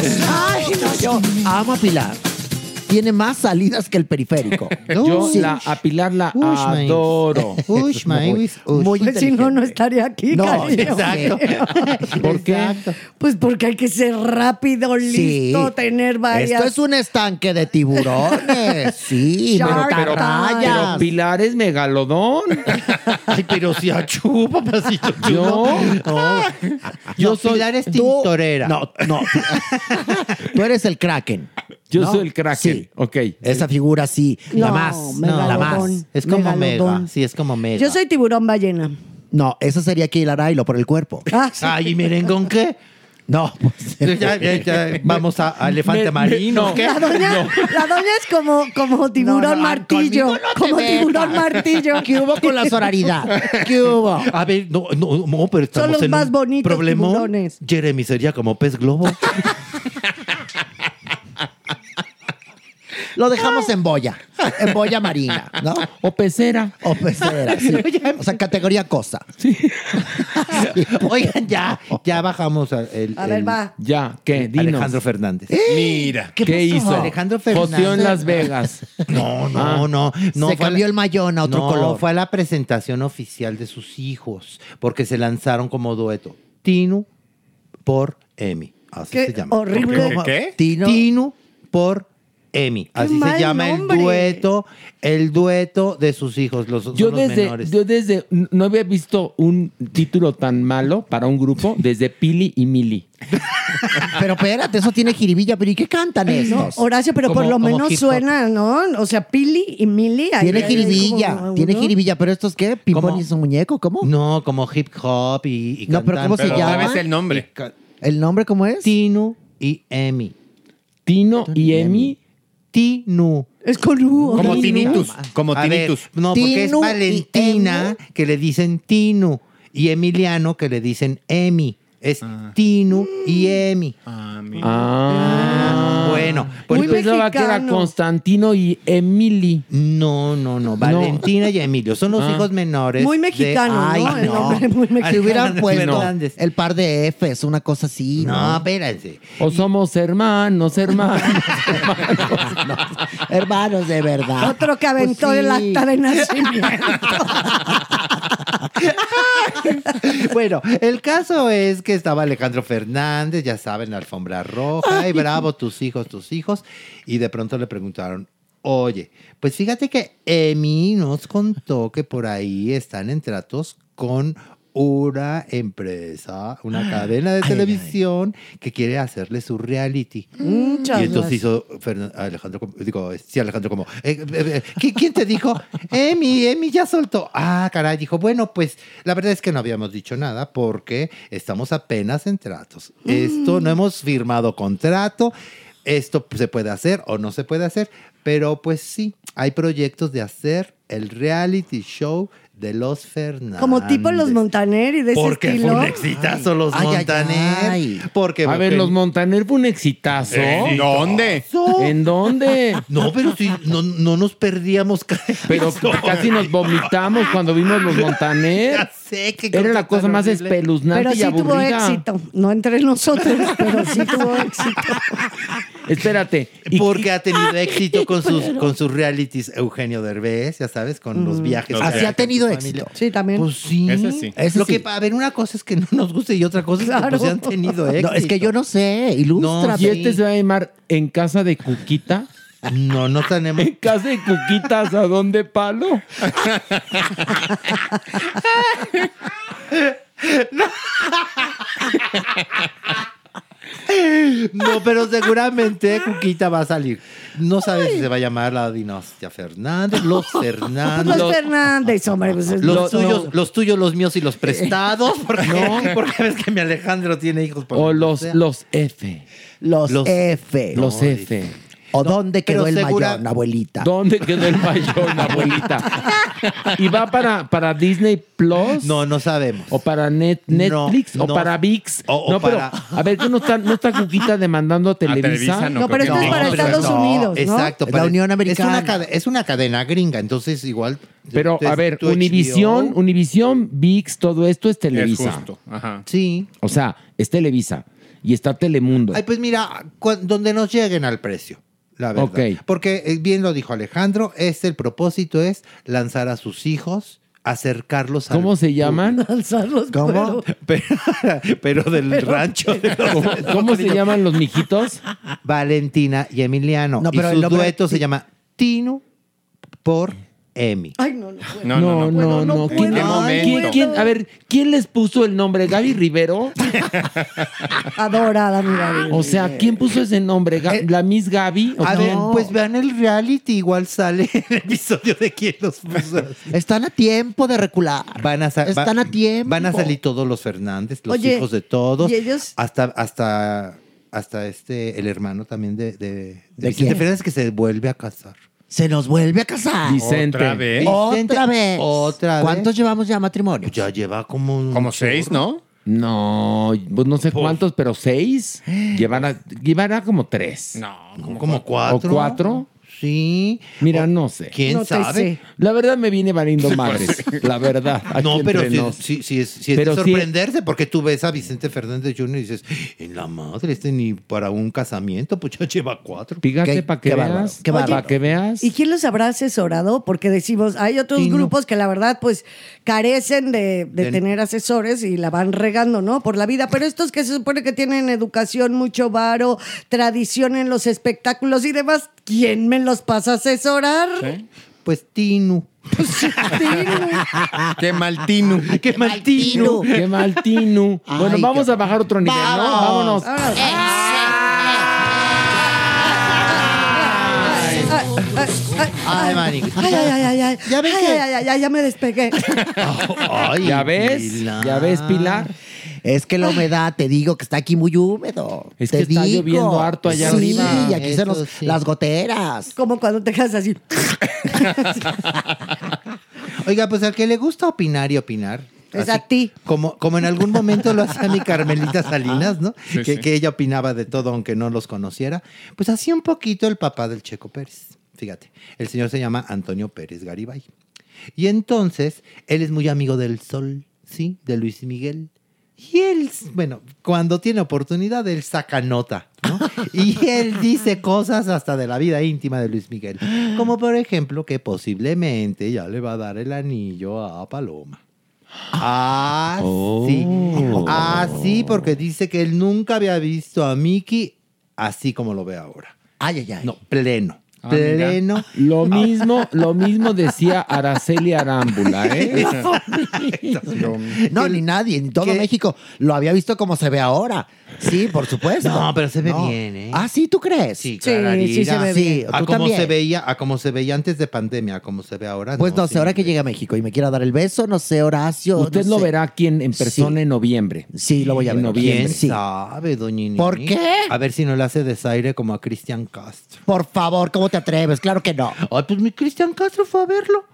Ay, no, yo amo a Pilar. Tiene más salidas que el periférico. Yo Sí. la, a Pilar la adoro. Ush, maíz, ush. Pues Muy si no, estaría aquí, No, cariño. exacto. ¿Por qué? Pues porque hay que ser rápido, listo, tener varias. Esto es un estanque de tiburones. Sí, Shark pero Pero rayas. Pilar es megalodón. Ay, pero si achú, papacito. Yo, Yo yo soy, Pilar es tintorera. No, no. Tú eres el Kraken. Yo ¿no? soy el Kraken. Sí. Ok. Esa figura sí. la más. La más. Es como Megalodón. mega. Sí, es como mega. Yo soy tiburón ballena. No, esa sería Kilar Ailo por el cuerpo. Ah, sí. Ay, ¿y merengón qué? No, pues. Ya, ya, ya, vamos a, a elefante Me- me- marino. no. ¿qué? La doña, la doña es como, como tiburón No, no, martillo. como metas. tiburón martillo. ¿Qué hubo con la sororidad? ¿Qué hubo? A ver, no, no, no, pero estamos los en más un bonitos problemón. tiburones. Jeremy sería como pez globo. Lo dejamos en boya. En boya marina, ¿no? O pecera. O pecera, sí. O sea, categoría cosa. Oigan, ya, ya bajamos a- el, A ver, va. Ya, ¿qué? Dinos. Alejandro Fernández. Mira. ¿Qué, hizo? Alejandro Fernández. Joseó en Las Vegas. No, no, Ah. no. no Se fue a cambió la- el mayón a otro no, color. fue a la presentación oficial de sus hijos, porque se lanzaron como dueto. Tinu por Emi. Así Qué se llama. horrible. ¿Qué? qué? Tino. Tinu por Emi. Así se llama nombre. el dueto, el dueto de sus hijos, los, son Yo los menores. yo desde, no había visto un título tan malo para un grupo desde Pili y Mili. Pero espérate, eso tiene jiribilla, pero ¿y qué cantan No, estos? Horacio, pero por lo menos suena, ¿no? O sea, Pili y Mili. Tiene jiribilla, como tiene jiribilla, pero estos qué? ¿Pimpón ¿Cómo? y su muñeco? ¿Cómo? No, como hip hop y, y No, pero cantan. ¿cómo se llama? ¿sabes el nombre? ¿El nombre cómo es? Tinu y Emi. Tino y Emi. Tinu. Es con U. Como tinnitus. Como tinnitus. no, porque es Valentina que le dicen Tinu y Emiliano que le dicen Emi. Es Tinu y Emi. Ah, mira. Ah. Bueno, pues Muy Pensaba que era mexicano. Constantino y Emily. no, no, no. Valentina y Emilio son los Ah. hijos menores. Muy de- mexicano, Ay, ¿no? El no. nombre muy Si mexicano. hubieran puesto el par de Fs, una cosa así. No, No, espérense. O somos hermanos, hermanos. hermanos de verdad. Otro que aventó Pues el sí. acta de nacimiento. Bueno, el caso es que estaba Alejandro Fernández, ya saben, la alfombra roja, y bravo, tus hijos, tus hijos. Y de pronto le preguntaron, oye, pues fíjate que Emi nos contó que por ahí están en tratos con una empresa, una cadena de televisión que quiere hacerle su reality. Muchas y entonces hizo Fernan- Alejandro, digo, sí, Alejandro como, eh, eh, eh, ¿qui- ¿quién te dijo? Emi, Emi ya soltó. Ah, caray, dijo, bueno, pues la verdad es que no habíamos dicho nada porque estamos apenas en tratos. Esto no hemos firmado contrato, esto se puede hacer o no se puede hacer, pero pues sí, hay proyectos de hacer el reality show de los Fernández. Como tipo los Montaner y de ese Porque estilo. fue un exitazo los Ay, ay, Montaner. ay. Porque A ver, los Montaner fue un exitazo. ¿En dónde? ¿En dónde? No, pero sí, no, no nos perdíamos casi. Pero casi nos vomitamos cuando vimos los Montaner. Ya sé que Era la cosa más espeluznante Pero y sí tuvo aburrida. éxito. No entre nosotros, pero sí tuvo éxito. Espérate. ¿y Porque ha tenido éxito con sus, con sus realities Eugenio Derbez, ya sabes, con los viajes. Los que Así ha tenido éxito. Sí, también. Pues sí. Ese sí. Ese Lo sí. que, a ver, una cosa es que no nos guste y otra cosa es que Claro. pues, han tenido éxito. No, es que yo no sé, ilústrate. Y este se va a llamar En casa de Cuquita. No, no tenemos. En casa de Cuquitas, ¿a dónde palo? No, pero seguramente Cuquita va a salir. No sabes si se va a llamar la dinastía Fernández, los Fernández. Los Fernández, hombre. Pues es Los lo- tuyos, los tuyos, los míos y los prestados. Porque, porque ves que mi Alejandro tiene hijos. por O los, sea. los F. Los, Los- F. Los F. ¿O dónde quedó el segura- mayón, abuelita? ¿Dónde quedó el mayón, abuelita? ¿Y va para, para Disney Plus? No, no sabemos. ¿O para Net, Netflix? ¿O no. para VIX? O- o no, pero, para- a ver, ¿qué no está, no está Cuquita demandando a Televisa? Televisa No, pero esto es para pero Estados no, Unidos, ¿no? Exacto. La pero Unión Es una, Americana. es una cadena gringa, entonces igual. Pero, es a ver, Univisión. Univisión, VIX, todo esto es Televisa. justo, Ajá. Sí. O sea, es Televisa. Y está Telemundo. Ay, pues mira, donde nos lleguen al precio. La verdad. Porque eh, bien lo dijo Alejandro, este el propósito es lanzar a sus hijos, acercarlos al ¿Cómo se llaman? Lanzarlos. ¿Cómo? Pero, pero del Pero- rancho. de los- ¿Cómo, cómo se llaman los mijitos? Valentina y Emiliano. No, pero y el su dueto se llama Tino por Emi. Ay, no, no. puedo. No, no, no. no ¿Quién, puedo. ay, ¿Quién- ¿quién- quién- a ver, ¿quién les puso el nombre? ¿Gaby Rivero? Adorada, mi Gaby. O sea, ¿quién puso ese nombre? Ga- ¿La Miss Gaby? ¿O A ver, pues vean el reality, igual sale el episodio de quién los puso. Están a tiempo de recular. Van a, Están va- a tiempo. Van a salir todos los Fernández, los Oye, hijos de todos. ¿y ellos? Hasta, hasta, hasta este, el hermano también de, de, de ¿De Vicente? Fernández que se vuelve a casar. Se nos vuelve a casar. Vicente. Otra vez. Otra vez. Otra vez. ¿Cuántos llevamos ya matrimonio? Ya lleva como un Como seis, ¿no? No, pues no sé cuántos, pero seis. Llevará, llevará como tres. No, como, como ¿O cuatro. Sí. Mira, no sé. ¿Quién No sabe? sé. La verdad me viene valiendo madres. La verdad. No, pero sí, sí es, sí es Pero de sorprenderse porque tú ves a Vicente Fernández Jr. y dices, en la madre, este ni para un casamiento, pues ya lleva cuatro. Fíjate para que veas. Para que veas. ¿Y quién los habrá asesorado? Porque decimos, hay otros Sí, no. grupos que la verdad pues carecen de, de De- tener asesores y la van regando, ¿no? Por la vida. Pero estos que se supone que tienen educación, mucho varo, tradición en los espectáculos y demás, ¿quién me los pasa a asesorar? Pues Tino. Qué mal Tino. ¡Qué mal Tino! Qué mal Tinu. Bueno, vamos qué- a bajar otro nivel, ¿no? Vámonos. Ay, manico. Ay, ay, ay, ay, ay. Ya ves Ay, que- ay, ay, ay, ya me despegué. Ay, ¿Ya ves? Pilar. ¿Ya ves, Pilar? Es que la humedad, te digo que está aquí muy húmedo. Es Te que está digo. lloviendo harto allá sí, arriba. y aquí se Eso nos, sí. las goteras. Como cuando te quedas así. Oiga, pues al que le gusta opinar y opinar. Es así a ti. Como, como en algún momento lo hacía mi Carmelita Salinas, ¿no? Sí, que, sí. que ella opinaba de todo aunque no los conociera. Pues así un poquito el papá del Checo Pérez. Fíjate, el señor se llama Antonio Pérez Garibay. Y entonces, él es muy amigo del Sol, ¿sí? De Luis Miguel. Y él, bueno, cuando tiene oportunidad, él saca nota, ¿no? Y él dice cosas hasta de la vida íntima de Luis Miguel. Como por ejemplo que posiblemente ya le va a dar el anillo a Paloma. Ah, sí. Oh. Ah, sí, porque dice que él nunca había visto a Mickey así como lo ve ahora. Ay, ay, ay. No, pleno. Ah, pleno. Lo mismo, lo mismo decía Araceli Arámbula, ¿eh? No, ni nadie, ni todo ¿Qué? México lo había visto como se ve ahora. Sí, por supuesto. No, pero se ve No. bien, ¿eh? Ah, sí, ¿tú crees? Sí, Sí, clararira. sí se ve Sí, bien. A tú como se veía, a como se veía antes de pandemia, a como se ve ahora. Pues no, sé, sí. ahora que llegue a México y me quiera dar el beso, no sé, Horacio. Usted no lo sé. verá aquí en, en persona Sí. en noviembre. Sí, lo voy a En ver. noviembre. ¿Quién Sí. sabe, doña Nini? ¿Por qué? A ver si no le hace desaire como a Cristian Castro. Por favor, ¿cómo te atreves? Claro que no. Ay, pues mi Cristian Castro fue a verlo.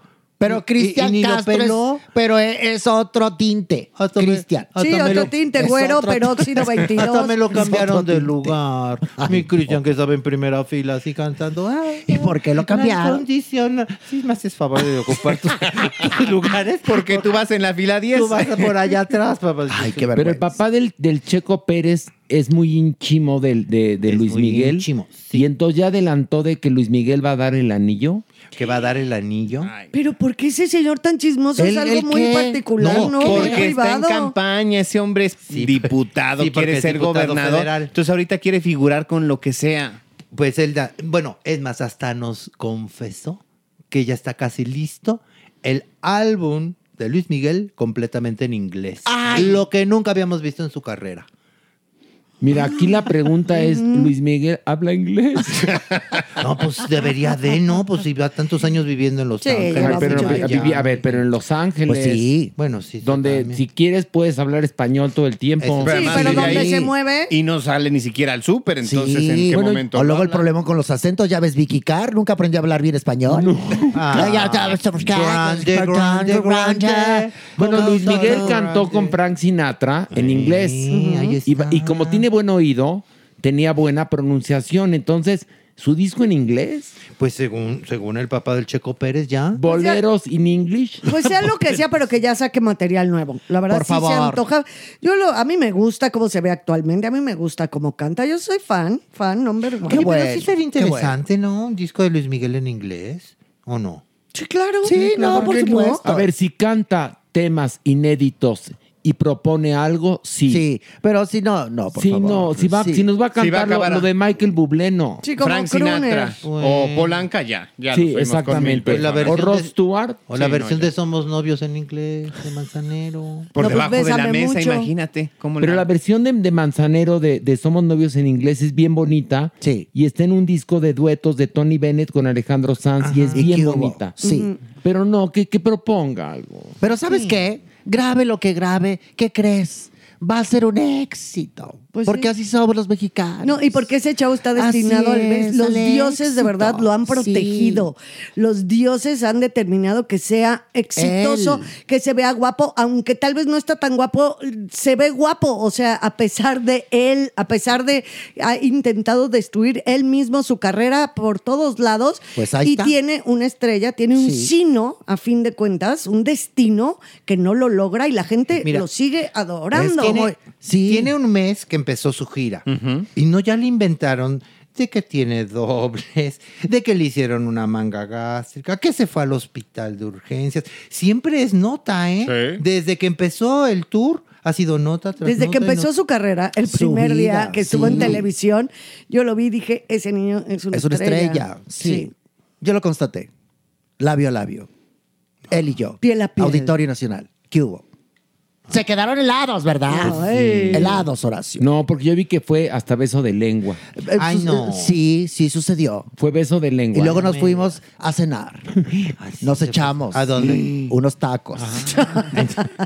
Pero Cristian Castro es, peló. pero e- es otro tinte. Cristian. Sí, otro lo- tinte, güero, otro- peróxido 22. Hasta me lo cambiaron de tinte. lugar. Mi Cristian que estaba en primera fila así cantando. Ay, ¿Y por qué lo cambiaron? Condición. Sí, me haces favor de ocupar tus, tus lugares. Porque tú vas en la fila 10. Tú vas por allá atrás, papá. Ay, qué Pero el papá del, del Checo Pérez es muy ínchimo del, de, de Es Luis muy Miguel. ínchimo, sí. Y entonces ya adelantó de que Luis Miguel va a dar el anillo. Que va a dar el anillo. Pero ¿por qué ese señor tan chismoso es ¿El- algo el muy qué? particular, ¿no? Muy Porque está en privado. campaña, ese hombre es Sí, diputado, sí, porque quiere es ser diputado gobernador. federal. Entonces ahorita quiere figurar con lo que sea. Pues él da, bueno, es más, hasta nos confesó que ya está casi listo el álbum de Luis Miguel completamente en inglés. Ay. Lo que nunca habíamos visto en su carrera. Mira, aquí la pregunta es, Luis Miguel, ¿habla inglés? No, pues debería de, ¿no? Pues si va tantos años viviendo en Los Sí, Ángeles. pero, pero, a ver, pero en Los Ángeles. Pues sí, bueno, sí. Donde si quieres puedes hablar español todo el tiempo. Sí, pero donde se mueve. Y no sale ni siquiera al súper, entonces ¿en qué momento? O luego el habla? problema con los acentos, ya ves, Vicky Carr nunca aprendió a hablar bien español. Ah, ya, ya, estamos Grande, grande, grande. Bueno, Luis Miguel cantó con Frank Sinatra en inglés. Y, y como tiene buen oído, tenía buena pronunciación. Entonces, su disco en inglés. Pues según, según el papá del Checo Pérez, ya. Boleros in English. Pues sea lo que sea, pero que ya saque material nuevo. La verdad Por sí se favor. antoja. Yo lo, a mí me gusta cómo se ve actualmente, a mí me gusta cómo canta. Yo soy fan, fan number one. Oye, pero sí sería interesante, ¿no? Un disco de Luis Miguel en inglés, ¿o no? Sí, claro. Sí, no, por supuesto. A ver, si canta temas inéditos y propone algo, sí. Sí, pero si no, no, por si favor. no, si, va, Sí. si nos va a Si va a cantar lo- de Michael Bublé, no. Sí, como Frank. Sinatra o Polanca ya. ya Sí, nos fuimos con exactamente. mil O Rod de- Stewart. O la Sí, versión no, de Somos Novios en inglés, de Manzanero. Por No, pues debajo de la mesa, mucho. imagínate. Cómo Pero la versión de, de Manzanero de, de Somos Novios en inglés es bien bonita. Sí. Y está en un disco de duetos de Tony Bennett con Alejandro Sanz y es ¿Y bien bonita. Sí. Pero no, que, que proponga algo. Pero ¿sabes qué? Grabe lo que grabe, ¿qué crees? Va a ser un éxito. Pues porque sí. así somos los mexicanos. No, y porque ese chavo está destinado Así al mes. es, Los al dioses de verdad lo han protegido. Los dioses han determinado que sea exitoso, Él. que se vea guapo, aunque tal vez no está tan guapo, se ve guapo. O sea, a pesar de él, a pesar de ha intentado destruir él mismo su carrera por todos lados. Pues ahí y está. tiene una estrella, tiene un Sí. sino, a fin de cuentas, un destino que no lo logra y la gente Mira, lo sigue adorando. Tiene, Sí. tiene un mes que empezó su gira y no ya le inventaron de que tiene dobles, de que le hicieron una manga gástrica, que se fue al hospital de urgencias. Siempre es nota, ¿eh? Sí. Desde que empezó el tour ha sido nota tras Desde que nota empezó nota. su carrera, el Su primer día que estuvo sí. en televisión, yo lo vi y dije, ese niño es una es una estrella. estrella. Sí. Yo lo constaté. Labio a labio. Él y yo. Piel a piel. Auditorio Nacional. ¿Qué hubo? Se quedaron helados, ¿verdad? Ay. Helados, Horacio. No, porque yo vi que fue hasta beso de lengua. Eh, Ay, sus- no. Sí, sí sucedió. Fue beso de lengua. Y luego nos fuimos a cenar. Nos echamos. ¿A dónde? Unos tacos.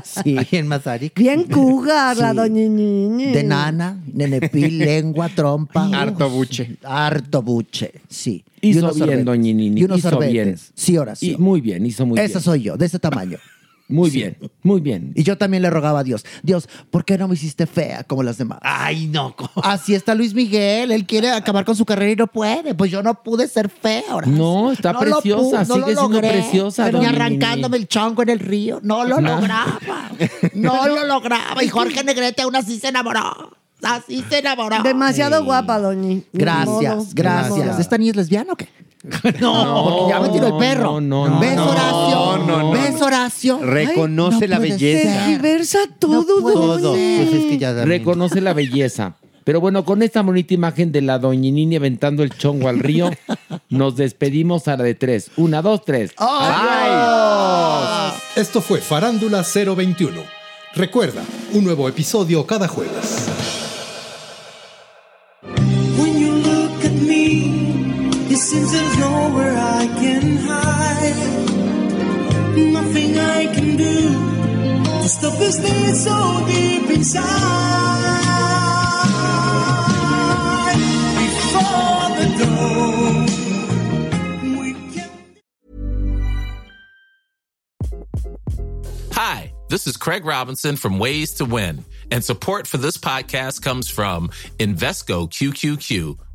Sí. Ahí en Mazarik. Bien cougar, la Sí. doña Ñiñi. De nana, nenepil, lengua, trompa. Harto buche. Harto buche, sí. Hizo Y unos bien, sorbetes. doña Nini. Y unos hizo sorbetes. bien. Sí, Horacio. Y muy bien, hizo muy Esa bien. soy yo, de ese tamaño. Muy Sí. bien, muy bien. Y yo también le rogaba a Dios, Dios, ¿por qué no me hiciste fea como las demás? Ay, no. Así está Luis Miguel, él quiere acabar con su carrera y no puede. Pues yo no pude ser fea ahora. No, está preciosa, no sigue lo siendo logré. preciosa, Pero ni arrancándome el chongo en el río, no lo No. lograba. No lo lograba. Y Jorge Negrete aún así se enamoró. Así se enamoró. Demasiado guapa, doñi. Gracias, gracias. ¿Esta niña es lesbiana o qué? No, porque ya me tiró el perro. No, no, ¿Ves, no. Horacio? no, no. ¿Ves, Horacio? Reconoce Ay, no la belleza. ser. Tergiversa todo, Todo. Pues es que ya también- Reconoce la belleza. Pero bueno, con esta bonita imagen de la doñinini aventando el chongo al río, nos despedimos a la de tres. Una, dos, tres. Esto fue Farándula 021. Recuerda, un nuevo episodio cada jueves. Seems there's nowhere I can hide. Nothing I can do to stop this thing so deep inside. Before the dawn, we can. Hi, this is Craig Robinson from Ways to Win, and support for this podcast comes from Invesco QQQ,